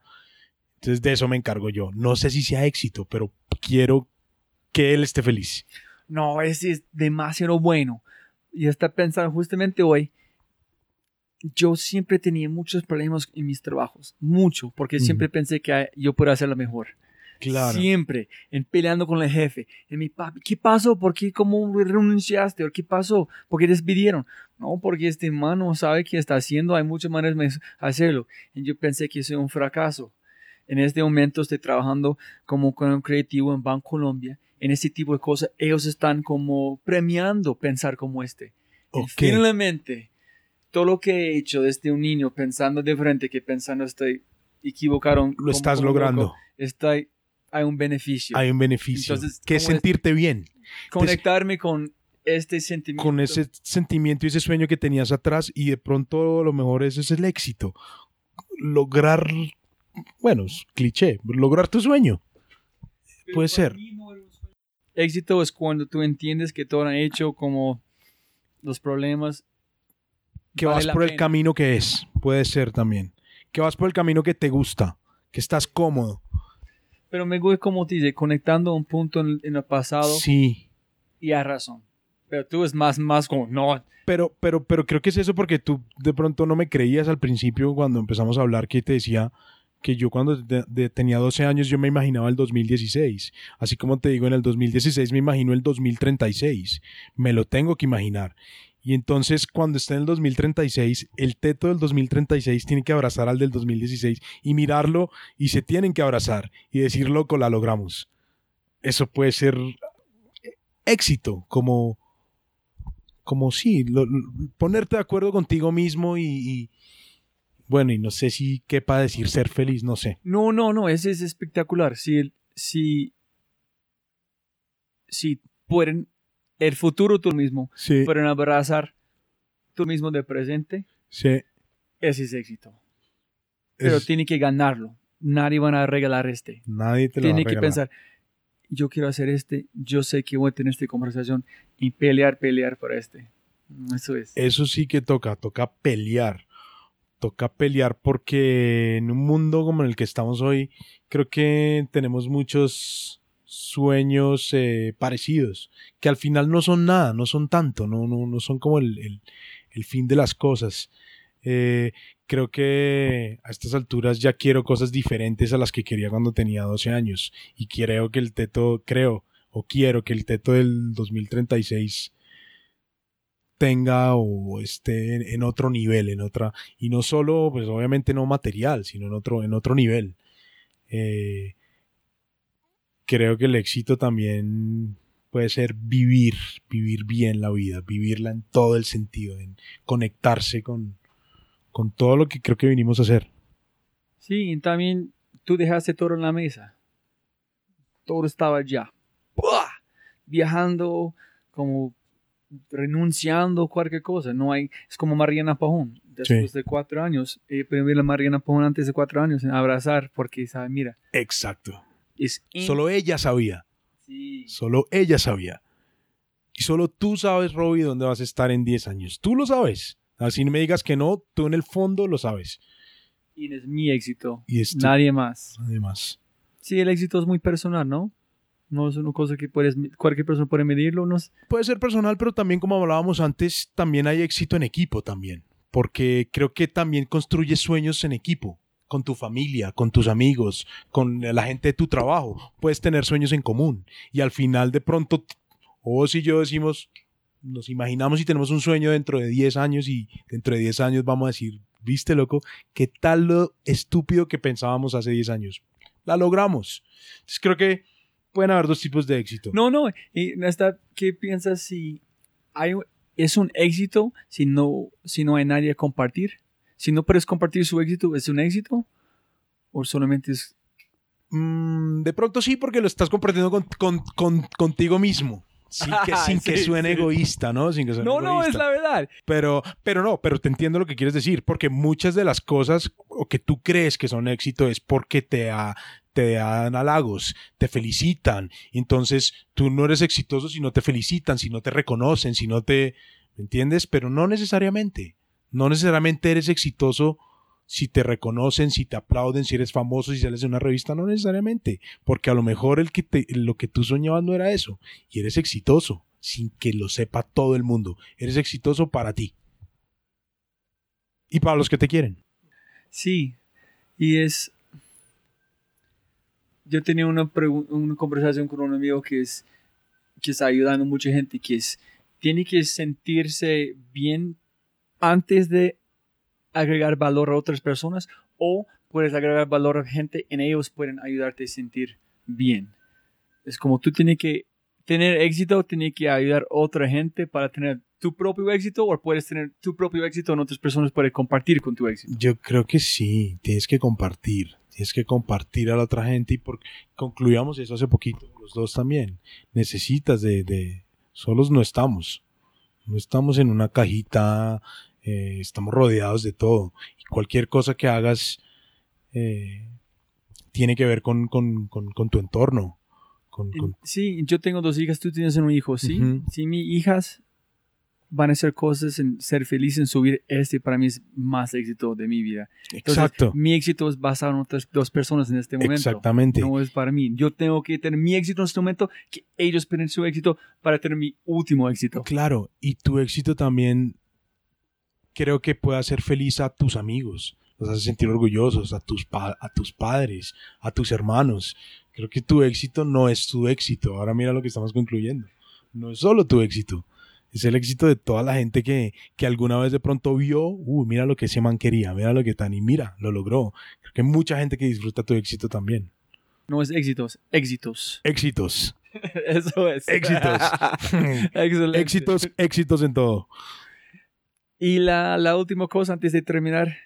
Entonces de eso me encargo yo. No sé si sea éxito, pero quiero que él esté feliz. no, ese es demasiado bueno. Y está pensando justamente hoy, yo siempre tenía muchos problemas en mis trabajos, mucho, porque Ujú. siempre pensé que yo podía hacerlo mejor. Claro. Siempre, en peleando con el jefe. En mi papi, ¿qué pasó? ¿Por qué cómo renunciaste? ¿O qué pasó? ¿Por qué despidieron? No, porque este man no sabe qué está haciendo. Hay muchas maneras de hacerlo. Y yo pensé que era un fracaso. En este momento estoy trabajando como con un creativo en Banco Colombia. En ese tipo de cosas, ellos están como premiando pensar como este. Y Ok. Finalmente, todo lo que he hecho desde un niño pensando diferente que pensando estoy equivocaron. Lo estás como logrando. está, hay un beneficio. Hay un beneficio. Entonces, que es ¿cómo es? sentirte bien. Conectarme con este sentimiento. Con ese sentimiento y ese sueño que tenías atrás y de pronto a lo mejor ese es el éxito. Lograr, bueno, es cliché, lograr tu sueño. Pero puede ser. Éxito es cuando tú entiendes que todo han hecho como los problemas. Que vale vas por el camino que es, puede ser también. Que vas por el camino que te gusta, que estás cómodo. Pero me gusta como te dice, conectando a un punto en, en el pasado Sí. y a razón. Pero tú es más, más como, no, Pero, pero, pero creo que es eso porque tú de pronto no me creías al principio cuando empezamos a hablar que te decía que yo cuando tenía 12 años yo me imaginaba el 2016. Así como te digo, en el 2016 me imagino el 2036. Me lo tengo que imaginar. Y entonces cuando esté en el 2036, el teto del 2036 tiene que abrazar al del 2016 y mirarlo y se tienen que abrazar y decir, loco, la logramos. Eso puede ser éxito, como como sí, ponerte de acuerdo contigo mismo y, bueno, y no sé si quepa decir ser feliz, no sé. No, no, no, ese es espectacular. Si, si, si pueden, el futuro tú mismo, Sí, pueden abrazar tú mismo de presente, sí. ese es éxito. Pero Es- tiene que ganarlo. Nadie van a regalar este. nadie te lo va a Tiene que pensar, yo quiero hacer este, yo sé que voy a tener esta conversación y pelear, pelear por este. Eso es. Eso sí que toca, toca pelear. Toca pelear porque en un mundo como en el que estamos hoy, creo que tenemos muchos sueños eh, parecidos, que al final no son nada, no son tanto, no, no, no son como el, el- fin de las cosas. Eh, creo que a estas alturas ya quiero cosas diferentes a las que quería cuando tenía 12 años. Y creo que el teto, creo, o quiero que el teto del 2036 tenga o esté en, otro nivel, en otra, y no solo, pues obviamente no material, sino en otro, en otro nivel. Eh, creo que el éxito también puede ser vivir, vivir bien la vida, vivirla en todo el sentido, en conectarse con, con todo lo que creo que vinimos a hacer. Sí, y también tú dejaste todo en la mesa. Todo estaba ya. ¡Buah! Viajando, como renunciando a cualquier cosa. No hay, es como Mariana Pajón. Después Sí. de cuatro años, eh, primero a Mariana Pajón antes de cuatro años en abrazar porque sabe, mira, Exacto. es Solo ella sabía, Sí. solo ella sabía. Y solo tú sabes, Robbie, dónde vas a estar en 10 años. Tú lo sabes. Así no me digas que no, tú en el fondo lo sabes. Y es mi éxito. Y es Nadie más. además. Sí, el éxito es muy personal, ¿no? No es una cosa que puedes, cualquier persona puede medirlo. No puede ser personal, pero también como hablábamos antes, también hay éxito en equipo también, porque creo que también construyes sueños en equipo, con tu familia, con tus amigos, con la gente de tu trabajo, puedes tener sueños en común y al final de pronto, o si yo decimos, nos imaginamos y tenemos un sueño dentro de 10 años y dentro de 10 años vamos a decir, viste loco, qué tal lo estúpido que pensábamos hace 10 años. La logramos. Entonces creo que pueden haber dos tipos de éxito. No, no. Y Nesta, ¿qué piensas si hay, es un éxito si no, si no hay nadie a compartir? Si no puedes compartir su éxito, ¿es un éxito? ¿O solamente es... Mm, de pronto sí, porque lo estás compartiendo con, con- con- contigo mismo. Sin que, sin que Sí, suene sí. egoísta, ¿no? Sin que suene No, no, es egoísta. la verdad. Pero, pero no, pero te entiendo lo que quieres decir, porque muchas de las cosas o que tú crees que son éxito es porque te, ha- te dan halagos, te felicitan. Entonces tú no eres exitoso si no te felicitan, si no te reconocen, si no te... ¿Me entiendes? Pero no necesariamente. No necesariamente eres exitoso si te reconocen, si te aplauden, si eres famoso, si sales en una revista, no necesariamente, porque a lo mejor el que te, lo que tú soñabas no era eso, y eres exitoso, sin que lo sepa todo el mundo. Eres exitoso para ti. Y para los que te quieren. Sí, y es... Yo tenía una, conversación con un amigo que es que está ayudando a mucha gente, que es, tiene que sentirse bien antes de agregar valor a otras personas o puedes agregar valor a gente en ellos pueden ayudarte a sentir bien. Es como tú tienes que tener éxito, tienes que ayudar a otra gente para tener tu propio éxito o puedes tener tu propio éxito en otras personas para compartir con tu éxito. Yo creo que sí, tienes que compartir, tienes que compartir a la otra gente y porque concluyamos eso hace poquito, los dos también. Necesitas de, de solos no estamos, no estamos en una cajita eh, estamos rodeados de todo. Y cualquier cosa que hagas eh, tiene que ver con, con, con, tu entorno. Con, Sí, yo tengo dos hijas, tú tienes un hijo, ¿sí? Si mis hijas van a hacer cosas, en ser felices en subir, este para mí es más éxito de mi vida. Exacto. Mi éxito es basado en otras dos personas en este momento. Exactamente. No es para mí. Yo tengo que tener mi éxito en este momento, que ellos tengan su éxito para tener mi último éxito. Claro, y tu éxito también creo que puede hacer feliz a tus amigos, los hace sentir orgullosos, a tus, a tus padres, a tus hermanos. Creo que tu éxito no es tu éxito. Ahora mira lo que estamos concluyendo. No es solo tu éxito. Es el éxito de toda la gente que, que alguna vez de pronto vio, uh, mira lo que ese man quería, mira lo que tan y mira, lo logró. Creo que hay mucha gente que disfruta tu éxito también. No es éxitos, éxitos. Éxitos. Eso es. Éxitos. Excelente. Éxitos, éxitos en todo. Y la, la última cosa antes de terminar,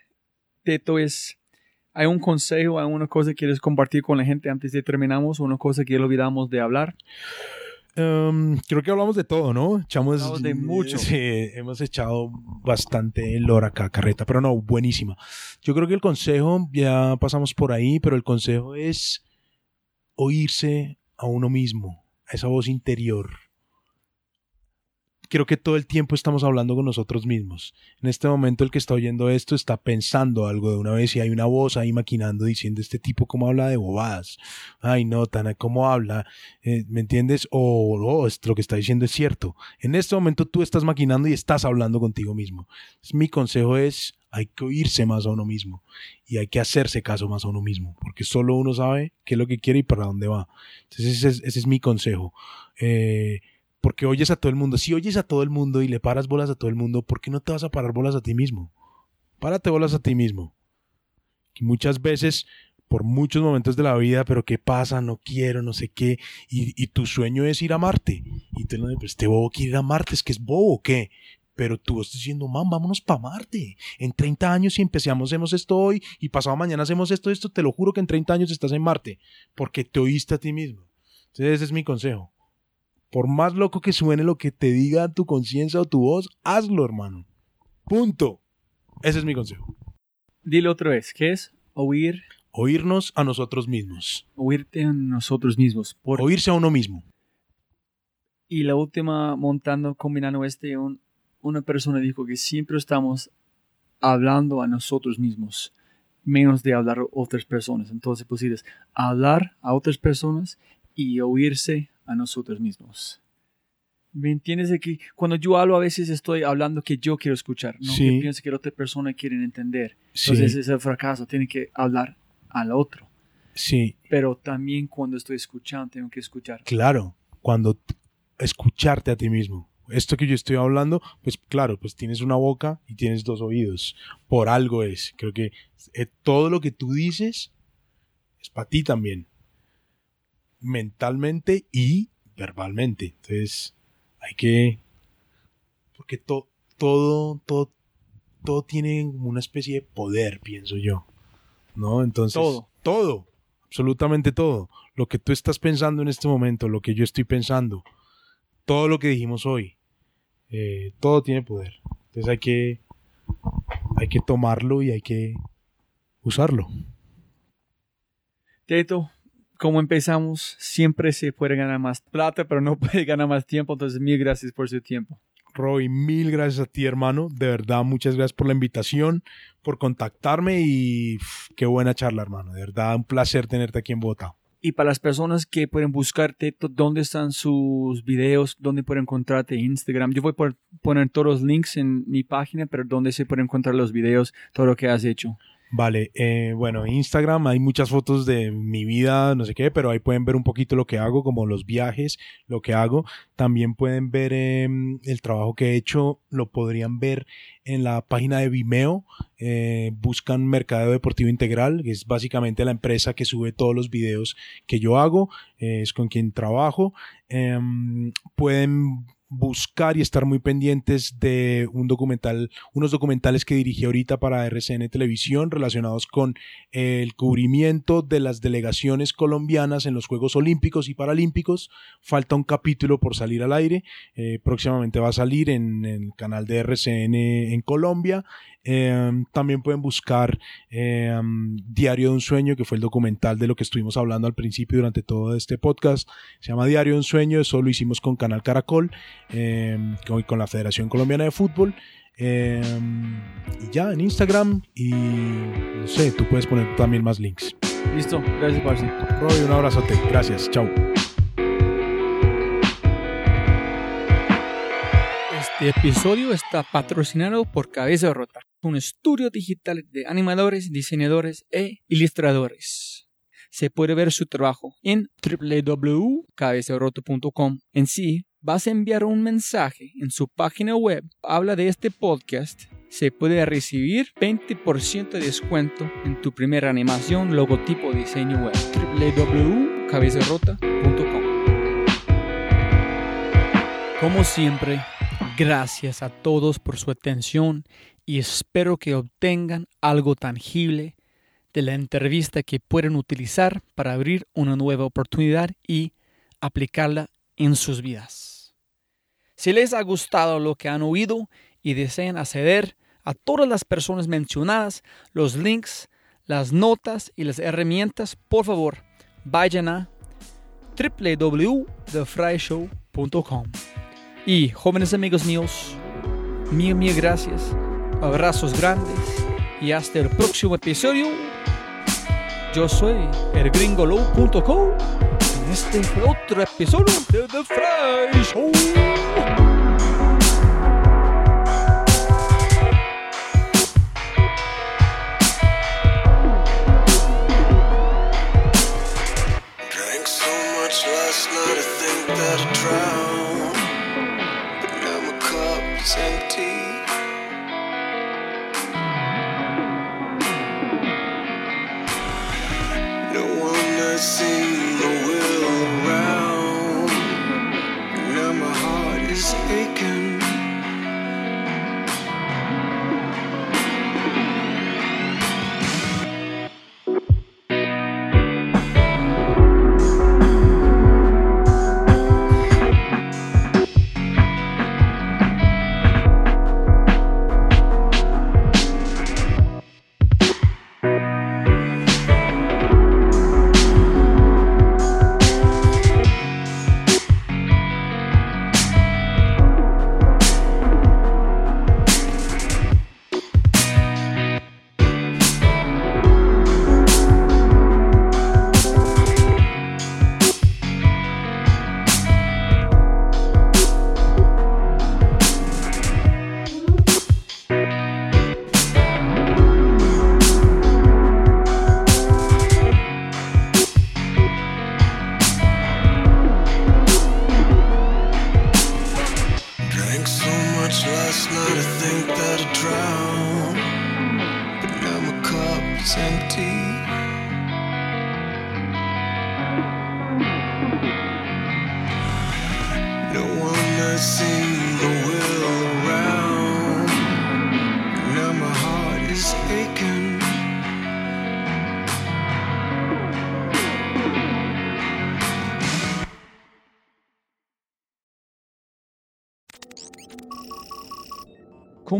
Teto, es, ¿hay un consejo, hay una cosa que quieres compartir con la gente antes de terminamos, una cosa que olvidamos de hablar? Um, creo que hablamos de todo, ¿no? Echamos hablamos de mucho. Sí, hemos echado bastante lora acá, carreta, pero no, buenísima. Yo creo que el consejo, ya pasamos por ahí, pero el consejo es oírse a uno mismo, a esa voz interior creo que todo el tiempo estamos hablando con nosotros mismos. En este momento el que está oyendo esto está pensando algo de una vez y hay una voz ahí maquinando diciendo este tipo cómo habla de bobadas. Ay no, Tana, cómo habla, eh, ¿me entiendes? O oh, lo que está diciendo es cierto. En este momento tú estás maquinando y estás hablando contigo mismo. mi consejo es hay que oírse más a uno mismo y hay que hacerse caso más a uno mismo, porque solo uno sabe qué es lo que quiere y para dónde va. Entonces ese es, ese es mi consejo. Eh, porque oyes a todo el mundo. Si oyes a todo el mundo y le paras bolas a todo el mundo, ¿por qué no te vas a parar bolas a ti mismo? Párate bolas a ti mismo. Muchas veces, por muchos momentos de la vida, pero ¿qué pasa? No quiero, no sé qué. Y, tu sueño es ir a Marte. Y te lo pues este bobo quiere ir a Marte, es que es bobo, ¿o ¿qué? Pero tú estás diciendo, man, vámonos para Marte. En 30 años, si empezamos, hacemos esto hoy y pasado mañana hacemos esto, esto, te lo juro que en 30 años estás en Marte. Porque te oíste a ti mismo. Entonces, ese es mi consejo. Por más loco que suene lo que te diga tu conciencia o tu voz, hazlo, hermano. Punto. Ese es mi consejo. Dile otra vez, ¿qué es? Oír. Oírnos a nosotros mismos. Oírte a nosotros mismos. Por... Oírse a uno mismo. Y la última, montando, combinando este, una persona dijo que siempre estamos hablando a nosotros mismos, menos de hablar a otras personas. Entonces, pues hablar a otras personas y oírse a nosotros mismos. ¿Me entiendes? De que cuando yo hablo a veces estoy hablando que yo quiero escuchar, no que pienso que la otra persona quiere entender. Entonces ese es el fracaso, tiene que hablar al otro. Sí. Pero también cuando estoy escuchando, tengo que escuchar. Claro, cuando escucharte a ti mismo. Esto que yo estoy hablando, pues claro, pues tienes una boca y tienes dos oídos. Por algo es. Creo que eh, todo lo que tú dices es para ti también mentalmente y verbalmente. Entonces, hay que... Porque todo, todo, todo tiene una especie de poder, pienso yo. ¿No? Entonces... Todo. Todo. Absolutamente todo. Lo que tú estás pensando en este momento, lo que yo estoy pensando, todo lo que dijimos hoy, eh, todo tiene poder. Entonces hay que, hay que tomarlo y hay que usarlo. Teto, como empezamos, siempre se puede ganar más plata, pero no puede ganar más tiempo. Entonces, mil gracias por su tiempo. Roy, mil gracias a ti, hermano. De verdad, muchas gracias por la invitación, por contactarme y pff, qué buena charla, hermano. De verdad, un placer tenerte aquí en Bogotá. Y para las personas que pueden buscarte, ¿dónde están sus videos? ¿Dónde pueden encontrarte? Instagram. Yo voy a poner todos los links en mi página, pero ¿dónde se pueden encontrar los videos? Todo lo que has hecho. Vale, eh, bueno, Instagram hay muchas fotos de mi vida, no sé qué, pero ahí pueden ver un poquito lo que hago, como los viajes, lo que hago. También pueden ver em, el trabajo que he hecho, lo podrían ver en la página de Vimeo. Eh, buscan Mercadeo Deportivo Integral, que es básicamente la empresa que sube todos los videos que yo hago, eh, es con quien trabajo. Em, pueden buscar y estar muy pendientes de un documental, unos documentales que dirigí ahorita para RCN Televisión relacionados con el cubrimiento de las delegaciones colombianas en los Juegos Olímpicos y Paralímpicos. Falta un capítulo por salir al aire. Eh, próximamente va a salir en el canal de RCN en Colombia. Eh, también pueden buscar eh, Diario de un Sueño, que fue el documental de lo que estuvimos hablando al principio durante todo este podcast. Se llama Diario de un Sueño, eso lo hicimos con Canal Caracol eh, con, con la Federación Colombiana de Fútbol. Eh, y ya en Instagram y no sé, tú puedes poner también más links. Listo. Gracias, Parce. Roy, un abrazote. Gracias. Chao. Este episodio está patrocinado por Cabeza Rota, un estudio digital de animadores, diseñadores e ilustradores. Se puede ver su trabajo en www.cabezarota.com. En sí, vas a enviar un mensaje en su página web. Habla de este podcast. Se puede recibir 20% de descuento en tu primera animación, logotipo, diseño web. www.cabezarota.com. Como siempre, gracias a todos por su atención y espero que obtengan algo tangible de la entrevista que pueden utilizar para abrir una nueva oportunidad y aplicarla en sus vidas. Si les ha gustado lo que han oído y desean acceder a todas las personas mencionadas, los links, las notas y las herramientas, por favor, vayan a www.thefryshow.com. Y jóvenes amigos míos, mil, mil gracias, abrazos grandes y hasta el próximo episodio. Yo soy elgringolow.com y este otro episodio de The Fry Show.